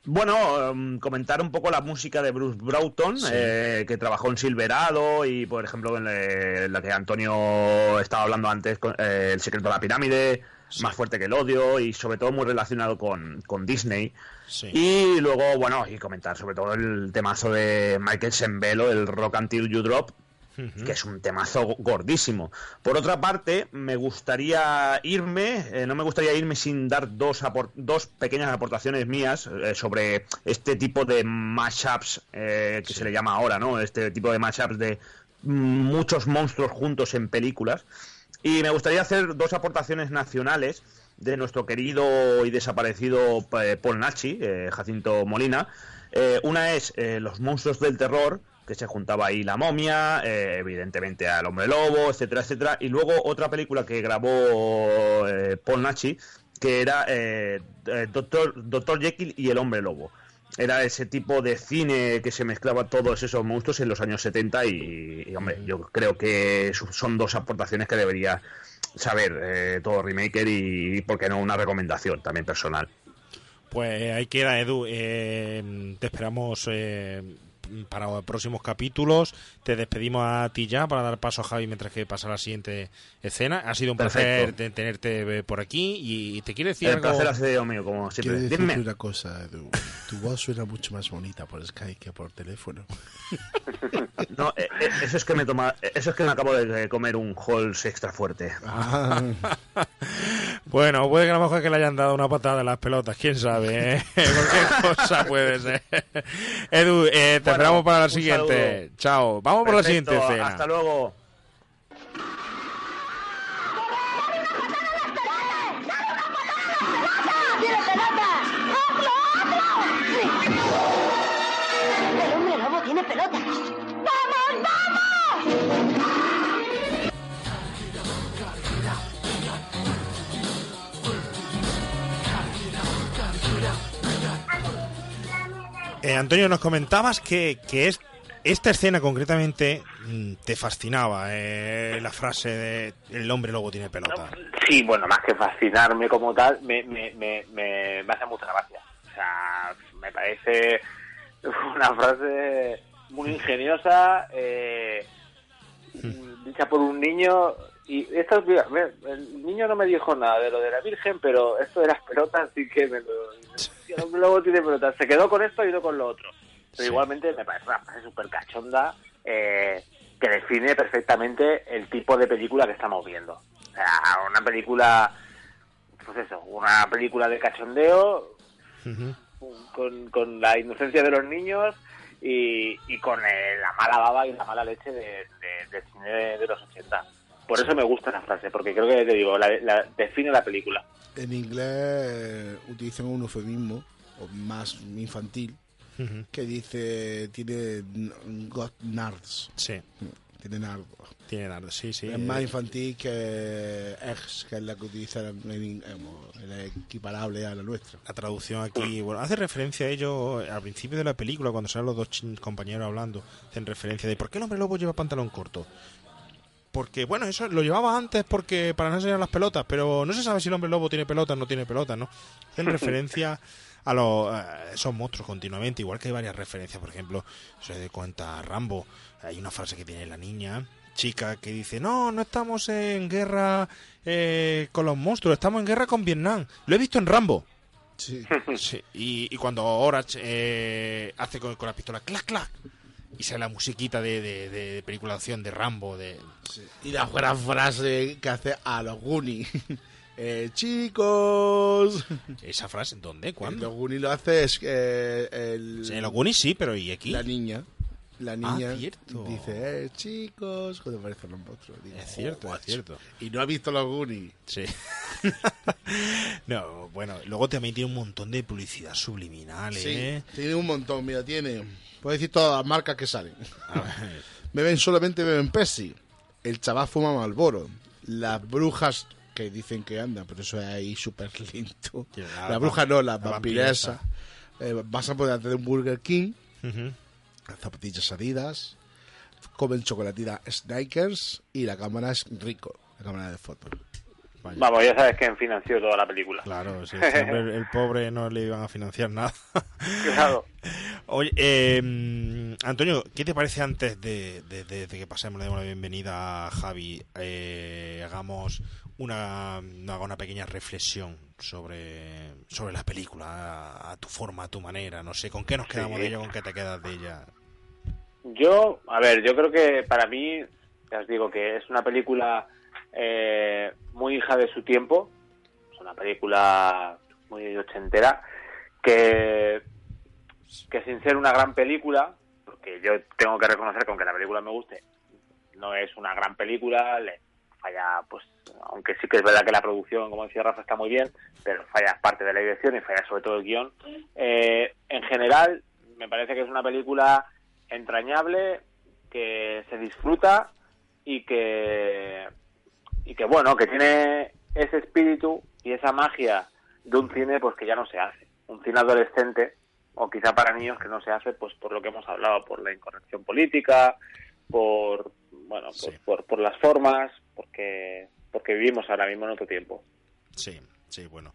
Bueno, em, comentar un poco la música de Bruce Broughton, Sí. eh, que trabajó en Silverado y, por ejemplo, en eh, la que Antonio estaba hablando antes, con, eh, El secreto de la pirámide, Más fuerte que el odio y sobre todo muy relacionado con, con Disney. Sí. Y luego, bueno, y comentar sobre todo el temazo de Michael Sembello, el Rock Until You Drop, que es un temazo gordísimo. Por otra parte, me gustaría irme, eh, no me gustaría irme sin dar dos, dos pequeñas aportaciones mías eh, sobre este tipo de mashups eh, que se le llama ahora, ¿no? Este tipo de mashups de muchos monstruos juntos en películas. Y me gustaría hacer dos aportaciones nacionales de nuestro querido y desaparecido eh, Paul Nachi, eh, Jacinto Molina. Eh, una es eh, Los monstruos del terror, que se juntaba ahí la momia, eh, evidentemente al hombre lobo, etcétera, etcétera. Y luego otra película que grabó eh, Paul Nachi, que era eh, Doctor, Doctor Jekyll y el hombre lobo. Era ese tipo de cine que se mezclaba todos esos monstruos en los años 70 y, y, hombre, yo creo que son dos aportaciones que debería saber todo remaker y, ¿por qué no, una recomendación también personal. Pues ahí queda, Edu. Te esperamos para próximos capítulos. Te despedimos a ti ya para dar paso a Javi mientras que pasa la siguiente escena. Ha sido un placer Perfecto. tenerte eh, por aquí y te quiero decir El algo. placer ha sido mío, como siempre. Quiero decirte Dime. una cosa, Edu. Tu voz suena mucho más bonita por Skype que por teléfono. (laughs) No, eh, eh, eso es que me toma, eso es que me acabo de comer un Halls extra fuerte. Ah. (laughs) Bueno, puede que a lo mejor que le hayan dado una patada en las pelotas, quién sabe, ¿eh? (laughs) Cualquier cosa puede ser. Edu, eh, te Bueno, esperamos para la siguiente. Chao. Vamos por la Perfecto, siguiente escena. Hasta luego. Eh, Antonio, nos comentabas que, que es, esta escena concretamente mm, te fascinaba, eh, la frase de el hombre lobo tiene pelota. Sí, bueno, más que fascinarme como tal, me, me, me, me, me hace mucha gracia. O sea, me parece una frase muy ingeniosa, eh, dicha por un niño. Y esto, mira, el niño no me dijo nada de lo de la Virgen, pero esto de las pelotas sí que me lo... (laughs) Lobo tiene pelotas. Se quedó con esto y no con lo otro. Pero Sí. igualmente me parece una frase súper cachonda eh, que define perfectamente el tipo de película que estamos viendo. O sea, una película, pues eso, una película de cachondeo con, con la inocencia de los niños y, y con eh, la mala baba y la mala leche de, de- del cine de, de los 80. Por eso me gusta esa frase, porque creo que te digo, la, la- define la película. En inglés utilizan un eufemismo, o más infantil, que dice, tiene got nards. Sí. tiene nardo. Tiene nardo, sí, sí. Es más infantil que Eggs, que es la que utilizan en, en- en- el equiparable a la nuestra. La traducción aquí, bueno, hace referencia a ello al principio de la película, cuando salen los dos compañeros hablando, hacen referencia de por qué el hombre lobo lleva pantalón corto. Porque, bueno, eso lo llevaba antes porque para no enseñar las pelotas, pero no se sabe si el hombre lobo tiene pelotas o no tiene pelotas, ¿no? Hacen (laughs) referencia a los a esos monstruos continuamente, igual que hay varias referencias, por ejemplo, se de cuenta Rambo, hay una frase que tiene la niña, chica, que dice, no, no estamos en guerra eh, con los monstruos, estamos en guerra con Vietnam. Lo he visto en Rambo. Sí. Sí, y, y cuando Horace eh, hace con, con la pistola clac clac y sale la musiquita de, de, de película de acción de Rambo de Y la gran frase que hace a los Goonies. Eh, chicos. esa frase ¿dónde? ¿cuándo? Los Goonies lo hace es eh, el, Sí, los Goonies sí pero ¿y aquí? la niña. La niña Ah, cierto. dice, eh, chicos, cuando aparecen los monstruos. Es cierto "Oh, es cierto Y no ha visto los Goonies. sí (laughs) no bueno luego también tiene un montón de publicidad subliminal Sí, ¿eh? tiene un montón, mira, tiene. Puedo decir todas las marcas que salen. A ver, (laughs) Beben solamente beben Pepsi. El chaval fuma Malboro. Las brujas que dicen que andan, pero eso es ahí súper lento. Que la bruja no, la, la vampiresa. Eh, vas a poder hacer un Burger King, ujú. las zapatillas Adidas, comen chocolatita Snickers y la cámara es rico, la cámara de fotos. Vaya. Vamos, ya sabes quién financió toda la película. Claro, (laughs) sí, el, el pobre no le iban a financiar nada. (laughs) Claro. Oye, eh, Antonio, ¿qué te parece antes de, de- de- de que pasemos, le demos la bienvenida a Javi, eh, hagamos una, una pequeña reflexión sobre, sobre la película, a, a tu forma, a tu manera, no sé, ¿con qué nos quedamos Sí. de ella, con qué te quedas de ella? Yo, a ver, yo creo que para mí, ya os digo que es una película eh, muy hija de su tiempo, es una película muy ochentera, que, que sin ser una gran película, porque yo tengo que reconocer que aunque la película me guste, no es una gran película, falla, pues, aunque sí que es verdad que la producción, como decía Rafa, está muy bien, pero falla parte de la dirección y falla sobre todo el guion. Eh, en general, me parece que es una película entrañable, que se disfruta y que y que bueno, que tiene ese espíritu y esa magia de un cine pues que ya no se hace, un cine adolescente o quizá para niños que no se hace pues por lo que hemos hablado, por la incorrección política, por bueno, pues, Sí. por, por las formas, porque porque vivimos ahora mismo en otro tiempo. Sí, sí, bueno.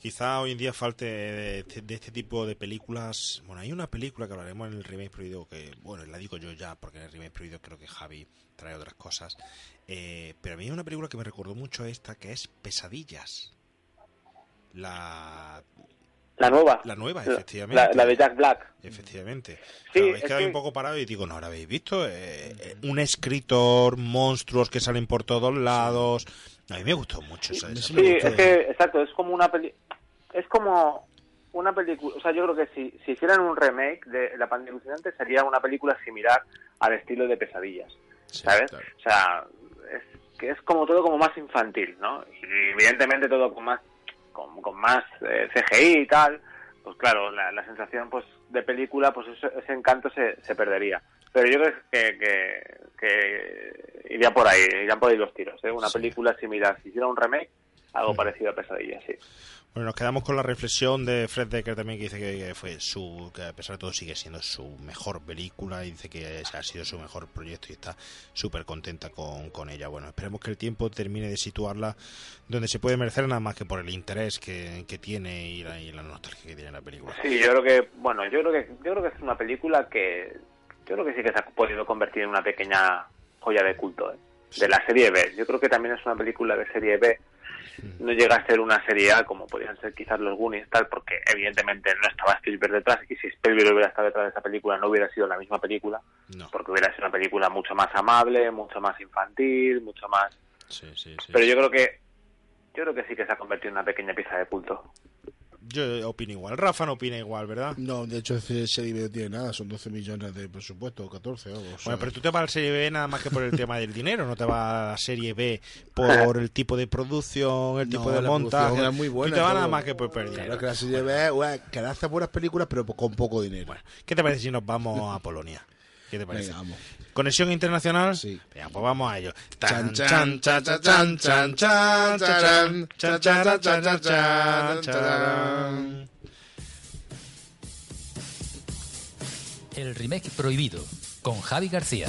Quizá hoy en día falte de, de este tipo de películas. Bueno, hay una película que hablaremos en el remake prohibido que, bueno, la digo yo ya porque en el remake prohibido creo que Javi trae otras cosas. Eh, pero a mí hay una película que me recordó mucho a esta que es Pesadillas. La, La nueva. la nueva, efectivamente. La, la de Jack Black. Efectivamente. Sí, Claro, habéis es quedado que- un poco parado y digo, no, ahora habéis visto Eh, eh, un escritor, monstruos que salen por todos lados. A mí me gustó mucho Sí, es que, exacto, es como una peli es como una película, o sea, yo creo que si, si hicieran un remake de La pandemia alucinante sería una película similar al estilo de Pesadillas, Sí, ¿sabes? claro. O sea, es que es como todo como más infantil, ¿no? Y evidentemente todo con más con, con más eh, CGI y tal, pues claro, la, la sensación pues de película, pues ese, ese encanto se, se perdería. Pero yo creo que, que, que iría por ahí, irían por ahí los tiros, ¿eh? Una Sí. película similar, si hiciera un remake, algo parecido a Pesadilla, sí. Bueno, nos quedamos con la reflexión de Fred Decker también que dice que, fue su, que a pesar de todo sigue siendo su mejor película y dice que ha sido su mejor proyecto y está súper contenta con, con ella. Bueno, esperemos que el tiempo termine de situarla donde se puede merecer nada más que por el interés que, que tiene y la, y la nostalgia que tiene la película. Sí, yo creo que, bueno, yo creo que, yo creo que es una película que, yo creo que sí que se ha podido convertir en una pequeña joya de culto, ¿eh? de la serie B. Yo creo que también es una película de serie B. No llega a ser una serie A como podrían ser quizás los Goonies, tal, porque evidentemente no estaba Spielberg detrás y si Spielberg hubiera estado detrás de esa película no hubiera sido la misma película, No, porque hubiera sido una película mucho más amable, mucho más infantil, mucho más sí, sí, sí. Pero yo creo que yo creo que sí que se ha convertido en una pequeña pieza de culto. Yo opino igual. Rafa no opina igual, ¿verdad? No, de hecho serie no tiene nada, son 12 millones de presupuesto, o 14 o sea, Bueno, pero tú te vas a la serie B nada más que por el tema del dinero, no te vas a la serie B por el tipo de producción, el (laughs) no, tipo de montaje. es muy buena. Tú te vas nada más que por dinero. Claro que la serie B, güey, que hace buenas películas, pero con poco dinero. ¿Qué te parece si nos vamos a Polonia? ¿Qué te parece? Venga, vamos. ¿Conexión internacional? Sí. Venga, pues vamos a ello. Chan, chan, chan, chan, chan, chan, chan, chan, chan, chan, chan, chan, chan, chan, chan. El remake prohibido con Javi García.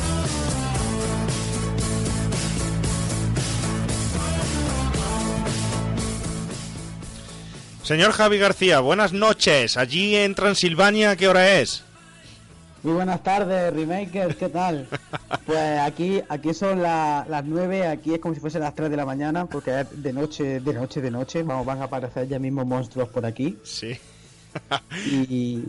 Señor Javi García, buenas noches. Allí en Transilvania, ¿qué hora es? Muy buenas tardes, Remakers, ¿qué tal? (laughs) Pues aquí aquí son la- las 9, aquí es como si fuesen las 3 de la mañana, porque es de noche, de noche, de noche. Vamos, van a aparecer ya mismo monstruos por aquí. Sí. Y,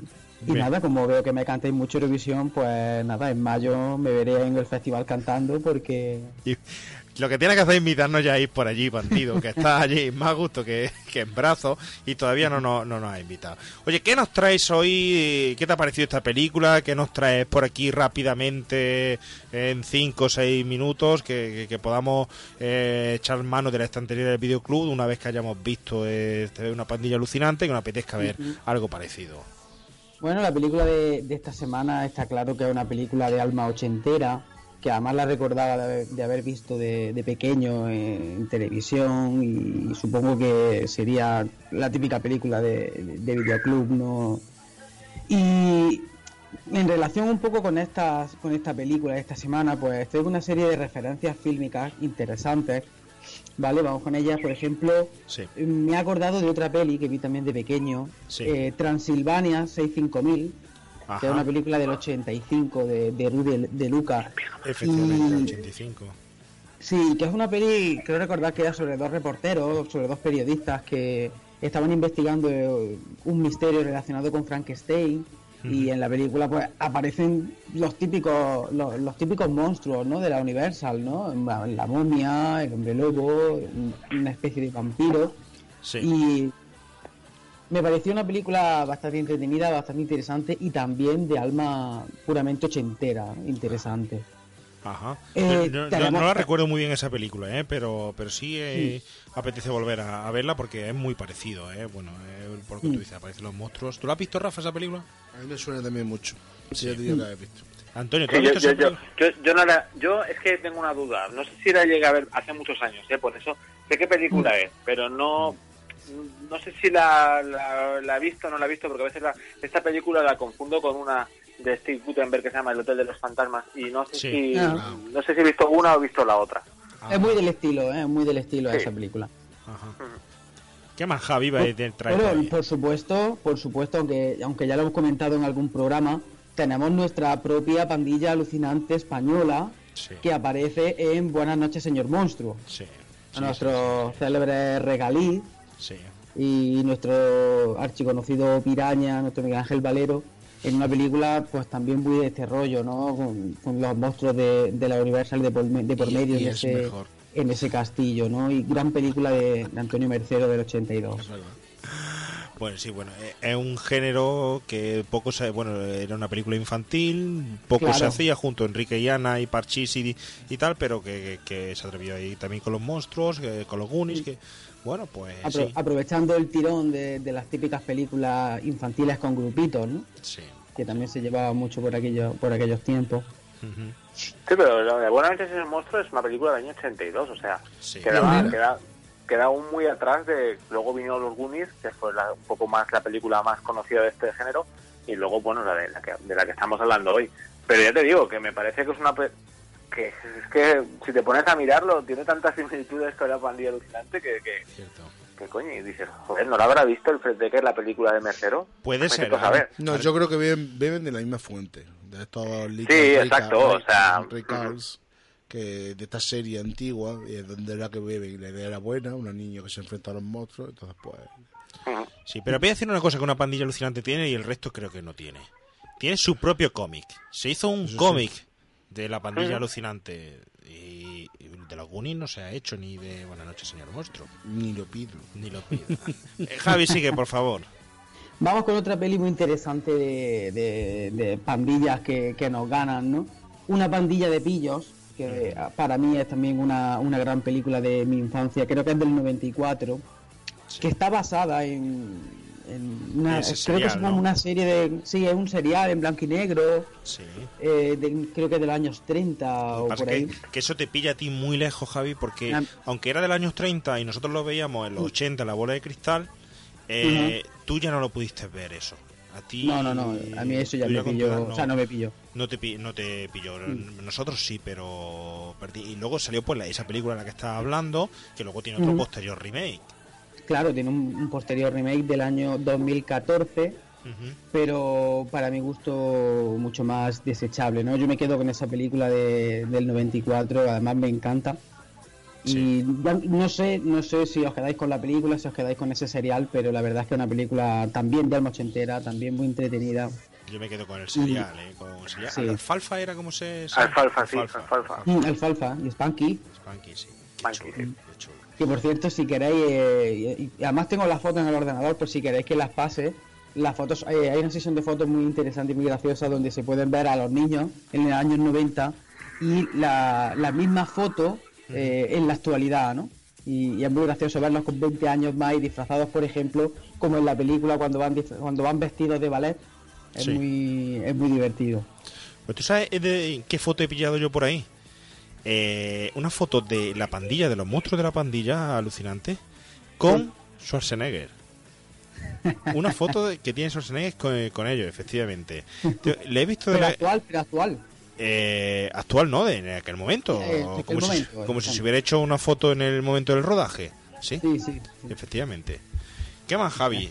(laughs) nada, como veo que me cantáis mucho Eurovisión, pues nada, en mayo me veré en el festival cantando porque... Y lo que tiene que hacer es invitarnos ya a ir por allí, bandido, que está allí más gusto que, que en brazos y todavía no, nos- no nos ha invitado. Oye, ¿qué nos traes hoy? ¿Qué te ha parecido esta película? ¿Qué nos traes por aquí rápidamente en 5 o 6 minutos? Que, que- que podamos eh, echar mano de la estantería del videoclub una vez que hayamos visto eh, una pandilla alucinante que nos apetezca ver algo parecido. Bueno, la película de, de esta semana está claro que es una película de alma ochentera, que además la recordaba de haber, de haber visto de, de pequeño en, en televisión y, supongo que sería la típica película de, de videoclub, ¿no? Y en relación un poco con, estas, con esta película de esta semana, pues traigo una serie de referencias fílmicas interesantes, ¿vale? Vamos con ellas, por ejemplo, Sí. me he acordado de otra peli que vi también de pequeño, Sí. eh, Transilvania 65000, Ajá. que es una película del 85 de, de Rudy de Luca. Efectivamente, Y- 85. Sí, que es una peli, creo recordar que era sobre dos reporteros, sobre dos periodistas que estaban investigando eh, un misterio relacionado con Frankenstein y en la película pues aparecen los típicos los, los típicos monstruos, ¿no? de la Universal, ¿no? La, momia, el hombre lobo, un- una especie de vampiro Sí. y me pareció una película bastante entretenida, bastante interesante y también de alma puramente ochentera, interesante. Ajá. Eh, no, no- tenemos- no la recuerdo muy bien esa película, ¿eh? pero, pero sí, eh, apetece volver a, a verla porque es muy parecido. ¿eh? Bueno, eh, por lo que tú Mm. dices, aparecen los monstruos. ¿Tú la has visto, Rafa, esa película? A mí me suena también mucho. Sí, haber visto. Antonio, ¿tú Sí, has visto yo, esa yo, yo, yo no la- yo es que tengo una duda. No sé si la llegué a ver hace muchos años, ¿eh? por eso sé qué película es, pero no no sé si la, la, la he visto o no la he visto, porque a veces la- esta película la confundo con una de Steve Gutenberg que se llama El Hotel de los Fantasmas y no sé Sí. si Ah. no sé si he visto una o he visto la otra. Es muy del estilo, ¿eh? es muy del estilo Sí. esa película. ¿Qué más, Javi, va a traer por Pero, ahí? por supuesto, por supuesto, aunque, aunque ya lo hemos comentado en algún programa, tenemos nuestra propia pandilla alucinante española Sí. que aparece en Buenas noches, señor monstruo. Sí. A nuestro célebre regalí Sí. y nuestro archiconocido Piraña, nuestro Miguel Ángel Valero, en una película pues también muy de este rollo, ¿no? Con, con los monstruos de, de la Universal de por, de por medio y en, es ese, mejor. en ese castillo, ¿no? Y gran película de, de Antonio Mercero del 82. Bueno, sí, bueno, eh, es un género que poco se, bueno, era una película infantil, poco Claro. se hacía junto a Enrique y Ana y Parchís y, y tal, pero que, que- que se atrevió ahí también con los monstruos, que- con los Goonies, que bueno, pues Apro- sí, Aprovechando el tirón de, de las típicas películas infantiles con grupitos, ¿no? sí. Que también se llevaba mucho por aquellos, por aquellos tiempos. Sí, pero lo de Buenamente es el monstruo es una película del año 82, o sea, Sí. quedaba, queda, queda aún muy atrás de... Luego vino Los Goonies, que fue la- un poco más la película más conocida de este género, y luego, bueno, la de la que, de la que estamos hablando hoy. Pero ya te digo, que me parece que es una... que es que si te pones a mirarlo, tiene tantas similitudes con la pandilla alucinante que, que, Cierto. que coño, y dices, joder, ¿no la habrá visto el Fred Decker, la película de Mercero? Puede ser, a saber. No, yo creo que beben, beben de la misma fuente. De estos Sí, Ray- exacto, Ray- o sea, que de esta serie antigua, donde era que beben, y la idea era buena, una niña que se enfrenta a los monstruos, entonces pues... Sí, pero voy a decir una cosa que una pandilla alucinante tiene y el resto creo que no tiene. Tiene su propio cómic. Se hizo un Eso sí. De la pandilla alucinante y, y de los Goonies no se ha hecho ni de Buenas noches, señor monstruo. Ni lo pido. Ni lo pido. (laughs) Eh, Javi, sigue, por favor. Vamos con otra peli muy interesante de, de- de pandillas que, que nos ganan, ¿no? Una pandilla de pillos, que para mí es también una, una gran película de mi infancia, creo que es del 94, que está basada en una- creo que es como ¿no? una serie de. Sí, es un serial en blanco y negro. Sí. eh, de- creo que de los años 30 o por ahí. que, que eso te pilla a ti muy lejos, Javi, porque Ah. aunque era de los años 30 y nosotros lo veíamos en los 80 en la bola de cristal, eh, tú ya no lo pudiste ver eso. A ti, No, no, no. A mí eso ya me pilló. edad O sea, no me pilló. No te, no te pilló. Mm. Nosotros sí, pero... perdí. Y luego salió pues la- esa película de la que estaba hablando, que luego tiene otro posterior remake. Claro, tiene un, un posterior remake del año 2014, Ujú. pero para mi gusto mucho más desechable, ¿no? Yo me quedo con esa película de, del 94, además me encanta. Y ya no sé, no sé si os quedáis con la película, si os quedáis con ese serial, pero la verdad es que es una película también de alma ochentera, también muy entretenida. Yo me quedo con el serial, ¿eh? Con el serial. Sí. Alfalfa era como se... se- Alfalfa, sí, alfalfa. Mm, Alfalfa y Spanky, Spanky, sí. Que por cierto, si queréis, eh, y- y además tengo las fotos en el ordenador, por si queréis que las pase. Las fotos, eh, hay una sesión de fotos muy interesante y muy graciosa donde se pueden ver a los niños en los años 90 y la, la misma foto eh, en la actualidad, ¿no? Y, y es muy gracioso verlos con 20 años más y disfrazados, por ejemplo, como en la película cuando van cuando van vestidos de ballet. Es Sí. muy es muy divertido. Pues tú sabes de qué foto he pillado yo por ahí. Eh, una foto de la pandilla, de los monstruos de la pandilla, alucinante, con Schwarzenegger. Una foto de- que tiene Schwarzenegger con, con ellos, efectivamente. Te- Le he visto de Pero la- actual, pero actual. eh, actual, ¿no? De en aquel momento. En aquel como si, momento, como si exacto. se hubiera hecho una foto en el momento del rodaje. Sí, Sí, sí. efectivamente. ¿Qué más, Javi?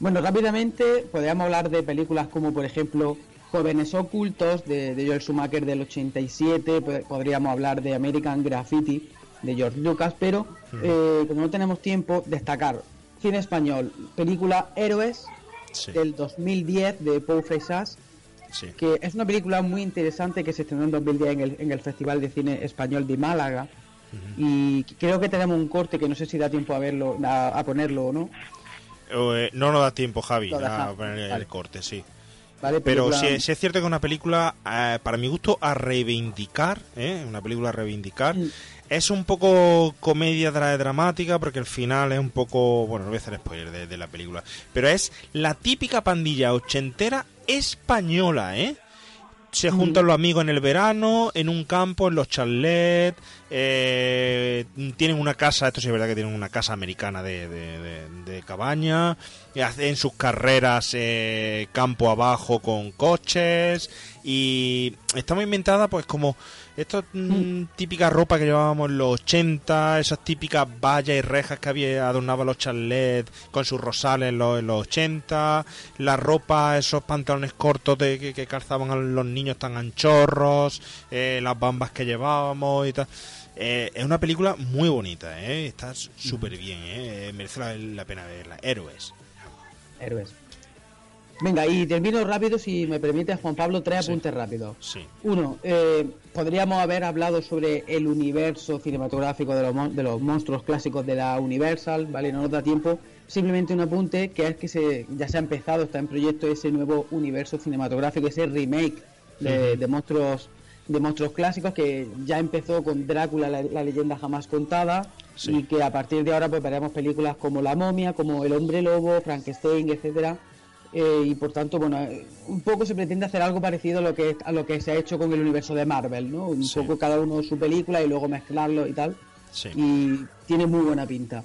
Bueno, rápidamente podríamos hablar de películas como, por ejemplo, Jóvenes Ocultos de, de Joel Schumacher del 87, po- podríamos hablar de American Graffiti de George Lucas, pero eh, como no tenemos tiempo, destacar cine español, película Héroes Sí. del 2010 de Paul Freixas, Sí. que es una película muy interesante que se estrenó en 2010 en el, en el Festival de Cine Español de Málaga. Y creo que tenemos un corte que no sé si da tiempo a verlo, a, a ponerlo o no. Eh, no nos da tiempo, Javi, Lo a poner el vale. corte, sí. ¿Vale? Pero sí, sí es cierto que es una película, eh, para mi gusto, a reivindicar, ¿eh? una película a reivindicar. Mm. Es un poco comedia dra- dramática porque el final es un poco, bueno, no voy a hacer spoiler de, de la película, pero es la típica pandilla ochentera española, ¿eh? Se juntan los amigos en el verano, en un campo, en los chalets, eh, tienen una casa, esto sí es verdad que tienen una casa americana de, de- de- de cabaña, hacen sus carreras eh, campo abajo con coches y está muy inventada pues como esta mm, típica ropa que llevábamos en los 80, esas típicas vallas y rejas que había adornaban los chalets con sus rosales en los, en los 80, la ropa, esos pantalones cortos de, que, que calzaban a los niños tan anchorros, eh, las bambas que llevábamos y tal. Eh, es una película muy bonita, ¿eh? está súper bien, ¿eh? merece la, la pena verla. Héroes. Héroes. Venga, y termino rápido, si me permite, Juan Pablo, tres apuntes rápidos. Sí. Uno, eh, podríamos haber hablado sobre el universo cinematográfico de los, mon- de los monstruos clásicos de la Universal, ¿vale? No nos da tiempo. Simplemente un apunte, que es que se, ya se ha empezado, está en proyecto ese nuevo universo cinematográfico, ese remake de monstruos de monstruos clásicos que ya empezó con Drácula, la, la leyenda jamás contada, Sí. y que a partir de ahora pues veremos películas como La momia, como El hombre lobo, Frankenstein, etcétera, eh, y por tanto, bueno, eh, un poco se pretende hacer algo parecido a lo que a lo que se ha hecho con el universo de Marvel, ¿no? Un Sí. poco cada uno su película y luego mezclarlo y tal. Sí. Y tiene muy buena pinta.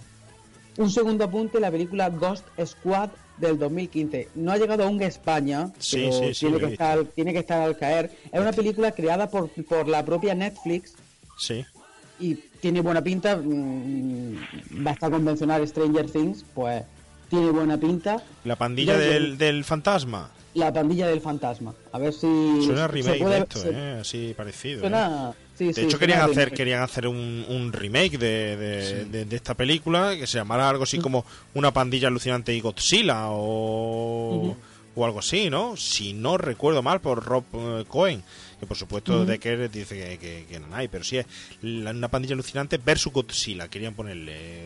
Un segundo apunte, la película Ghost Squad del 2015. No ha llegado aún a España, Sí, pero sí, sí, tiene, que estar, tiene que estar al caer. Es una película creada por, por la propia Netflix Sí. y tiene buena pinta. mm, Basta con mencionar Stranger Things, pues tiene buena pinta. La pandilla del, del fantasma. La pandilla del fantasma. A ver si. Suena a se remake puede- de esto, se- ¿eh? Así parecido. ¿eh? Sí, de sí, hecho, querían hacer, querían hacer un, un remake de, de, de- de esta película que se llamara algo así como Una pandilla alucinante y Godzilla o, o algo así, ¿no? Si no recuerdo mal, por Rob eh, Cohen. Que por supuesto Ujú. Decker dice que, que, que no hay, pero sí es la- una pandilla alucinante versus Godzilla. Querían ponerle.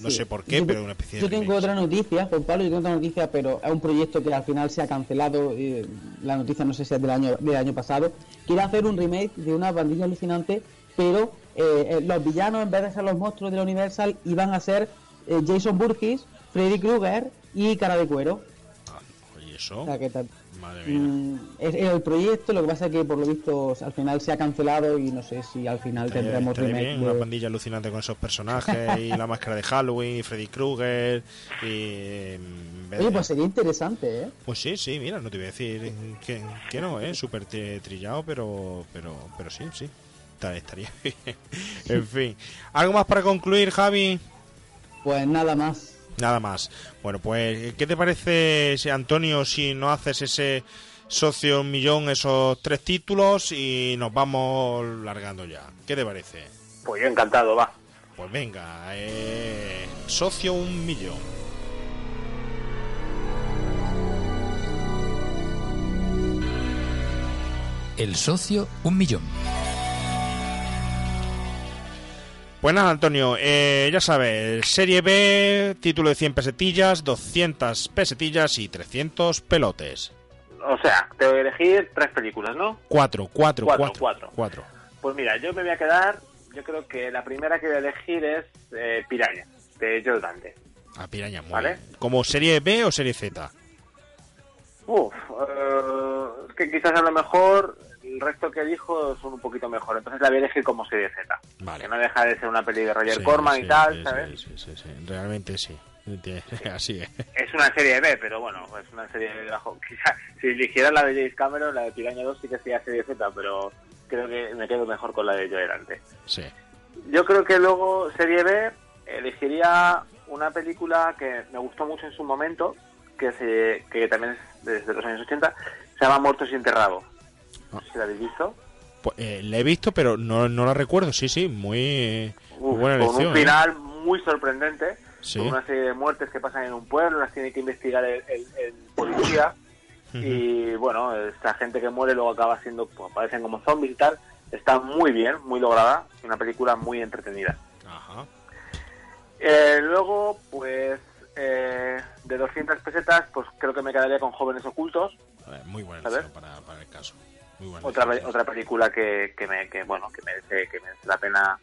No Sí. sé por qué, Yo- pero una especie de. Yo tengo otra noticia, Juan Pablo, yo tengo otra noticia, pero es un proyecto que al final se ha cancelado. eh, la noticia no sé si es del año, del año pasado. Quiere hacer un remake de una pandilla alucinante, pero eh, eh, los villanos, en vez de ser los monstruos de la Universal, iban a ser eh, Jason Burgess, Freddy Krueger y Cara de Cuero. Oye, eso. O sea, que Madre mía. Mm, es, es el proyecto, lo que pasa es que por lo visto al final se ha cancelado y no sé si al final tendremos bien, de- una pandilla alucinante con esos personajes y la máscara de Halloween y Freddy Krueger y... Oye, de- pues sería interesante, ¿eh? Pues sí, sí, mira, no te voy a decir que, que no, ¿eh? Súper tri- trillado, pero, pero, pero sí, sí. Estaría (laughs) bien. En fin. ¿Algo más para concluir, Javi? Pues nada más. Nada más. Bueno, pues, ¿qué te parece, si, Antonio, si no haces ese socio un millón, esos tres títulos y nos vamos largando ya? ¿Qué te parece? Pues yo encantado, va. Pues venga, eh, socio un millón. El socio, un millón. Pues nada, Antonio, eh, ya sabes, Serie B, título de 100 pesetillas, 200 pesetillas y 300 pelotes. O sea, te voy a elegir tres películas, ¿no? Cuatro, cuatro, Cuatro, cuatro. cuatro. cuatro. Pues mira, yo me voy a quedar, yo creo que la primera que voy a elegir es eh, Piraña, de Joe Dante. A piraña, muy ¿Vale? bien. ¿Como Serie B o Serie Z? Uf, es que quizás a lo mejor el resto que dijo son un poquito mejor, entonces la voy a elegir como serie Z. Vale. Que no deja de ser una peli de Roger Sí, Corman sí, y tal, sí, ¿sabes? Sí, sí, sí, sí. Realmente sí. (laughs) Así es. Es una serie B, pero bueno, es una serie de bajo. (laughs) Quizás si eligiera la de James Cameron, la de Piraña 2 sí que sería serie Z, pero creo que me quedo mejor con la de Joe Dante. Sí. Yo creo que luego serie B elegiría una película que me gustó mucho en su momento, que se que también es desde los años 80, se llama Muertos y Enterrados. No sé si la habéis visto. Pues, eh, la he visto, pero no, no la recuerdo. Sí, sí, muy, muy Uf, buena con elección. un ¿eh? final muy sorprendente, Sí. con una serie de muertes que pasan en un pueblo, las tiene que investigar el, el- el policía y bueno, esta gente que muere luego acaba siendo, pues, aparecen como zombies y tal, está muy bien, muy lograda, una película muy entretenida. Ajá. Eh, luego, pues eh, de 200 pesetas, pues creo que me quedaría con Jóvenes Ocultos, Eh, Muy buena para, para el caso. Otra otra película que, que me que bueno que merece que merece la pena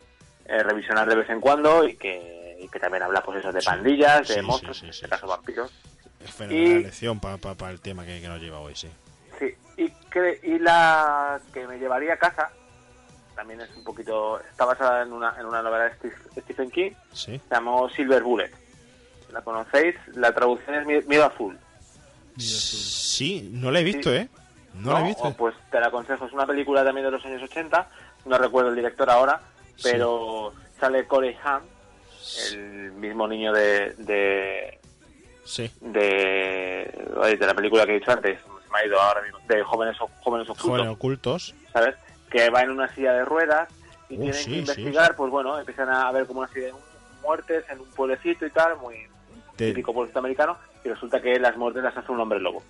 eh, revisionar de vez en cuando y que, y que también habla pues eso de Sí, pandillas de sí, monstruos sí, en este caso vampiros. Es fenomenal y- elección para el tema que, que nos lleva hoy, sí. sí y que y la que me llevaría a casa también es un poquito está basada en una en una novela de Stephen King se llamó Silver Bullet. La conocéis la traducción es Mie- Miedo Azul. Sí, no la he visto, ¿eh? No, la he visto. O, pues te la aconsejo. Es una película también de los años 80. No recuerdo el director ahora, Sí. pero sale Corey Haim, el mismo niño de de, Sí. de, la película que he dicho antes. Se me ha ido ahora mismo. De jóvenes jóvenes ocultos, Jóvenes ocultos. ¿sabes? Que va en una silla de ruedas y Oh, tienen sí, que sí, investigar. Pues bueno, empiezan a ver como una serie de muertes en un pueblecito y tal, muy típico pueblecito americano. Y resulta que las muertes las hace un hombre lobo.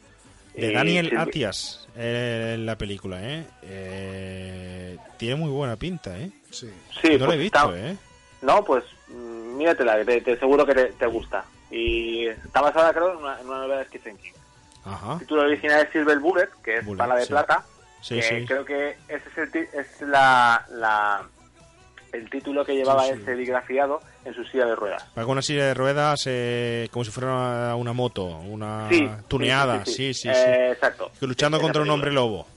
De Y Daniel Atias eh, en la película, ¿eh? Eh, Tiene muy buena pinta, ¿eh? Sí. Sí, no pues la he visto, está- ¿eh? No, pues mm, míratela, te, te seguro que te, te gusta. Y está basada, creo, en una, en una novela de Stephen King. Ajá. El título original es Silver Bullet, que es Bullet, bala de sí. plata. Sí, que sí. creo que ese es, el ti- es la, la- el título que llevaba Sí, sí. serigrafiado en su silla de ruedas. Con una silla de ruedas eh, como si fuera una, una moto, una Sí, tuneada. sí, Sí, sí. Eh, exacto. Luchando Esa contra un hombre lobo.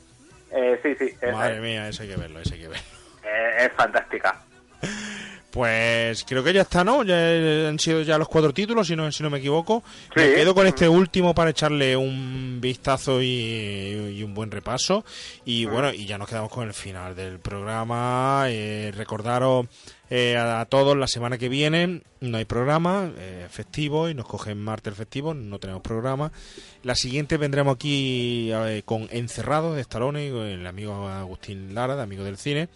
Eh, sí, sí. Madre mía, eso hay que verlo, eso hay que verlo. Eh, es fantástica. (laughs) Pues creo que ya está, ¿no? Ya han sido ya los cuatro títulos, si no, si no me equivoco. Sí. Me quedo con este último para echarle un vistazo y, y un buen repaso. Y bueno, y ya nos quedamos con el final del programa. Eh, recordaros eh, a, a todos la semana que viene no hay programa eh, festivo y nos cogen martes festivo, no tenemos programa. La siguiente vendremos aquí eh, con Encerrado de Stallone, con el amigo Agustín Lara, de Amigo del Cine.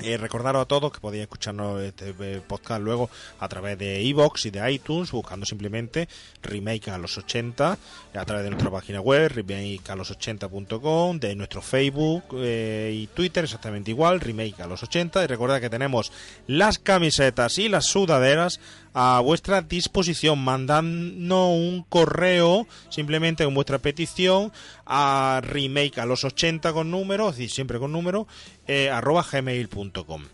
Eh, recordaros a todos que podéis escucharnos este eh, podcast luego a través de iVoox y de iTunes, buscando simplemente Remake a los 80, a través de nuestra página web, remake a los 80.com, de nuestro Facebook eh, y Twitter, exactamente igual, Remake a los 80. Y recordad que tenemos las camisetas y las sudaderas a vuestra disposición, mandando un correo simplemente con vuestra petición a remake a los 80 con números, es decir, siempre con número, eh, arroba gmail.com.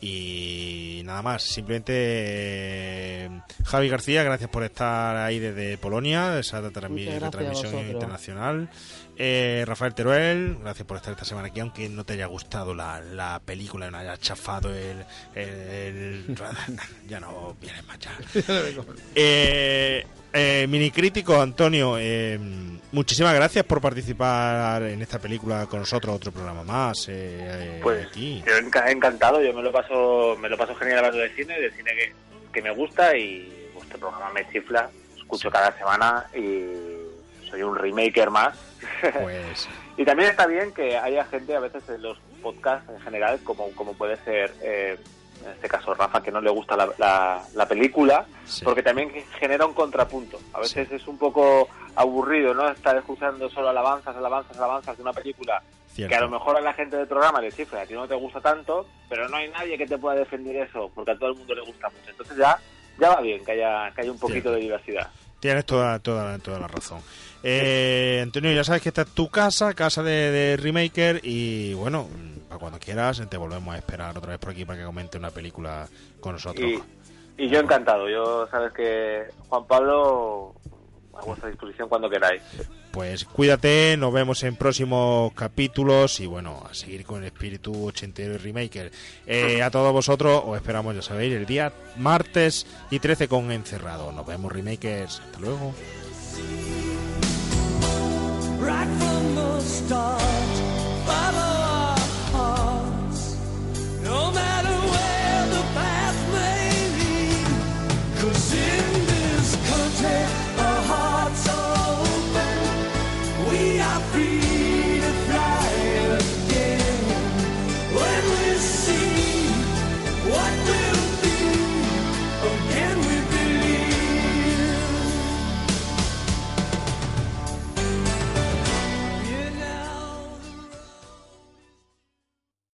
Y nada más, simplemente eh, Javi García, gracias por estar ahí desde Polonia, esa transmi- Muchas gracias a retransmisión vosotros. internacional. Eh, Rafael Teruel, gracias por estar esta semana aquí, aunque no te haya gustado la, la película, no haya chafado el, el- el- (laughs) (laughs) ya no vienes más ya. (laughs) Eh, eh, mini crítico Antonio, eh, muchísimas gracias por participar en esta película con nosotros, otro programa más. eh, eh, Pues aquí. encantado, yo me lo paso me lo paso genial hablando de cine, de cine que, que me gusta y este programa me chifla, escucho cada semana y soy un remaker más. Pues (laughs) y también está bien que haya gente a veces en los podcasts en general, como, como puede ser eh, en este caso Rafa, que no le gusta la, la- la película, porque también genera un contrapunto. A veces es un poco aburrido, ¿no? Estar escuchando solo alabanzas, alabanzas, alabanzas de una película Cierto. que a lo mejor a la gente del programa le chifla, a ti no te gusta tanto, pero no hay nadie que te pueda defender eso, porque a todo el mundo le gusta mucho. Entonces ya, ya va bien que haya, que haya un poquito de diversidad. Tienes toda, toda, toda la razón. Eh, Antonio, ya sabes que esta es tu casa, casa de, de Remaker, y bueno, para cuando quieras te volvemos a esperar otra vez por aquí para que comente una película con nosotros. Y, y yo encantado, yo sabes que Juan Pablo a vuestra disposición cuando queráis. Pues cuídate, nos vemos en próximos capítulos y bueno, a seguir con el espíritu ochentero y Remaker. Eh, a todos vosotros os esperamos, ya sabéis, el día martes y 13 con Encerrado. Nos vemos Remakers, hasta luego. right from the start. Follow our hearts, no matter where the path may in this country.